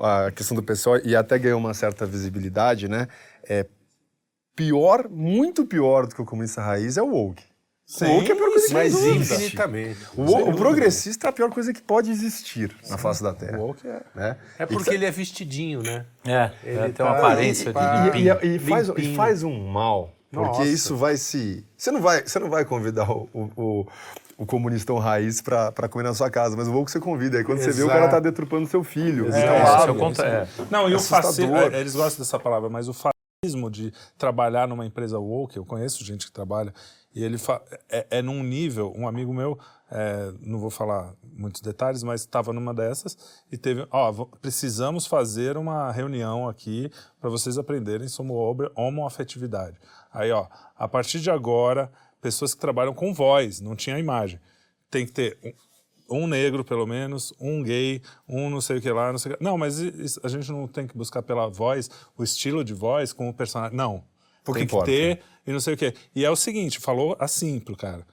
a questão do pessoal, e até ganhou uma certa visibilidade, né? É pior, muito pior do que o comunista raiz é o woke. O woke é a pior coisa que Mas existe. infinitamente. O, wo- o progressista é a pior coisa que pode existir na face da Terra. Woke é- Né? É porque ele é vestidinho, né? É, Ele é, tem uma tá- aparência e- de e- E, limpinho. e- e faz, e Limpinho. faz um mal, porque Nossa. isso vai se. Você não vai, você não vai convidar o, o, o- o comunistão raiz pra comer na sua casa, mas o woke você convida. Aí quando você vê, o cara Exato. tá deturpando seu filho. É, Então, É, é o é. Não, e o Assustador. fascismo, é, eles gostam dessa palavra, mas o fascismo de trabalhar numa empresa woke, eu conheço gente que trabalha, e ele fa- é, é num nível, um amigo meu, é, não vou falar muitos detalhes, mas estava numa dessas e teve, ó, precisamos fazer uma reunião aqui para vocês aprenderem sobre homo- homoafetividade. Aí, ó, a partir de agora, pessoas que trabalham com voz, não tinha imagem. Tem que ter um, negro, pelo menos, um gay, um não sei o que lá, não sei o que. Não, mas isso- a gente não tem que buscar pela voz, o estilo de voz com o personagem. Não. Pouco tem importa. que ter e não sei o quê. E é o seguinte, falou assim pro cara.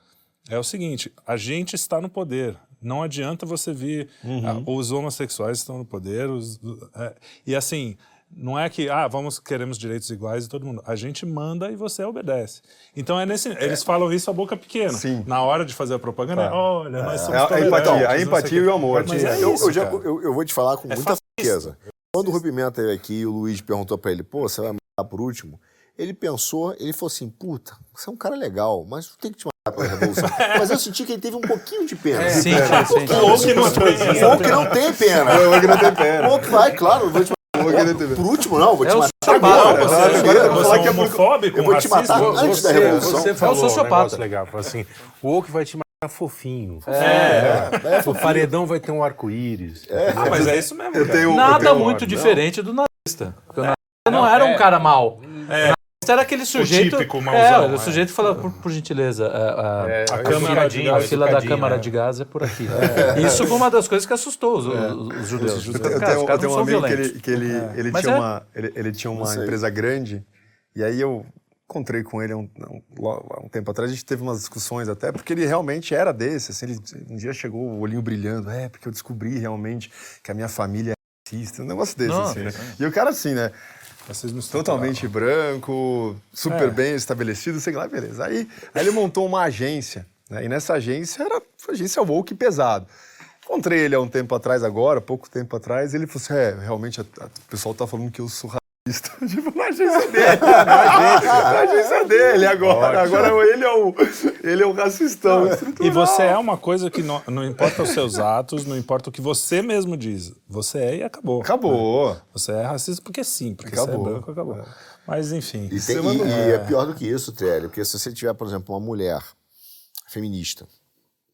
É o seguinte, a gente está no poder. Não adianta você vir. ah, os homossexuais estão no poder. os- é, e assim, não é que, ah, vamos, queremos direitos iguais de todo mundo. A gente manda e você obedece. Então é nesse. Eles falam isso a boca pequena. Sim. Na hora de fazer a propaganda, olha, nós É somos a- a empatia, a empatia e o amor. Mas é eu, isso, eu, já- eu- eu vou te falar com muita franqueza. Quando o Rui Pimenta veio aqui e o Luiz perguntou pra ele, pô, você vai matar por último? Ele pensou, ele falou assim, puta, você é um cara legal, mas tem que te matar pela revolução. <laughs> mas eu senti que ele teve um pouquinho de pena. Sim, sim, sim. O Woke não tem. O Woke <laughs> não tem pena. O woke não tem pena. O Woke vai, claro, vou te Por último, não, vou te É matar agora. Você, Agora, eu vou falar é que é homofóbico, eu vou te matar antes da Você, revolução. você falou um negócio legal, assim, o Woke vai te matar fofinho. É. O paredão vai ter um arco-íris. Ah, mas é isso mesmo. Tenho, eu Nada tenho- muito não. diferente do nazista. Porque o nazista não era um cara mau. O nazista era aquele sujeito. típico é, mauzão, o é. sujeito fala, por, por gentileza, a, a- É, A é Câmara de a fila da Câmara né? de Gás é por aqui. Isso foi uma das coisas que assustou os, os- os judeus. Eu Cara, eu tenho um amigo que ele, que ele, ele, Mas tinha é. uma, ele, ele tinha uma empresa grande, e aí eu encontrei com ele há um, um- um tempo atrás, a gente teve umas discussões até, porque ele realmente era desse, assim, ele, um dia chegou o olhinho brilhando, é, porque eu descobri realmente que a minha família é racista, um negócio desse, Não, assim, né? E o cara assim, né, Vocês não estão totalmente branco, super bem estabelecido, sei lá, beleza. Aí, aí ele montou uma agência, né? E nessa agência era agência woke pesado. Encontrei ele há um tempo atrás agora, pouco tempo atrás, ele falou assim, é, realmente a- a- o pessoal tá falando que eu sou <laughs> tipo, na agência dele. na agência <laughs> <laughs> dele agora. Agora ele é o, ele é o racistão. E você é uma coisa que não, não importa os seus atos, não importa o que você mesmo diz. Você é e acabou. Acabou. Você é racista porque sim, porque Acabou. você é branco, acabou. Mas enfim. E, tem- e- e é pior do que isso, Trélio, porque se você tiver, por exemplo, uma mulher feminista,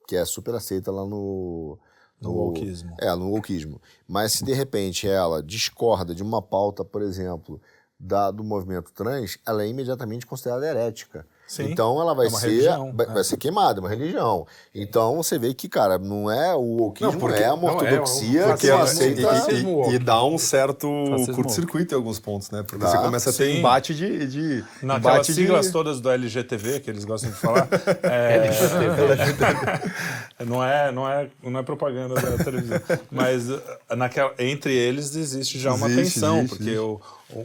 que é super aceita lá no. No wokeismo. É, no wokeismo. Mas se de repente ela discorda de uma pauta, por exemplo, da, do movimento trans, ela é imediatamente considerada herética. Sim. Então ela vai É ser religião, vai, vai ser queimada, é uma religião. Então você vê que, cara, não é o wokeismo, Não, porque- é não, uma é um- ortodoxia porque que ela- aceita... e, e- e dá um certo curto-circuito em alguns pontos, né? Porque Dá, você começa a ter sim. embate de. de Naquelas embate siglas de... todas do LGTV que eles gostam de falar. <laughs> é, <laughs> não, é, não, é, não é propaganda da televisão. Mas uh, naquela, entre eles existe já uma Existe, tensão, existe, porque existe. o-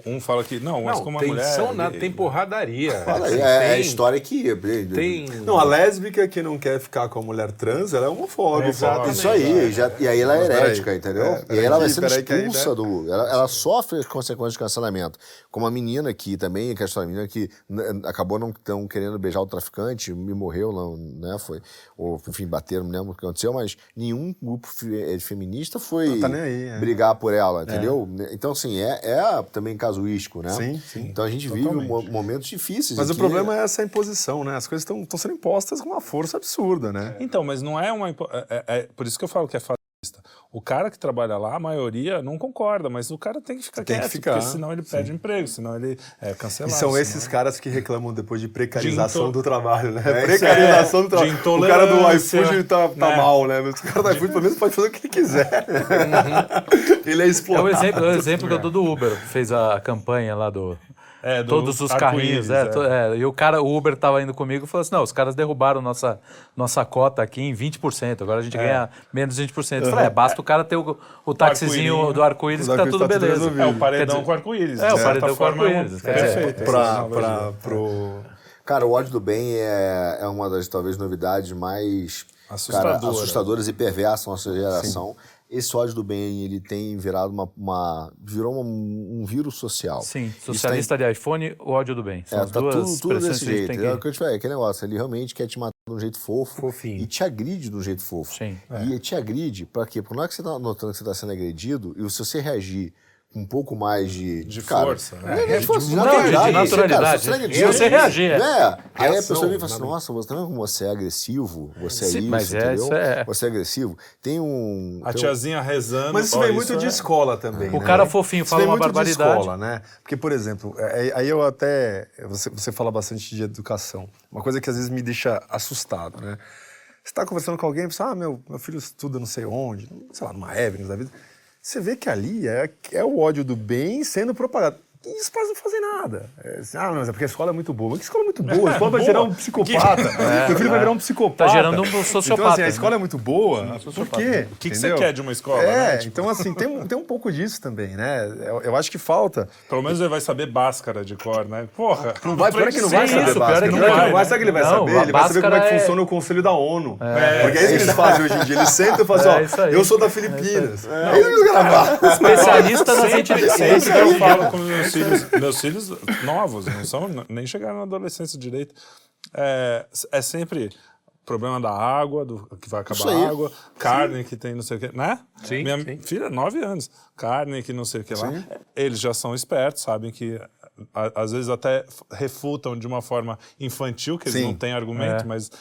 um fala que, não, mas Não, como a tem mulher. são nada, ele- tem porradaria. Fala aí, Assim, é, é a tem- história que... Tem. Não, a lésbica que não quer ficar com a mulher trans, ela é homofóbica. Exatamente. Isso aí, já, e aí ela é herética, entendeu? é, e aí ela vai sendo peraí que ainda- expulsa do. Ela, ela sofre as consequências de cancelamento. Como a menina que também, que é a menina que n- acabou não tão querendo beijar o traficante, me morreu, não, né? Foi. Ou, enfim, bateram, não lembro o que aconteceu, mas nenhum grupo eh, feminista foi Não tá aí, é. brigar por ela, entendeu? Então, assim, é, é também casuístico, né? Sim, sim. Então a gente vive mo- momentos difíceis. Mas o que- problema é essa imposição, né? As coisas estão sendo impostas com uma força absurda, né? Então, mas não é uma. É, é- é por isso que eu falo que é fascista. O cara que trabalha lá, a maioria não concorda, mas o cara tem que ficar Tem que quieto, ficar, porque senão ele perde emprego, senão ele é E cancelado. são senão- esses caras que reclamam depois de precarização De into- do trabalho, né? É, precarização é, do trabalho. O cara do iFood tá, tá né? mal, né? Mas o cara do iFood pelo menos pode fazer o que ele quiser. <laughs> ele é É o explorado. exemplo, é o exemplo que eu dou do Uber, que fez a campanha lá do. É, do todos os carrinhos, é, é. é, E o cara, o Uber tava indo comigo e falou assim: não, os caras derrubaram nossa, nossa cota aqui em 20%, agora a gente ganha menos 20%. Eu falei, é, basta o cara ter o, o taxizinho arco-íris. do arco-íris O que tá tudo tá tudo beleza. resolvido. É o paredão dizer, com arco-íris. é, o paredão com é arco-íris, é perfeito pra, analogia. pra, pro... Cara, o ódio do bem é, é uma das, talvez, novidades mais cara, Assustadora. assustadoras e perversas da nossa geração. Esse ódio do bem, ele tem virado uma... uma- virou um, um vírus social. Sim, socialista de iPhone, o ódio do bem. São É, as tá duas tudo, tudo expressões desse que jeito. tem É o que... que eu te falei, aquele negócio, ele realmente quer te matar de um jeito fofo Fofinho. e te agride de um jeito fofo. Sim. E te agride, pra quê? Porque na hora que você tá notando que você tá sendo agredido, e se você reagir um pouco mais de... De cara, força, né? É, de força, de Não, de- de naturalidade. naturalidade. Cara, você é E agredido, você reagir, é. É. Aí a pessoa vem e fala assim, nada- nossa, você tá vendo como você é agressivo? Você é Sim, isso, mas é, entendeu? isso é- Você é agressivo. Tem um... A tem um- tiazinha rezando. Mas isso ó, vem muito de é- escola também. O né? cara fofinho Isso fala vem uma muito barbaridade. de escola, né? Porque, por exemplo, é- é- aí eu até. Você, você fala bastante de educação. Uma coisa que às vezes me deixa assustado, né? Você está conversando com alguém e pensa, ah, meu, meu filho estuda não sei onde, sei lá, numa Evans da vida. Você vê que ali é, é o ódio do bem sendo propagado. E os pais não fazem nada. É assim, ah, mas é porque a escola é muito boa. Mas que escola é muito boa? A <laughs> escola vai gerar um psicopata. Meu filho vai virar um psicopata. Tá gerando um Então, sociopata, assim, a né? escola é muito boa. Por quê? O que que você quer de uma escola, É, né? Tipo- então assim, tem, um- tem um pouco disso também, né? Eu, eu acho que falta. Pelo menos ele vai saber Báscara de cor, né? Porra. Não vai, pior é que não vai saber isso, pior Bhaskara. é que Não não vai, né? sabe que ele vai Não, saber? Ele vai saber como é que é- funciona o Conselho da ONU. Porque é isso que eles fazem hoje em dia. Eles sentam e falam assim, É ó, eu sou da Filipinas. É isso que ela fala. Especialista nas entidades. Sempre que eu falo com meus filhos, meus filhos novos, não são, nem chegaram na adolescência direito, é, é sempre problema da água, do, que vai acabar a água, carne que tem não sei o que, né? Sim, Minha sim. filha, nove anos, carne que não sei o que lá. Eles já são espertos, sabem que a- às vezes até refutam de uma forma infantil, que eles Sim. não têm argumento, mas é,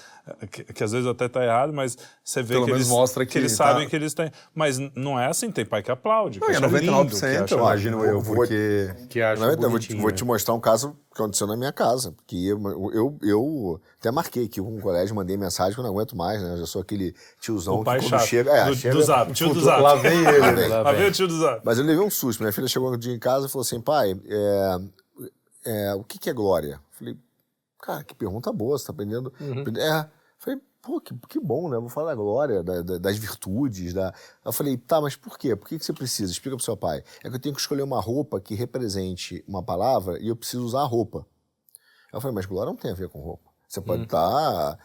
que, que às vezes até tá errado, mas você vê Pelo que menos eles, mostra que eles tá- sabem que eles têm. Mas não é assim, tem pai que aplaude. Não, que e é acha lindo, 99%, que acha- imagino eu, Vou- porque... Que Na verdade, eu vou, te, vou né? te mostrar um caso que aconteceu na minha casa. Que eu, eu, eu até marquei aqui com o colégio, mandei mensagem que eu não aguento mais, né? Eu já sou aquele tiozão O pai que quando chato. chega. É, do, chega do zap, tio do zap. Lá vem ele. né? Lá vem o tio do zap. Mas eu levei um susto. Minha filha chegou um dia em casa e falou assim: pai, é, é, o que, que é glória? Eu falei, cara, que pergunta boa, você tá aprendendo. É. Falei, pô, que, que bom, né? Vou falar da glória, da- da- das virtudes. Da... Eu falei, tá, mas por quê? Por que, que você precisa? Explica pro seu pai. É que eu tenho que escolher uma roupa que represente uma palavra e eu preciso usar a roupa. Eu falei, mas glória não tem a ver com roupa. Você pode estar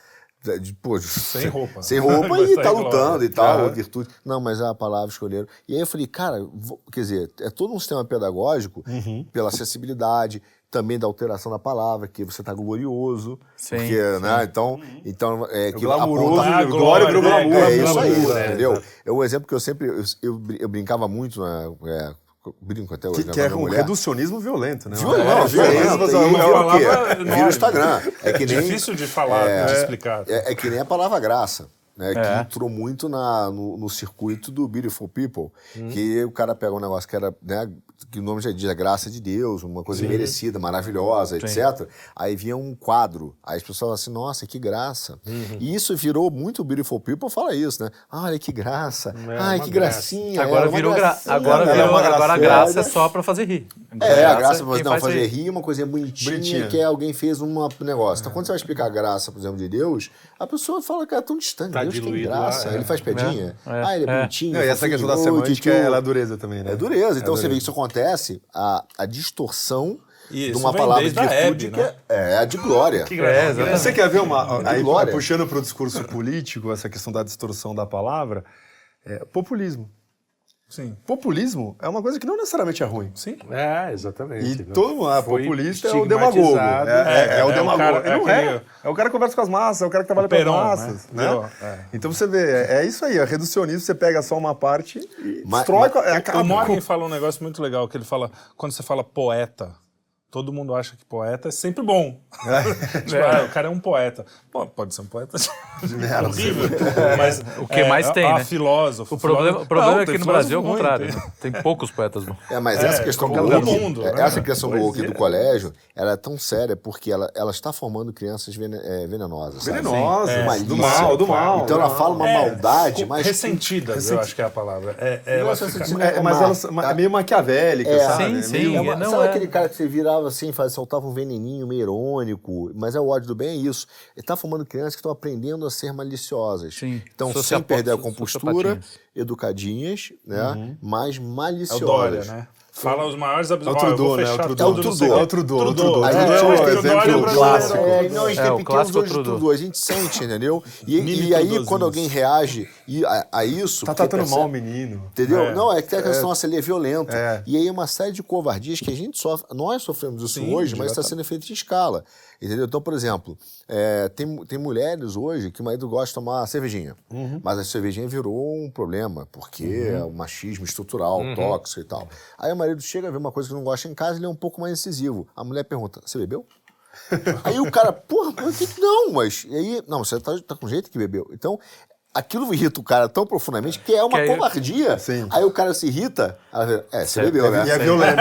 de, pô, Sem roupa. Sem roupa <laughs> e tá glória. lutando e tal, virtude. Não, mas a palavra escolheram. E aí eu falei, cara, vou- quer dizer, é todo um sistema pedagógico Uhum. pela acessibilidade, também da alteração da palavra, que você tá glorioso. Sim, porque, né? Então, então é que glamouroso, aponta- Ah, glória glamour. é isso aí, né? entendeu? É um exemplo que eu sempre. Eu, eu, brin- eu brincava muito, né? É, brinco até hoje Que, né, que é um mulher. reducionismo violento, né? Violento, É, violento. violento, E é vira o o. Instagram. É que nem, Difícil de falar, de explicar. é, é que nem a palavra graça. Né, É. que entrou muito na, no, no circuito do Beautiful People, que o cara pega um negócio que era, né, que o nome já diz, a graça de Deus, uma coisa merecida, maravilhosa, etc. Aí vinha um quadro, aí as pessoas falavam assim, nossa, que graça. E isso virou muito Beautiful People, fala isso, né? Ah, olha que graça, É, ai, que graça. gracinha. Agora virou gracinha, agora, né? virou, uma agora a graça. graça é só pra fazer rir. É, a graça, mas não, faz fazer rir. rir uma coisinha bonitinha, Bonitinha. que alguém fez um negócio. Então, quando você vai explicar a graça, por exemplo, de Deus, a pessoa fala que é tão distante. Tá Deus tem diluído graça. lá, é. Ele faz pedinha. É, Ah, ele é, é. bonitinho. Não, e essa questão da semântica, ela é dureza também, né? É dureza. Então você vê que isso acontece, a, a distorção E de isso uma palavra de virtude Hebe, que né? é, é a de glória. É, exatamente. Você quer ver uma. Aí, glória. puxando para o discurso político, essa questão da distorção da palavra, é, populismo. Sim. Populismo é uma coisa que não necessariamente é ruim. Sim. É, exatamente. E todo mundo, ah, populista é o demagogo. É, é- é É, o é o demagogo. cara- é não é. aquele- É o cara que conversa com as massas, é o cara que trabalha com as massas. né? Né? É. Então você vê, é, é isso aí, é reducionismo, você pega só uma parte e Mas- destrói. mas- é, acaba O Morgan fala um negócio muito legal, que ele fala, quando você fala poeta, todo mundo acha que poeta é sempre bom. <laughs> tipo, ah, o cara é um poeta. Pô, pode ser um poeta <laughs> merda. horrível, mas O que mais tem, a né? filósofo. O problema, filósofo- o problema Não, é que no Brasil é o contrário. né? Tem poucos poetas bons. É, mas essa questão do mundo, é, né? essa questão do woke do colégio, ela é tão séria porque ela, ela está formando crianças vene- é, venenosas. sabe? Venenosa, É, do mal, do mal. Então ela fala uma É, maldade, mas Ressentidas, eu acho que é a palavra. É, é, Não ela é fica- É, mas elas é meio maquiavélica, É. sabe? Sim, É sim. meio- É uma- não sabe é- aquele cara que você virava assim, faz, soltava um veneninho meio irônico, mas é o ódio do bem, é isso. Ele tá formando crianças que estão aprendendo a ser maliciosas. Sim. Então, sem Sociopo- perder a compostura, educadinhas, né? Mas É o maliciosas. Dória, né? Fala os maiores É o absurdos. Eu vou Trudeau, né? fechar É o tudo Trudeau. É o Trudeau. É o Trudeau, é o. A É, gente é é o o exemplo clássico. É, não, a gente É, tem o pequenos Trudeau. tudo, a gente sente, entendeu? E, e aí, quando alguém reage e a, a isso. Tá tratando percebe- mal o menino. Entendeu? É. Não, é que tem a questão, nossa, ele é violento. É. E aí uma série de covardias que a gente sofre. Nós sofremos isso Sim, hoje, mas está sendo feito em escala. Entendeu? Então, por exemplo, é, tem, tem mulheres hoje que o marido gosta de tomar cervejinha. Uhum. Mas a cervejinha virou um problema, porque é o machismo estrutural, Uhum. tóxico e tal. Aí o marido chega, vê uma coisa que não gosta em casa, ele é um pouco mais incisivo. A mulher pergunta: Você bebeu? <laughs> aí o cara, porra, por que que não? Mas. E aí, não, você tá, tá com jeito que bebeu. Então. Aquilo irrita o cara tão profundamente que é uma Que aí- covardia. Sim. Aí o cara se irrita, ela vê, é, você bebeu, né? E é violento.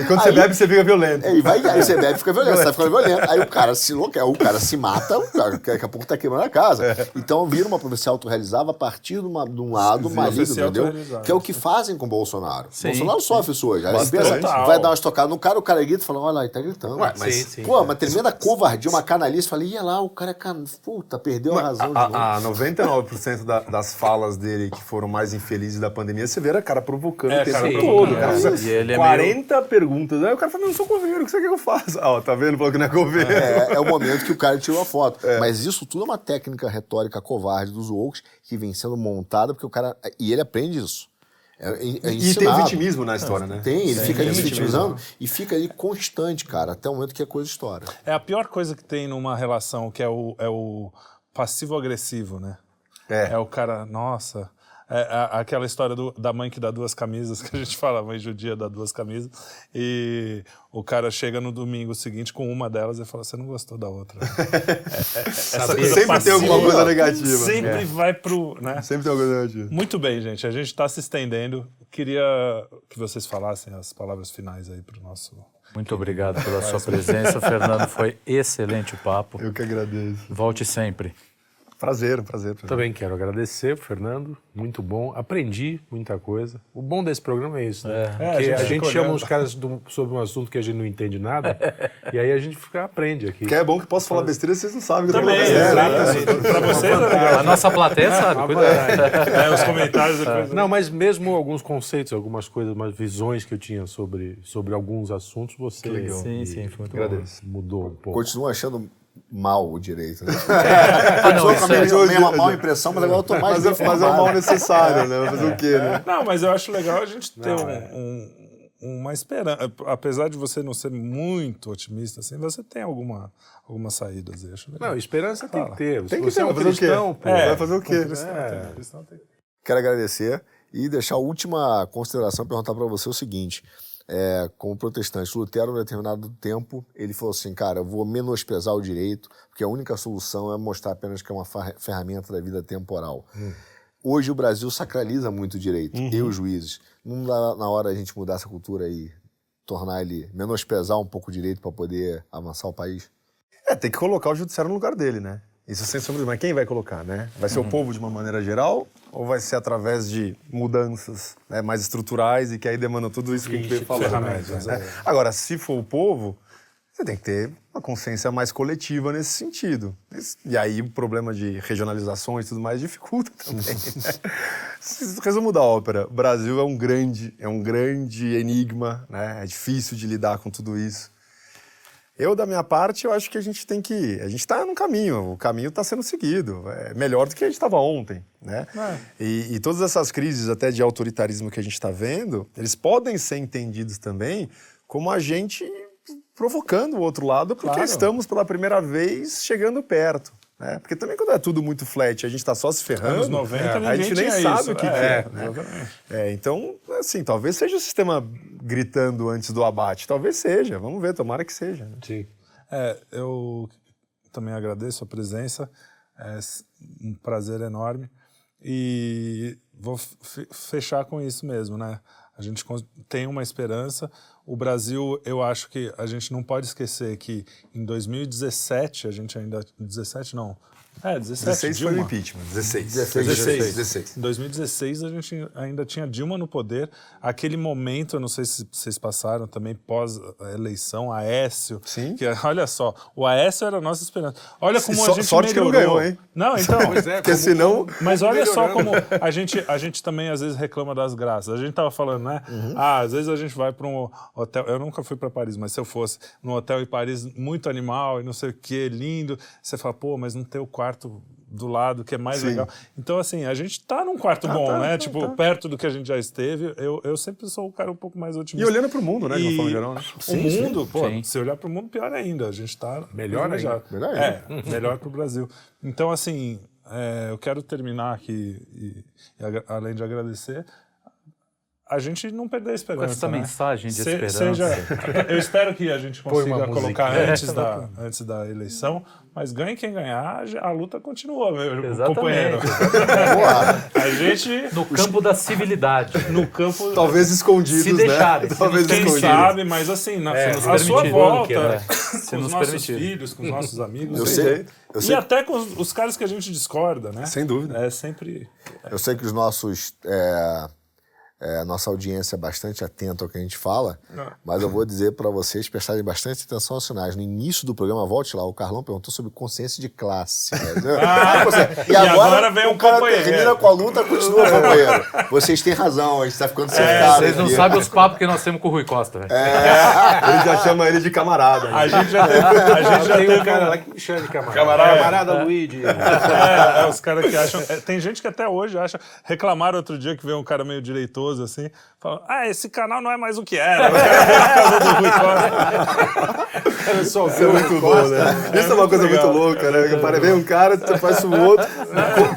E quando você Aí- bebe, você fica violento. É, e vai, aí você bebe e fica violento, você tá ficando violento. Aí o cara se louca, o cara se mata, o cara, daqui a pouco tá queimando a casa. É. Então vira uma profecia autorrealizável a partir de, uma, de um lado maligno, profecia entendeu? Que é o que fazem com o Bolsonaro. Sim. Bolsonaro sofre isso hoje. Aí você pensa, vai dar umas tocadas no cara, o cara grita e fala, olha lá, ele tá gritando. Ué, mas- Sim, sim. Pô, uma tremenda covardia, uma canalice. Falei, ia lá, o cara é can... Puta, perdeu a razão de novo. A, a 99% da- das falas dele que foram mais infelizes da pandemia, você vê a cara provocando É, o tempo cara, todo. O cara É, faz e ele é 40 perguntas. Aí o cara fala, não, eu sou governo, o que você quer que eu faça? Ah, ó, tá vendo? Falou que não é governo. É, é o momento que o cara tirou a foto. Mas isso tudo é uma técnica retórica covarde dos woke que vem sendo montada porque o cara. E ele aprende isso. É, é E tem vitimismo na história, né? Tem, ele fica ali tem se vitimismo. vitimizando e fica ali constante, cara, até o momento que a coisa estoura. É a pior coisa que tem numa relação, que é o, é o passivo-agressivo, né? É. É o cara, nossa. É a- aquela história do- da mãe que dá duas camisas, <laughs> que a gente fala, a mãe judia dá duas camisas, e o cara chega no domingo seguinte com uma delas e fala: Você não gostou da outra. <laughs> É, é, Sempre tem alguma passiva coisa negativa. Sempre É. vai pro. Né? Sempre tem alguma coisa negativa. Muito bem, gente. A gente está se estendendo. Queria que vocês falassem as palavras finais aí para o nosso. Muito obrigado pela sua presença, Fernando. Foi excelente o papo. Eu que agradeço. Volte sempre. Prazer, um prazer. prazer. Também quero agradecer, Fernando. Muito bom. Aprendi muita coisa. O bom desse programa é isso, né? É, a Porque gente a gente, chama olhando. os caras do- sobre um assunto que a gente não entende nada. e aí a gente fica, aprende aqui. Que é bom que posso falar besteira, vocês não sabem que eu tô Também, falando besteira. exatamente. Para vocês é legal. A nossa plateia sabe, cuidado. É, os comentários depois. Não, mas mesmo alguns conceitos, algumas coisas, umas visões que eu tinha sobre, sobre alguns assuntos, você Sim, sim, foi muito bom. Agradeço. mudou um pouco. Continuo achando mal o direito. Né? <laughs> Ah, não, Sou isso com a é- minha mal impressão, mas agora eu tô mais Mas, é- mas é um mal necessário, né? Fazer o quê, né? Não, mas eu acho legal a gente ter Não, um- é. um- uma esperança. Apesar de você não ser muito otimista, assim, você tem alguma, algumas saídas. eu Acho legal. Não, esperança tem que ter. Tem que você ter, é um vai fazer o quê? cristão, pô. É, vai fazer o quê? cristão É. tem, cristão tem. Quero agradecer e deixar a última consideração, perguntar para você o seguinte. É, como protestante, Lutero, em determinado tempo, ele falou assim, cara, eu vou menosprezar o direito, porque a única solução é mostrar apenas que é uma ferramenta da vida temporal. Hoje o Brasil sacraliza muito o direito, e os juízes. Não dá na hora a gente mudar essa cultura e tornar ele, menosprezar um pouco o direito para poder avançar o país? É, tem que colocar o judiciário no lugar dele, né? Isso sem sombra. Mas quem vai colocar, né? Vai ser o povo de uma maneira geral ou vai ser através de mudanças né, mais estruturais e que aí demandam tudo isso que a gente veio falando? né? Agora, se for o povo, você tem que ter uma consciência mais coletiva nesse sentido. E aí o problema de regionalizações e tudo mais dificulta também. né? <laughs> Resumo da ópera, o Brasil é um grande, é um grande enigma, né? É difícil de lidar com tudo isso. Eu, da minha parte, eu acho que a gente tem que. A gente está no caminho, o caminho está sendo seguido. É melhor do que a gente estava ontem. Né? E, e todas essas crises, até de autoritarismo que a gente está vendo, eles podem ser entendidos também como a gente provocando o outro lado, porque Claro. estamos pela primeira vez chegando perto. Né? Porque também quando é tudo muito flat, a gente está só se ferrando. Anos 90, é, a gente nem sabe isso. o que, É, que é. né? exatamente. É, então, assim, talvez seja o sistema gritando antes do abate. Talvez seja. Vamos ver, tomara que seja. né? Sim. É, eu também agradeço a presença, é um prazer enorme. E vou fe- fechar com isso mesmo, né? A gente tem uma esperança. O Brasil, eu acho que a gente não pode esquecer que em 2017, a gente ainda. 17 não. É, 17. 16 foi o Dilma. impeachment. 16. 16. 16. Em 2016 a gente ainda tinha Dilma no poder. Aquele momento, eu não sei se vocês passaram também pós a eleição, Aécio. Sim. Que, <laughs> olha só, o Aécio era a nossa esperança. Olha como So- a gente sorte que não melhorou. ganhou, hein? Não, então. <laughs> Pois é, Porque como- senão. Mas olha só como a gente, a gente também às vezes reclama das graças. A gente tava falando, né? Uhum. Ah, às vezes a gente vai para um hotel. Eu nunca fui para Paris, mas se eu fosse num hotel em Paris muito animal e não sei o que, lindo, você fala, pô, mas não tem o quarto do lado que é mais Sim. legal. Então, assim, a gente tá num quarto bom, tá, né? tá, tipo, tá. perto do que a gente já esteve. Eu, eu sempre sou o cara um pouco mais E otimista. olhando para o mundo, né? De uma E forma geral. Né? o mundo, pô, Sim. se olhar para o mundo, pior ainda. A gente está Melhor privilegiado. ainda. Melhor É, <laughs> melhor para o Brasil. Então, assim, é, eu quero terminar aqui, e, e além de agradecer, a gente não perder a esperança. essa né? mensagem de Se- esperança. seja- <laughs> eu espero que a gente consiga colocar antes da, antes da eleição, mas ganhe quem ganhar, a luta continua, meu Exatamente. companheiro. <laughs> A gente, No campo da civilidade. no campo. <laughs> Talvez escondidos, Se né? deixarem, se Talvez Quem escondidos. sabe, mas assim, na, É, a sua volta, É, <laughs> com se os nos nossos permitir. filhos, com os nossos amigos. eu e- sei, eu E sei, até com os, os caras que a gente discorda, né? Sem dúvida. É sempre. eu sei que os nossos. é, é, nossa audiência é bastante atenta ao que a gente fala, mas eu vou dizer para vocês prestarem bastante atenção aos sinais. No início do programa, volte lá, o Carlão perguntou sobre consciência de classe. né? <laughs> Ah, Você- e agora vem o um cara companheiro. termina com a luta, continua companheiro. Vocês têm razão, a gente tá ficando cercado. Vocês não aqui. sabem os papos que nós temos com o Rui Costa, velho. <laughs> Ele já chama ele de camarada. né? A gente já teve. A gente já Tem teve um cara lá que me chama de camarada. Camarada. Camarada Luigi. É, é, os caras que acham. é, tem gente que até hoje acha. Reclamaram outro dia que veio um cara meio direitoso assim. Ah, esse canal não é mais o que era. <laughs> Costa. Cara, só Isso é muito bom, né? Isso é uma coisa muito legal. louca, né? Para vem um cara, você faz o outro.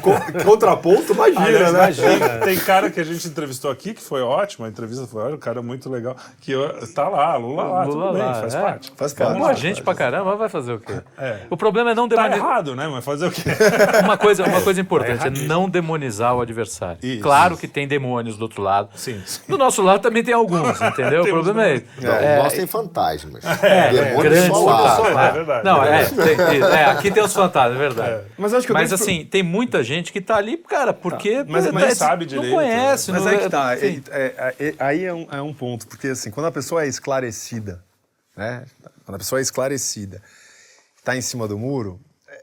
co- co- contraponto, imagina, Aliás, né? imagina, Tem cara que a gente entrevistou aqui, que foi ótimo, a entrevista foi ótima, um cara muito legal, que eu- tá lá, Lula lá, Lula tudo bem, lá, faz é. parte. Faz parte. Boa gente pra caramba, vai fazer o quê? É. O problema é não Tá demonizar. errado, né? Mas fazer o quê? <laughs> Uma coisa, uma coisa importante é não demonizar o adversário. Isso, claro que tem demônios do outro lado. Sim. Do nosso lado também tem alguns, entendeu? o <laughs> problema é, Não, é, nós tem fantasmas. é, Demônios grandes só lá. fantasmas. É verdade. Não, é, tem- é, aqui tem os fantasmas, é verdade. Mas acho que o Mas assim, tem muita gente que tá ali, cara, porque Mas- é, mas é, sabe não direito, conhece. Mas não, aí que tá. é- é- é- aí é um, é um ponto, porque assim, quando a pessoa é esclarecida, né? Quando a pessoa é esclarecida, tá em cima do muro,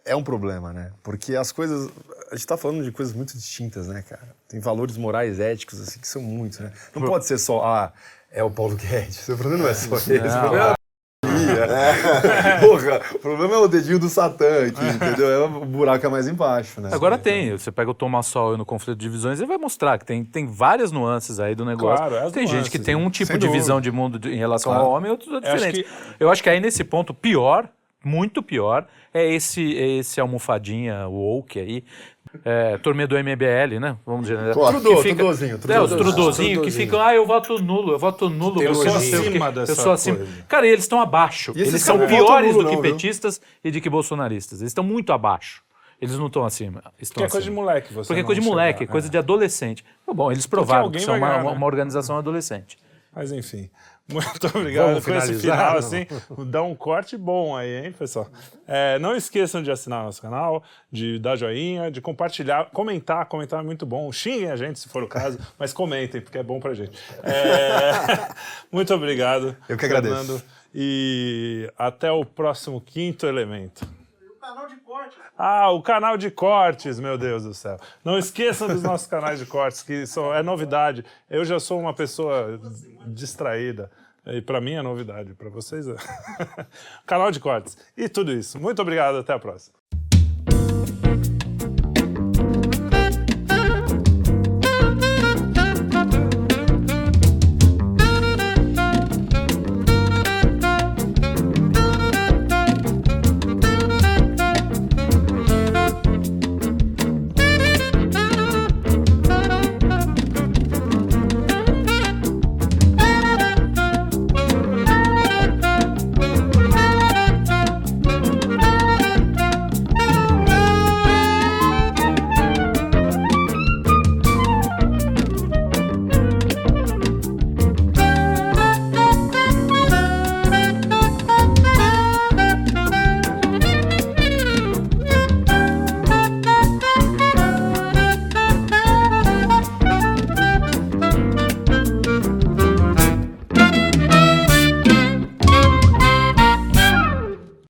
é- é um problema, né? Porque as coisas. A gente tá falando de coisas muito distintas, né, cara? Tem valores morais, éticos, assim, que são muitos, né? Não pode ser só, ah, é o Paulo Guedes. O problema não é só <laughs> esse. O problema é a <laughs> É. <laughs> Porra, o problema é o dedinho do Satã aqui, entendeu? É o buraco é mais embaixo, né? Agora tem, você pega o Thomas Sowell no conflito de visões e vai mostrar que tem, tem várias nuances aí do negócio. Claro, as tem gente nuances, que tem um tipo de dúvida. visão de mundo em relação Claro. ao homem e outros é Eu acho diferente. Eu acho que aí nesse ponto, pior, muito pior, é esse, é esse almofadinha woke aí. É, turminha do MBL, né? Vamos dizer. Claro. que Trudô, fica- Trudozinho, É, os Trudozinho. trudozinhos que ficam, ah, eu voto nulo, eu voto nulo. Eu sou o acima quê, dessa Eu sou acima. coisa. Cara, e eles estão abaixo. E Eles são piores nulo, do que não, viu? petistas e de que bolsonaristas. Eles estão muito abaixo. Eles não estão acima. Estão Porque é coisa de moleque. Você Porque é coisa de moleque, é coisa de adolescente. Bom, eles provaram que são vai uma, ganhar, né? uma organização adolescente. Mas enfim. <laughs> Muito obrigado Vamos com esse finalizar, final, assim. Dá um corte bom aí, hein, pessoal? É, não esqueçam de assinar nosso canal, de dar joinha, de compartilhar, comentar. Comentar é muito bom. Xinguem a gente, se for o caso, <laughs> mas comentem, porque é bom pra gente. É, <laughs> muito obrigado. Eu que agradeço. Fernando, E até o próximo quinto elemento. Canal de corte. Ah, o canal de cortes, meu Deus do céu. Não esqueçam dos nossos canais de cortes, que são, é novidade. Eu já sou uma pessoa distraída. E para mim é novidade, para vocês é. <laughs> canal de cortes. E tudo isso. Muito obrigado, até a próxima.